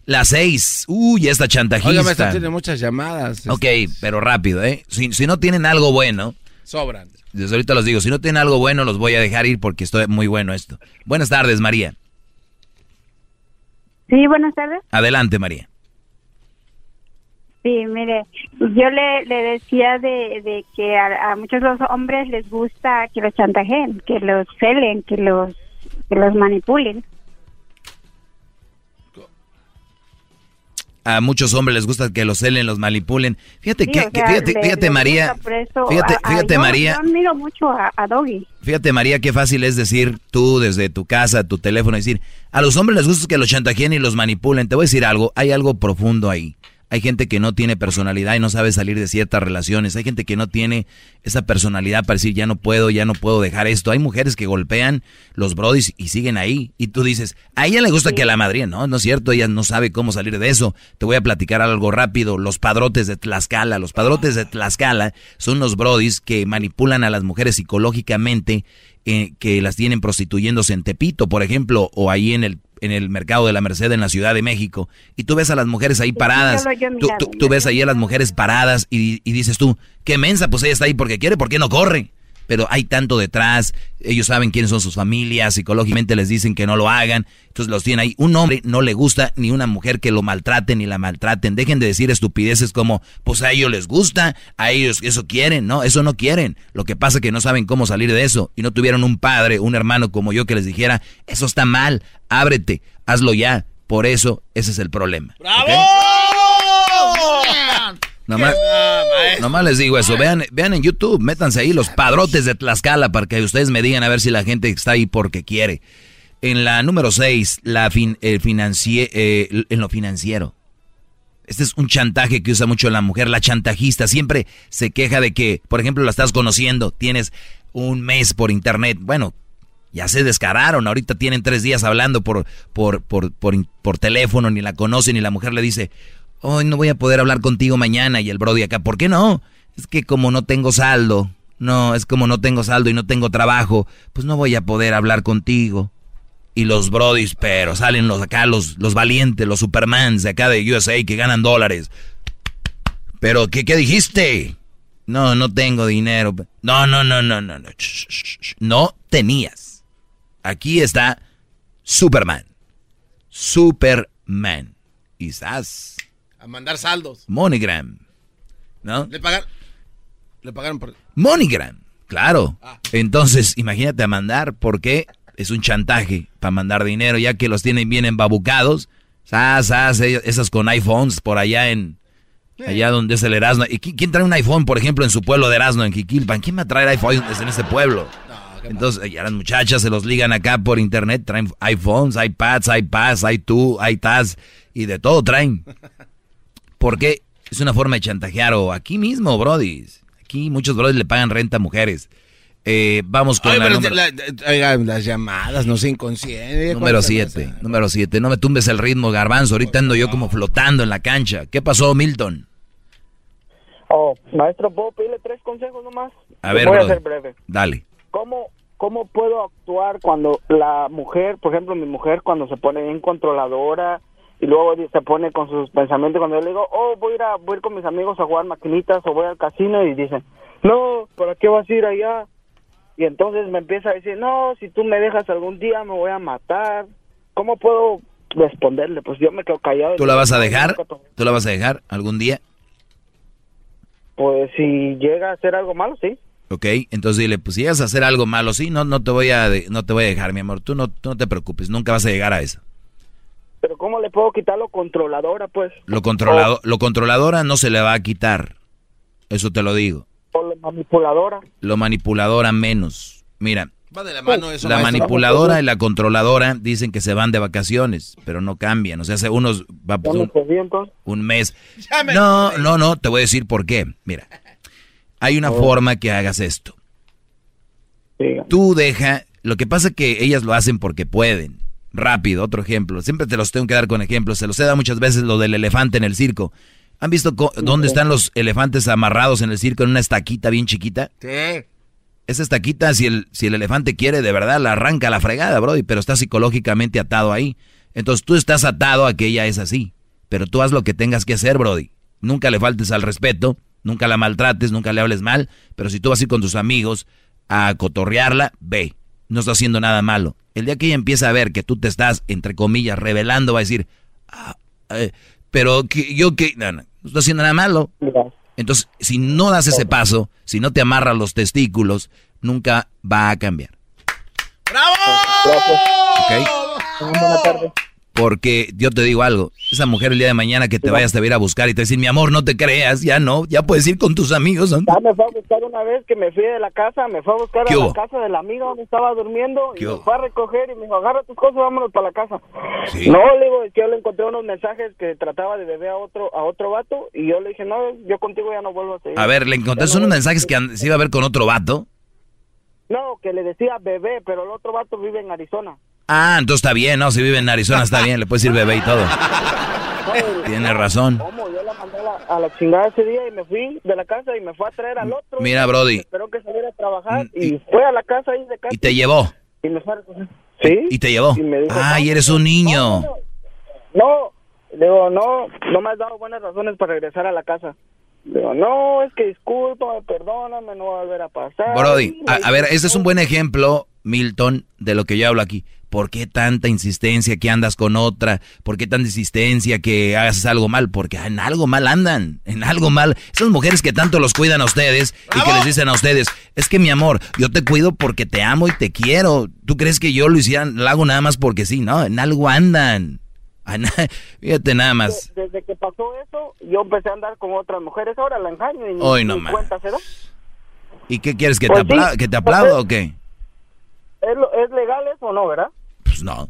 Las seis. Uy, esta chantajista. Oiga, maestro, tiene muchas llamadas. Ok, pero rápido, ¿eh? Si, si no tienen algo bueno, Sobran. Desde ahorita los digo, si no tienen algo bueno, los voy a dejar ir porque estoy muy bueno esto. Buenas tardes, María. Sí, buenas tardes. Adelante, María. Sí, mire, yo le, le decía de, de que a, a muchos los hombres les gusta que los chantajeen, que los celen, que los, que los manipulen. A muchos hombres les gusta que los celen, los manipulen. Fíjate Sí, que, o que- sea, fíjate, le- fíjate María, fíjate, a- fíjate yo- María, Yo admiro mucho a, a Doggy. fíjate María, qué fácil es decir tú desde tu casa, tu teléfono, decir, a los hombres les gusta que los chantajeen y los manipulen. Te voy a decir algo, hay algo profundo ahí. Hay gente que no tiene personalidad y no sabe salir de ciertas relaciones. Hay gente que no tiene esa personalidad para decir, ya no puedo, ya no puedo dejar esto. Hay mujeres que golpean los brodis y siguen ahí. Y tú dices, a ella le gusta que a la madre, no, no es cierto, ella no sabe cómo salir de eso. Te voy a platicar algo rápido. Los padrotes de Tlaxcala, los padrotes de Tlaxcala son los brodis que manipulan a las mujeres psicológicamente, eh, que las tienen prostituyéndose en Tepito, por ejemplo, o ahí en el en el mercado de la Merced en la Ciudad de México y tú ves a las mujeres ahí paradas, yo yo tú- tú ves ahí a las mujeres paradas y, y dices tú, qué mensa, pues ella está ahí porque quiere, ¿por qué no corre? Pero hay tanto detrás, ellos saben quiénes son sus familias, psicológicamente les dicen que no lo hagan, entonces los tienen ahí. Un hombre no le gusta ni una mujer que lo maltraten ni la maltraten. Dejen de decir estupideces como, pues a ellos les gusta, a ellos eso quieren, no, eso no quieren. Lo que pasa es que no saben cómo salir de eso y no tuvieron un padre, un hermano como yo que les dijera, eso está mal, ábrete, hazlo ya. Por eso ese es el problema. Nomás, nomás les digo eso, vean, vean en YouTube, métanse ahí los padrotes de Tlaxcala para que ustedes me digan a ver si la gente está ahí porque quiere. En la número 6, la fin, el financie- eh, en lo financiero. Este es un chantaje que usa mucho la mujer, la chantajista. Siempre se queja de que, por ejemplo, la estás conociendo, tienes un mes por internet. Bueno, ya se descararon, ahorita tienen tres días hablando por, por, por, por, por teléfono, ni la conocen, y la mujer le dice, hoy no voy a poder hablar contigo mañana, y el Brody acá, ¿por qué no? Es que como no tengo saldo, no, es como no tengo saldo y no tengo trabajo, pues no voy a poder hablar contigo. Y los Brodis, pero salen los acá, los, los valientes, los Supermans de acá de USA que ganan dólares. Pero, ¿qué, qué dijiste? No, no tengo dinero. No, no, no, no, no, no. No tenías. Aquí está Superman. Superman. Estás. A mandar saldos. MoneyGram. ¿No? Le pagaron. Le pagaron por. MoneyGram. Claro. Entonces, imagínate a mandar, porque es un chantaje para mandar dinero, ya que los tienen bien embabucados. Sas, ellos- esas con iPhones por allá en. Allá donde es el Erasmo. ¿Y qui- quién trae un iPhone, por ejemplo, en su pueblo de Erasmo, en Jiquilpan? ¿Quién va a traer iPhones en ese pueblo? Entonces, ya las muchachas se los ligan acá por internet, traen iPhones, iPads, iPads, iTunes, iTads y de todo traen. Porque es una forma de chantajear o aquí mismo, Brody. Aquí muchos Brody le pagan renta a mujeres. Eh, vamos con Ay, la número, las llamadas, no sé, inconsciente. número siete. Número siete. No me tumbes el ritmo, garbanzo. Ahorita ando yo como flotando en la cancha. ¿Qué pasó, Milton? Oh, maestro, ¿puedo pedirle tres consejos nomás? A ver, Voy a ser breve. Dale. ¿Cómo, ¿Cómo puedo actuar cuando la mujer, por ejemplo, mi mujer, cuando se pone bien controladora y luego se pone con sus pensamientos, cuando yo le digo, oh, voy a ir, a, voy a ir con mis amigos a jugar maquinitas o voy al casino y dicen, no, ¿para qué vas a ir allá? Y entonces me empieza a decir, no, si tú me dejas algún día me voy a matar. ¿Cómo puedo responderle? Pues yo me quedo callado. ¿Tú la vas a "No, dejar? ¿Tú la vas a dejar algún día? Pues si llega a hacer algo malo, sí. Ok, entonces dile, pues si llegas a hacer algo malo, sí, no, no te voy a, no te voy a dejar, mi amor. Tú no, tú no te preocupes, nunca vas a llegar a eso. Pero ¿cómo le puedo quitar lo controladora, pues? Lo controlado, lo controladora no se le va a quitar. Eso te lo digo. O lo manipuladora. Lo manipuladora menos. Mira, Va de la mano eso, la maestro. manipuladora y la controladora dicen que se van de vacaciones, pero no cambian. O sea, hace unos va un, un mes. Me- No, no, no, te voy a decir por qué. Mira, hay una forma que hagas esto. Tú deja, lo que pasa es que ellas lo hacen porque pueden. Rápido, otro ejemplo. Siempre te los tengo que dar con ejemplos. Se los he dado muchas veces lo del elefante en el circo. ¿Han visto dónde están los elefantes amarrados en el circo en una estaquita bien chiquita? Sí. Esa estaquita, si el, si el elefante quiere, de verdad la arranca a la fregada, Brody, pero está psicológicamente atado ahí. Entonces tú estás atado a que ella es así. Pero tú haz lo que tengas que hacer, Brody. Nunca le faltes al respeto, nunca la maltrates, nunca le hables mal. Pero si tú vas a ir con tus amigos a cotorrearla, ve. No está haciendo nada malo. El día que ella empieza a ver que tú te estás, entre comillas, revelando, va a decir, "Ah, eh, pero que, yo que, no, no, no está haciendo nada malo. Entonces, si no das ese paso, si no te amarras los testículos, nunca va a cambiar. ¿Ok? Buenas tardes. Porque yo te digo algo, esa mujer el día de mañana que te vayas te va a ir a buscar y te va a decir, mi amor, no te creas, ya no, ya puedes ir con tus amigos. ¿no? Ya me fue a buscar una vez que me fui de la casa, me fue a buscar ¿Qué a la casa del amigo donde estaba durmiendo y ¿Qué me fue a recoger y me dijo, agarra tus cosas, vámonos para la casa. Sí. No, le digo, es que yo le encontré unos mensajes que trataba de beber a otro a otro vato y yo le dije, no, yo contigo ya no vuelvo a seguir. A ver, le encontraste unos mensajes que se iba a ver con otro vato. No, que le decía bebé, pero el otro vato vive en Arizona. Ah, entonces está bien, ¿no? Si vive en Arizona está bien, le puedes decir bebé y todo. Tienes razón. ¿Cómo? Yo la mandé a la, a la chingada ese día y me fui de la casa y me fue a traer al otro. Mira, Brody. Esperó que saliera a trabajar y, fue a la casa ahí de casa. Y te llevó. Y me fue a recoger. ¿Sí? Y te llevó. Y me dijo, Ay, eres un niño. No, le digo, no, no me has dado buenas razones para regresar a la casa. Digo, no, es que discúlpame, perdóname, no va a volver a pasar. Brody, a, a ver, este es un buen ejemplo, Milton, de lo que yo hablo aquí. ¿Por qué tanta insistencia que andas con otra? ¿Por qué tanta insistencia que hagas algo mal? Porque en algo mal andan, en algo mal. Esas mujeres que tanto los cuidan a ustedes y que les dicen a ustedes, es que mi amor, yo te cuido porque te amo y te quiero. ¿Tú crees que yo lo hiciera, lo hago nada más porque sí? No, en algo andan. Ana- Fíjate nada más. Desde que pasó eso, yo empecé a andar con otras mujeres. Ahora la engaño y Hoy no ni cuenta se da. ¿Y qué quieres? ¿Que, Pues te, sí, apla- que te pues aplauda o qué? ¿Es, ¿Es legal eso o no, verdad? Pues no.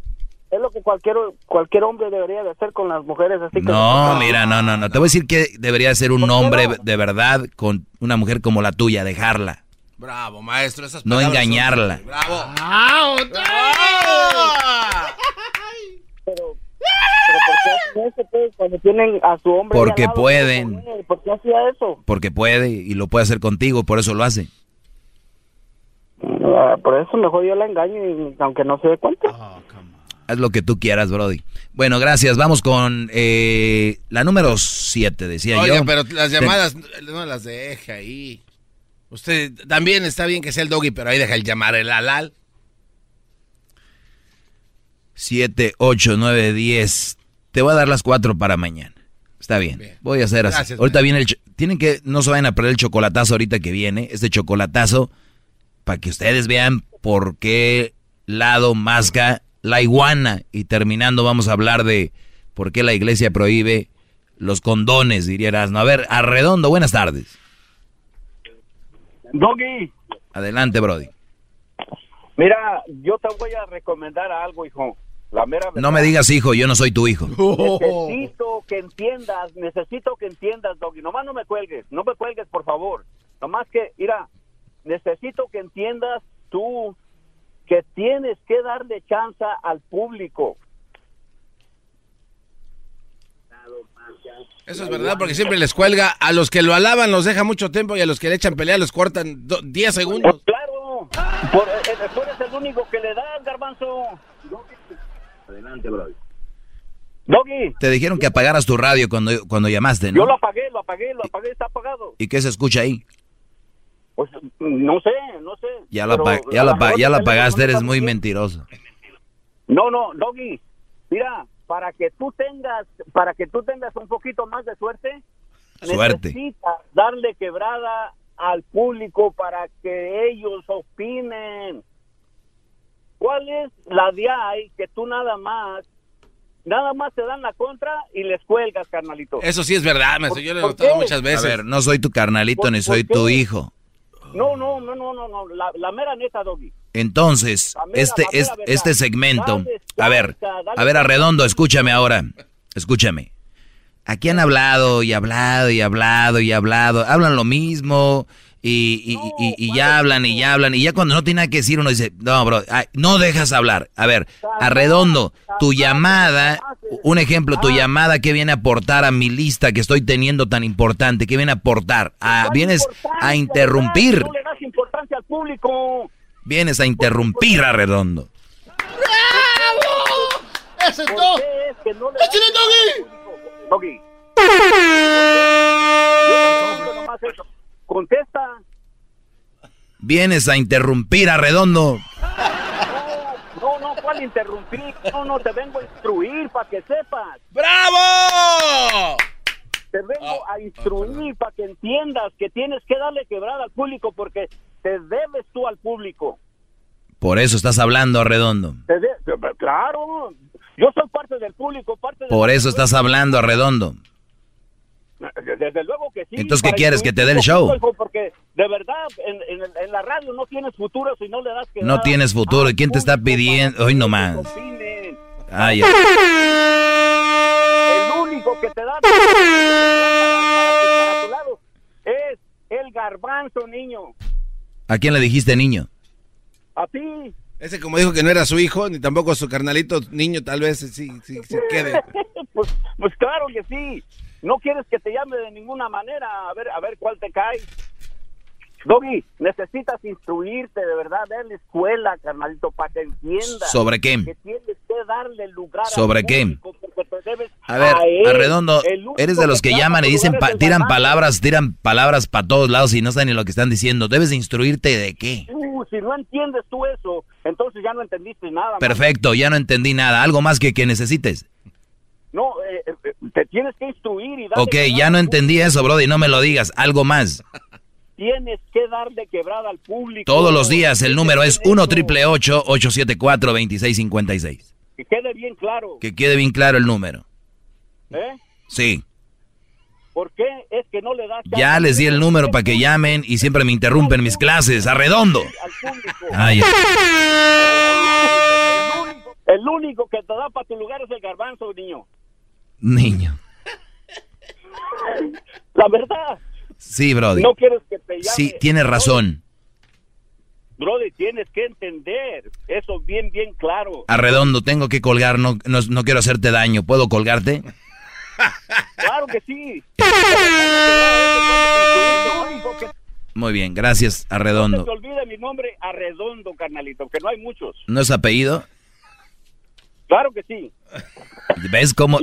Es lo que cualquier cualquier hombre debería de hacer con las mujeres así que No, mira, no, no, no. Te voy a decir que debería ser un hombre de verdad con una mujer como la tuya, dejarla. Bravo, maestro. Esas No palabras son- engañarla. Bravo. Pero, pero ¿por qué pues, cuando tienen a su hombre? Porque lado? pueden. ¿Por qué hacía eso? Porque puede y lo puede hacer contigo, por eso lo hace. Ah, por eso mejor yo la engaño, y, aunque no se dé cuenta. Haz lo que tú quieras, Brody. Bueno, gracias. Vamos con eh, la número 7, decía yo. pero las llamadas no las deje ahí. Usted también está bien que sea el doggy, pero ahí deja el llamar el alal. 7, 8, 9, 10. Te voy a dar las 4 para mañana. Está bien. Voy a hacer así. Ahorita viene el... Tienen que... No se vayan a perder el chocolatazo ahorita que viene. Este chocolatazo para que ustedes vean por qué lado masca la iguana. Y terminando vamos a hablar de por qué la iglesia prohíbe los condones, diría Erasmo. A ver, Arredondo, buenas tardes. Doggy, Adelante, Brody. mira, yo te voy a recomendar algo, hijo. La mera. No me digas hijo, yo no soy tu hijo. Necesito que entiendas, necesito que entiendas, Doggy. Nomás no me cuelgues, no me cuelgues, por favor. Nomás que, mira, necesito que entiendas tú que tienes que darle chance al público. Eso es verdad, porque siempre les cuelga. A los que lo alaban los deja mucho tiempo y a los que le echan pelea los cortan do- 10 segundos. Claro, por, eh, eh, tú eres el único que le das, garbanzo. Adelante, bro. Doggy, Te dijeron que apagaras tu radio cuando, cuando llamaste, yo ¿no? lo apagué, lo apagué, lo apagué, está apagado. ¿Y qué se escucha ahí? Pues no sé, no sé. Ya la, pa- ya la, pa- ya la pagaste, eres muy mentiroso. No, no, Doggy, mira, para que tú tengas, para que tú tengas un poquito más de suerte, Suerte. necesitas darle quebrada al público para que ellos opinen. ¿Cuál es la de ahí que tú nada más, nada más te dan la contra y les cuelgas, carnalito? Eso sí es verdad, maestro. Yo lo he ¿Por notado muchas veces. A ver, no soy tu carnalito ¿Por- ni soy qué? tu hijo. No, no, no, no, no, no, la, la mera neta, Doggy. Entonces, mera- este, es, este segmento, Dale a ver, dale a ver. Arredondo, escúchame ahora, escúchame. Aquí han hablado y hablado y hablado y hablado, hablan lo mismo y, y, y- y ya hablan y ya hablan y ya cuando no tiene nada que decir uno dice, no, bro, ay, no dejas hablar. A ver, Arredondo, tu llamada, un ejemplo, tu llamada, ¿qué viene a aportar a mi lista que estoy teniendo tan importante? ¿Qué viene a aportar? Ah, vienes a interrumpir, No le das importancia al público. vienes a interrumpir, Arredondo. ¡Ese es todo! ¡Échale, Doggy! Doggy. Contesta. Vienes a interrumpir a Redondo. No, no, ¿cuál interrumpir? No, no, te vengo a instruir para que sepas. ¡Bravo! Te vengo a instruir para que entiendas que tienes que darle quebrada al público porque te debes tú al público. Por eso estás hablando, Redondo. Te de- Claro, yo soy parte del público, parte Por eso estás hablando, Redondo. Desde luego que sí. Entonces, ¿qué quieres? ¿Que te dé el show? hijo, Porque de verdad, en, en- en la radio no tienes futuro si no le das quebrada. No tienes futuro. ¿Y quién te está pidiendo? Hoy nomás. Opinen. Ay, El único que te da para, para tu lado es el garbanzo, niño. ¿A quién le dijiste niño? A ti. Ese como dijo que no era su hijo, ni tampoco su carnalito niño, tal vez sí, sí, se quede. pues, pues claro que sí. No quieres que te llame de ninguna manera. A ver, a ver cuál te cae. Doggy, necesitas instruirte de verdad, darle escuela, carnalito, para que entiendas. ¿Sobre qué? Que tienes que darle lugar ¿Sobre qué? A ver, él. Arredondo, El único eres de los que llaman y dicen, pa- tiran palabras, tiran palabras para todos lados y no saben ni lo que están diciendo. Debes de instruirte de qué. Uh, si no entiendes tú eso, entonces ya no entendiste nada. man. Perfecto, ya no entendí nada. ¿Algo más que, que necesites? No, eh, eh, te tienes que instruir y darle Ok, ya no entendí eso, Brody, no me lo digas. Algo más. Tienes que darle quebrada al público. Todos los días el número es 1 triple 874 2656 Que quede bien claro. Que quede bien claro el número. ¿Eh? Sí. ¿Por qué es que no le das Ya les di el número para que llamen y siempre me interrumpen mis clases. Arredondo. al público? Ay, El único que El único que te da para tu lugar es el garbanzo, niño. Niño. La verdad. Sí, Brody. No quieres que te llame. Sí, tienes razón. Brody, tienes que entender eso bien, bien claro. Arredondo, tengo que colgar, no, no, no quiero hacerte daño. ¿Puedo colgarte? Claro que sí. Muy bien, gracias, No Arredondo. se te olvide mi nombre Arredondo, carnalito, que no hay muchos. ¿No es apellido? Claro que sí. ¿Ves cómo?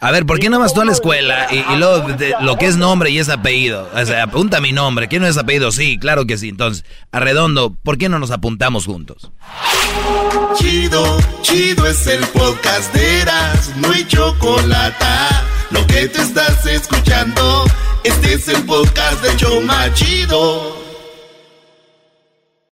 A ver, ¿por qué no vas tú a la escuela y, y luego de- lo que es nombre y es apellido? O sea, apunta mi nombre. ¿Quién no es apellido? Sí, claro que sí. Entonces, Arredondo, ¿por qué no nos apuntamos juntos? Chido, chido es el podcast de Eras, no hay chocolate. Lo que te estás escuchando, este es el podcast de Choma Chido.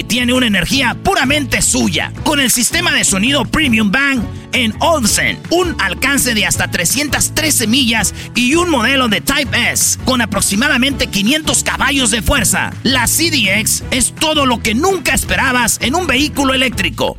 y tiene una energía puramente suya. Con el sistema de sonido Premium Bang en Olsen, un alcance de hasta 313 millas y un modelo de Type S con aproximadamente 500 caballos de fuerza. La CDX es todo lo que nunca esperabas en un vehículo eléctrico.